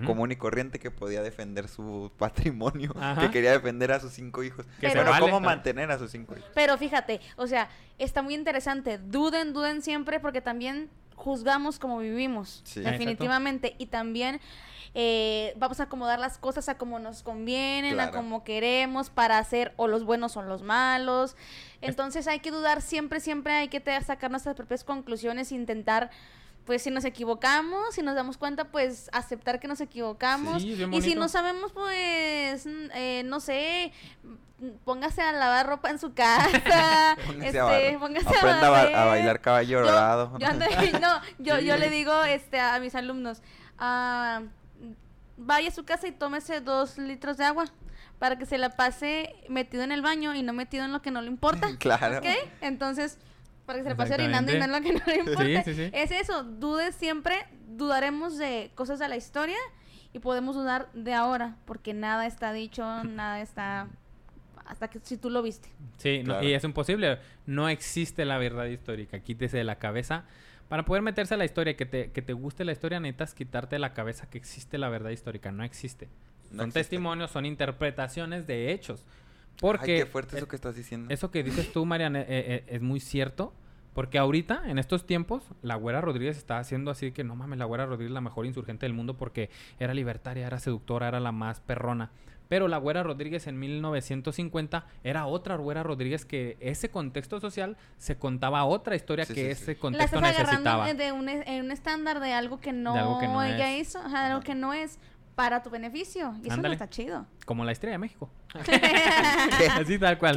Común y corriente que podía defender su patrimonio, Ajá. que quería defender a sus cinco hijos. Que bueno, vale, ¿cómo mantener a sus cinco hijos? Pero fíjate, o sea, está muy interesante. Duden, duden siempre porque también juzgamos como vivimos. Sí. Definitivamente. Y también eh, vamos a acomodar las cosas a como nos convienen, a como queremos para hacer o los buenos o los malos. Entonces hay que dudar siempre, siempre hay que sacar nuestras propias conclusiones, intentar... Pues si nos equivocamos, si nos damos cuenta, pues aceptar que nos equivocamos. Sí, es bien y si no sabemos, pues, eh, no sé, póngase a lavar ropa en su casa. Póngase este, a bar- póngase a Aprenda a, ba- a barrer. bailar caballo dorado. Yo, ando- no, yo, yo le digo este, a mis alumnos, ah, vaya a su casa y tómese dos litros de agua para que se la pase metido en el baño y no metido en lo que no le importa. claro. ¿Ok? Entonces, para que se la pase orinando y no lo que no le importa. Sí, sí, sí. Es eso, dudes siempre, dudaremos de cosas de la historia y podemos dudar de ahora, porque nada está dicho, nada está... Hasta que si tú lo viste. Sí, no- y es imposible. No existe la verdad histórica. Quítese de la cabeza. Para poder meterse a la historia, y que te, que te guste la historia, necesitas quitarte de la cabeza que existe la verdad histórica. No existe. No son existe. testimonios, son interpretaciones de hechos. Porque Ay, qué fuerte eh, eso que estás diciendo. eso que dices tú, Mariana, eh, eh, es muy cierto. Porque ahorita, en estos tiempos, la güera Rodríguez está haciendo así que no mames, la güera Rodríguez es la mejor insurgente del mundo porque era libertaria, era seductora, era la más perrona. Pero la güera Rodríguez en 1950 era otra güera Rodríguez que ese contexto social se contaba otra historia Sí, que sí, ese sí. La contexto estás agarrando necesitaba. eh, de un, es- en un estándar de algo que no, algo que no ella es. hizo, de algo que no es para tu beneficio. Y eso Ándale. no está chido. Como la estrella de México. Así tal cual.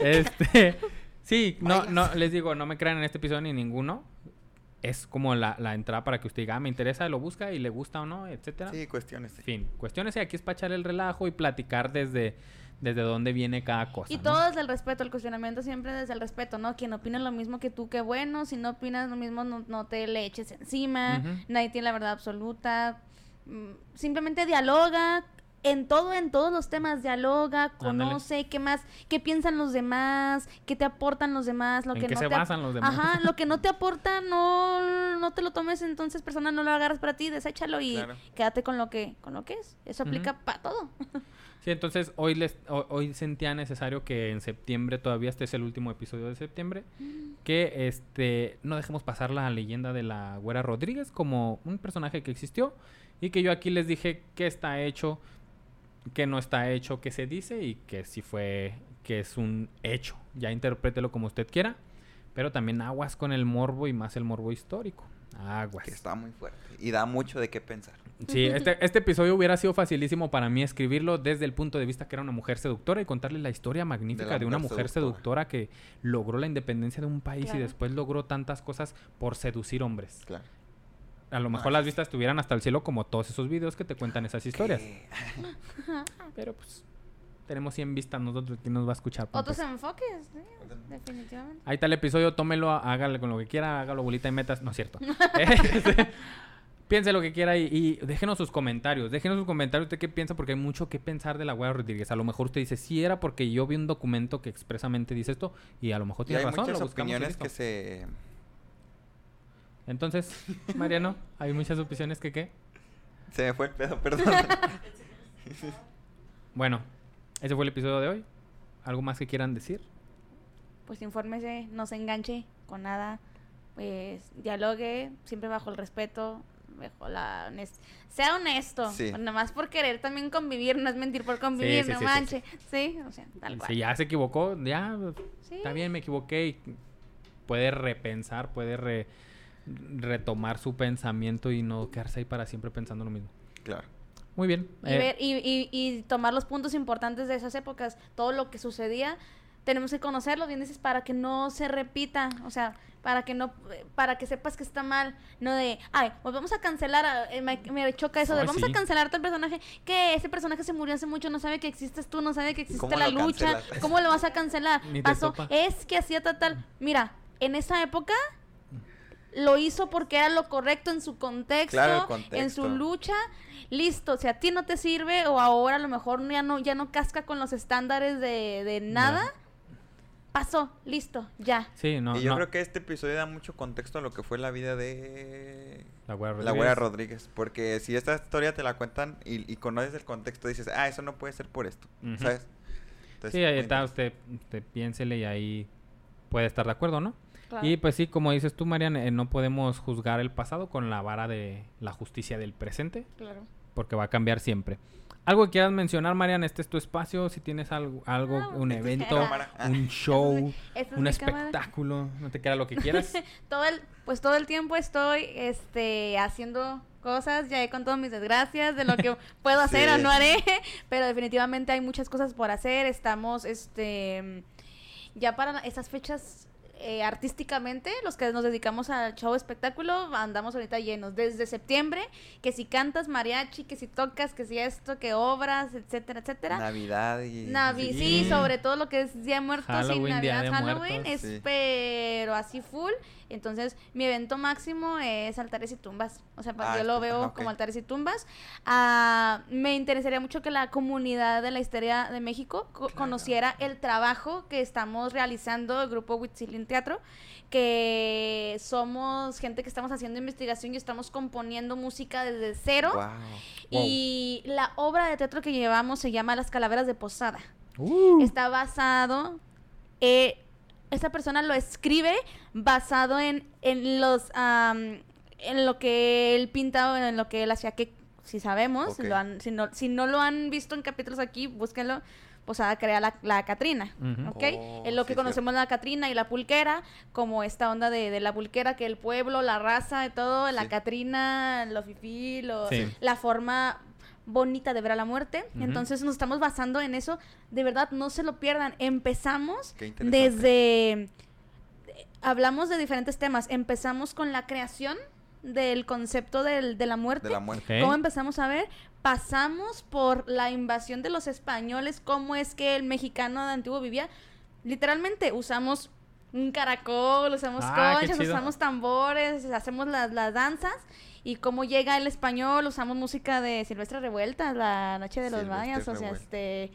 Este, sí, no, no, les digo, no me crean en este episodio ni ninguno. Es como la, la entrada para que usted diga, ah, me interesa, lo busca y le gusta o no, etcétera. Sí, cuestiones. sí. Fin, cuestiones y aquí es para echar el relajo y platicar desde, desde dónde viene cada cosa. Y ¿no? todo desde el respeto, el cuestionamiento siempre desde el respeto, ¿no? Quien opina lo mismo que tú, qué bueno. Si no opinas lo mismo, no, no te le eches encima. Nadie tiene la verdad absoluta. Mm, Simplemente dialoga, en todo, en todos los temas, dialoga, conoce, qué más, qué piensan los demás, qué te aportan los demás, lo ¿En que qué no se te basan los demás? Ajá, lo que no te aporta, no, no te lo tomes entonces persona, no lo agarras para ti, deséchalo y Claro. quédate con lo que, con lo que es. Eso aplica para todo. Sí, entonces hoy les ho- hoy sentía necesario que en septiembre todavía este es el último episodio de septiembre que este no dejemos pasar la leyenda de la Güera Rodríguez como un personaje que existió y que yo aquí les dije que está hecho, que no está hecho, que se dice y que sí fue que es un hecho. Ya interprételo como usted quiera, pero también aguas con el morbo y más el morbo histórico. Aguas. Que está muy fuerte. Y da mucho de qué pensar. Sí, este, este episodio hubiera sido facilísimo para mí escribirlo desde el punto de vista que era una mujer seductora y contarle la historia magnífica de, una mujer seductora. seductora. que logró la independencia de un país y después logró tantas cosas por seducir hombres. Claro. A lo mejor las vistas estuvieran hasta el cielo como todos esos videos que te cuentan esas historias. Pero pues tenemos 100 vistas nosotros, ¿quién nos va a escuchar? Otros Pampas? enfoques, sí, definitivamente. Ahí está el episodio, tómelo, hágale con lo que quiera, hágalo bolita y metas. No es cierto. Piense lo que quiera y, y déjenos sus comentarios. Déjenos sus comentarios usted qué piensa, porque hay mucho que pensar de la Güera Rodríguez. A lo mejor usted dice, sí era porque yo vi un documento que expresamente dice esto, y a lo mejor Y tiene hay razón. muchas lo opiniones que se... Entonces, Mariano, hay muchas opiniones que qué. Se me fue el pedo, perdón. Bueno, ese fue el episodio de hoy. ¿Algo más que quieran decir? Pues infórmese, no se enganche con nada, pues dialogue, siempre bajo el respeto, bajo la honest- Sea honesto, Sí. nomás por querer también convivir, no es mentir por convivir, sí, no sí, sí, sí. manche. Sí, o sea, tal cual. Si ya se equivocó, ya Sí. está bien, me equivoqué y puede repensar, puede re- retomar su pensamiento y no quedarse ahí para siempre pensando lo mismo. claro. Muy bien. y, eh, ver, y, y- y tomar los puntos importantes de esas épocas, todo lo que sucedía, tenemos que conocerlo, bien dices, para que no se repita, o sea, para que no, para que sepas que está mal, no de, ay, pues vamos a cancelar, a- eh, me, me choca eso de, vamos sí. a cancelar a tal personaje, que ese personaje se murió hace mucho, no sabe que existes tú, no sabe que existe ¿Cómo la lucha, cancelas? ¿cómo lo vas a cancelar? Pasó, es que hacía tal, tal, mira, en esa época lo hizo porque era lo correcto en su contexto, Claro, en su lucha. Listo, si a ti no te sirve o ahora a lo mejor ya no, ya no casca con los estándares de, de nada, pasó, listo, ya. sí, no, y yo no, creo que este episodio da mucho contexto a lo que fue la vida de... La Güera La Rodríguez. Güera Rodríguez. Porque si esta historia te la cuentan y, y conoces el contexto, dices, ah, eso no puede ser por esto. ¿Sabes? Entonces, Sí, ahí está, usted, usted piénsele y ahí puede estar de acuerdo, ¿no? Claro. Y pues sí, como dices tú, Marian, eh, no podemos juzgar el pasado con la vara de la justicia del presente. Claro. porque va a cambiar siempre. ¿Algo que quieras mencionar, Marian? Este es tu espacio. Si tienes algo, algo No, un evento. Ah. un show, es un cámara. espectáculo, no te queda lo que quieras. Todo el, pues todo el tiempo estoy este haciendo cosas, ya he contado mis desgracias de lo que puedo hacer o no haré, pero definitivamente hay muchas cosas por hacer, estamos este ya para esas fechas eh, artísticamente, los que nos dedicamos al show espectáculo, andamos ahorita llenos. Desde septiembre, que si cantas mariachi, que si tocas, que si esto, que obras, etcétera, etcétera. Navidad y... Navi, sí. Sí. sobre todo lo que es Día de Muertos Halloween, y Navidad, Halloween, Muertos, es sí. pero así full. Entonces, mi evento máximo es altares y tumbas. O sea, Ah, yo lo veo como altares y tumbas. Ah, me interesaría mucho que la comunidad de la historia de México co- conociera el trabajo que estamos realizando el grupo Huitzilin Teatro, que somos gente que estamos haciendo investigación y estamos componiendo música desde cero. Wow. Y la obra de teatro que llevamos se llama Las Calaveras de Posada. Uh, Está basado, eh, esta persona lo escribe basado en, en los, am, en lo que él pinta o en lo que él hacía, que si sabemos, lo han- si, no, si no lo han visto en capítulos aquí, búsquenlo. Posada crea la, la Catrina, Ujú. ¿ok? Oh, en lo que sí, conocemos la Catrina y la Pulquera, como esta onda de, de la Pulquera, que el pueblo, la raza, y todo, la Sí. Catrina, lo fifí, lo, Sí. la forma bonita de ver a la muerte. Entonces nos estamos basando en eso. De verdad, no se lo pierdan. Empezamos desde... Hablamos de diferentes temas. Empezamos con la creación del concepto del- de la muerte. De la muerte. ¿Cómo empezamos a ver? Pasamos por la invasión de los españoles, cómo es que el mexicano de antiguo vivía. Literalmente usamos un caracol, usamos Ah, conchas, usamos tambores, hacemos las, las danzas. Y cómo llega el español, usamos música de Silvestre Revueltas, La Noche de los Silvestre Mayas, o sea, este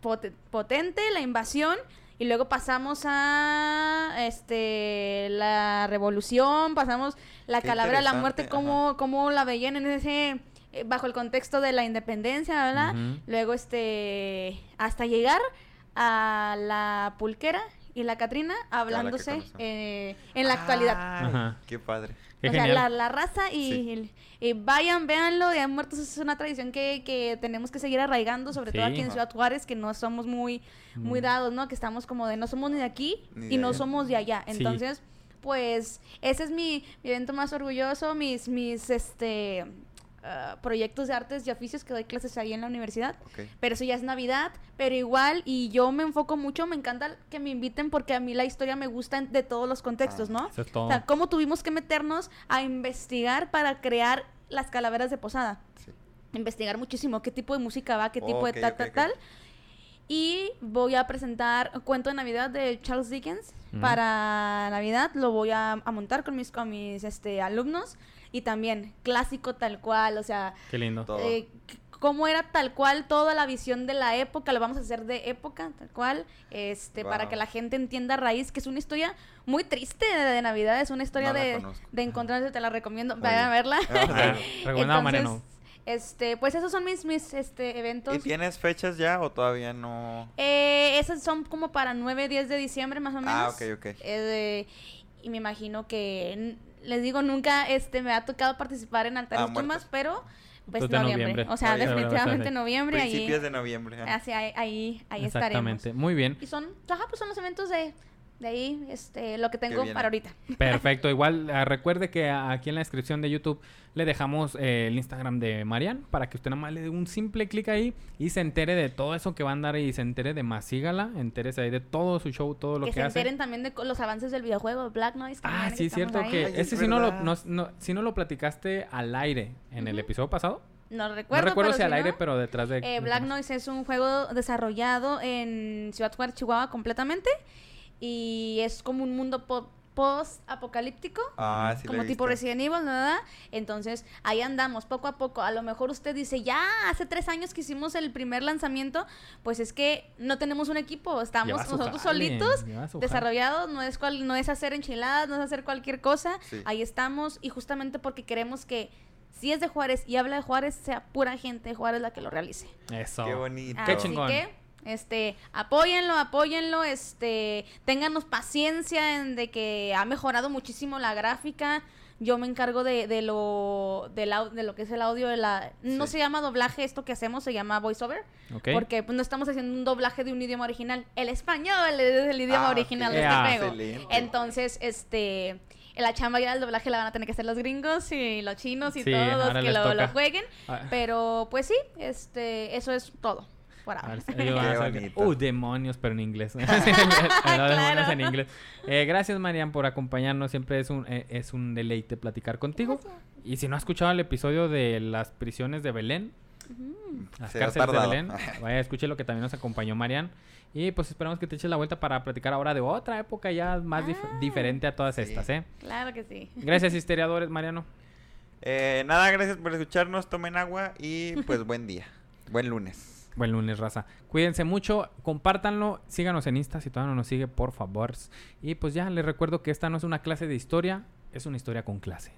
pote- potente, la invasión. Y luego pasamos a este la revolución, pasamos la Qué calavera de la muerte, cómo, cómo la veían en ese eh, bajo el contexto de la independencia, ¿verdad? Luego este hasta llegar a la pulquera y la Catrina hablándose eh, en la actualidad. Ay, Ajá. Qué padre. O sea, la, la raza y, y vayan, véanlo, de Muertos es una tradición que, que tenemos que seguir arraigando, sobre todo Sí. aquí en Ciudad Juárez, que no somos muy, muy Mm. dados, ¿no? Que estamos como de no somos ni de aquí Ni y de no allá. somos de allá. Sí. Entonces, pues, ese es mi, mi evento más orgulloso, mis, mis, este, ah, proyectos de artes y oficios que doy clases ahí en la universidad. Pero eso ya es Navidad, pero igual, y yo me enfoco mucho, me encanta que me inviten porque a mí la historia me gusta de todos los contextos, Ah, ¿no? Eso es todo. O sea, cómo tuvimos que meternos a investigar para crear las calaveras de posada. Sí. Investigar muchísimo qué tipo de música va, qué tipo de tal, ok, tal, tal. Y voy a presentar un cuento de Navidad de Charles Dickens para Navidad. Lo voy a, a montar con mis, con mis este, alumnos. Y también clásico tal cual, o sea, Qué lindo. Todo. eh, cómo era tal cual toda la visión de la época, lo vamos a hacer de época, tal cual, este, para que la gente entienda a raíz, que es una historia muy triste de, de Navidad, es una historia No de, encontrarse, te la recomiendo, vayan a verla. Ah, recomendado, Entonces, Mariano. Este, pues esos son mis, mis este, eventos. ¿Y tienes fechas ya o todavía no? Eh, esas son como para 9, 10 de diciembre más o menos. Ah, ok, ok. Eh, y me imagino que, les digo, nunca este, me ha tocado participar en altares Ah, tumbas, pero pues noviembre. noviembre. O sea, definitivamente noviembre. ahí- Principios de noviembre. ah. Así, ahí, ahí, ahí estaremos. Exactamente. Muy bien. Y son, ajá, pues son los eventos de, de ahí, este, lo que tengo para ahorita. Perfecto. Igual ah, recuerde que aquí en la descripción de YouTube le dejamos eh, el Instagram de Marian para que usted nada más le dé un simple clic ahí y se entere de todo eso que va a andar y se entere de más. Sígala, entérese ahí de todo su show, todo lo que que, se hace. enteren también de los avances del videojuego Black Noise. que Ah, sí, cierto ahí. que Ay, ese es sí no lo, verdad. no, no- sí no lo platicaste al aire en el episodio pasado. No recuerdo, no recuerdo pero si al aire, pero detrás de... eh, Black Noise es un juego desarrollado en Ciudad Juárez, Chihuahua, completamente. Y es como un mundo po- post-apocalíptico. Ah, sí como tipo visto. Resident Evil, ¿verdad? Entonces, ahí andamos, poco a poco. A lo mejor usted dice, ya hace tres años que hicimos el primer lanzamiento, pues es que no tenemos un equipo, estamos nosotros jale, solitos, desarrollados, no es, cual, no es hacer enchiladas, no es hacer cualquier cosa. Sí. Ahí estamos, y justamente porque queremos que si es de Juárez y habla de Juárez, sea pura gente de Juárez la que lo realice. Eso. Qué bonito. Qué Así chingón. que, este, apóyenlo, apóyenlo, este, ténganos paciencia en de que ha mejorado muchísimo la gráfica. Yo me encargo de, de lo del au- de lo que es el audio de la no Sí. se llama doblaje esto que hacemos, se llama voiceover, porque pues no estamos haciendo un doblaje de un idioma original. El español es el idioma Ah, original ok. de Ah, este juego. Entonces, este la chamba ya del doblaje la van a tener que hacer los gringos y los chinos y Sí, todos que lo, jueguen. Ah. Pero pues sí, este, eso es todo. Por ahora. Uh, demonios, pero en inglés. No, demonios Claro. en inglés. Eh, gracias, Marian, por acompañarnos. Siempre es un, eh, es un deleite platicar contigo. Y si no ha escuchado el episodio de las prisiones de Belén, las Se cárceles de. Belén, vaya, escuche lo que también nos acompañó Marian. Y pues esperamos que te eches la vuelta para platicar ahora de otra época ya más dif- Ah, diferente a todas sí. estas, ¿eh? Claro que sí. Gracias, historiadores, Mariano. Eh, nada, gracias por escucharnos. Tomen agua y pues buen día. Buen lunes. Buen lunes, raza. Cuídense mucho, compártanlo, síganos en Insta si todavía no nos sigue, por favor. Y pues ya les recuerdo que esta no es una clase de historia, es una historia con clase.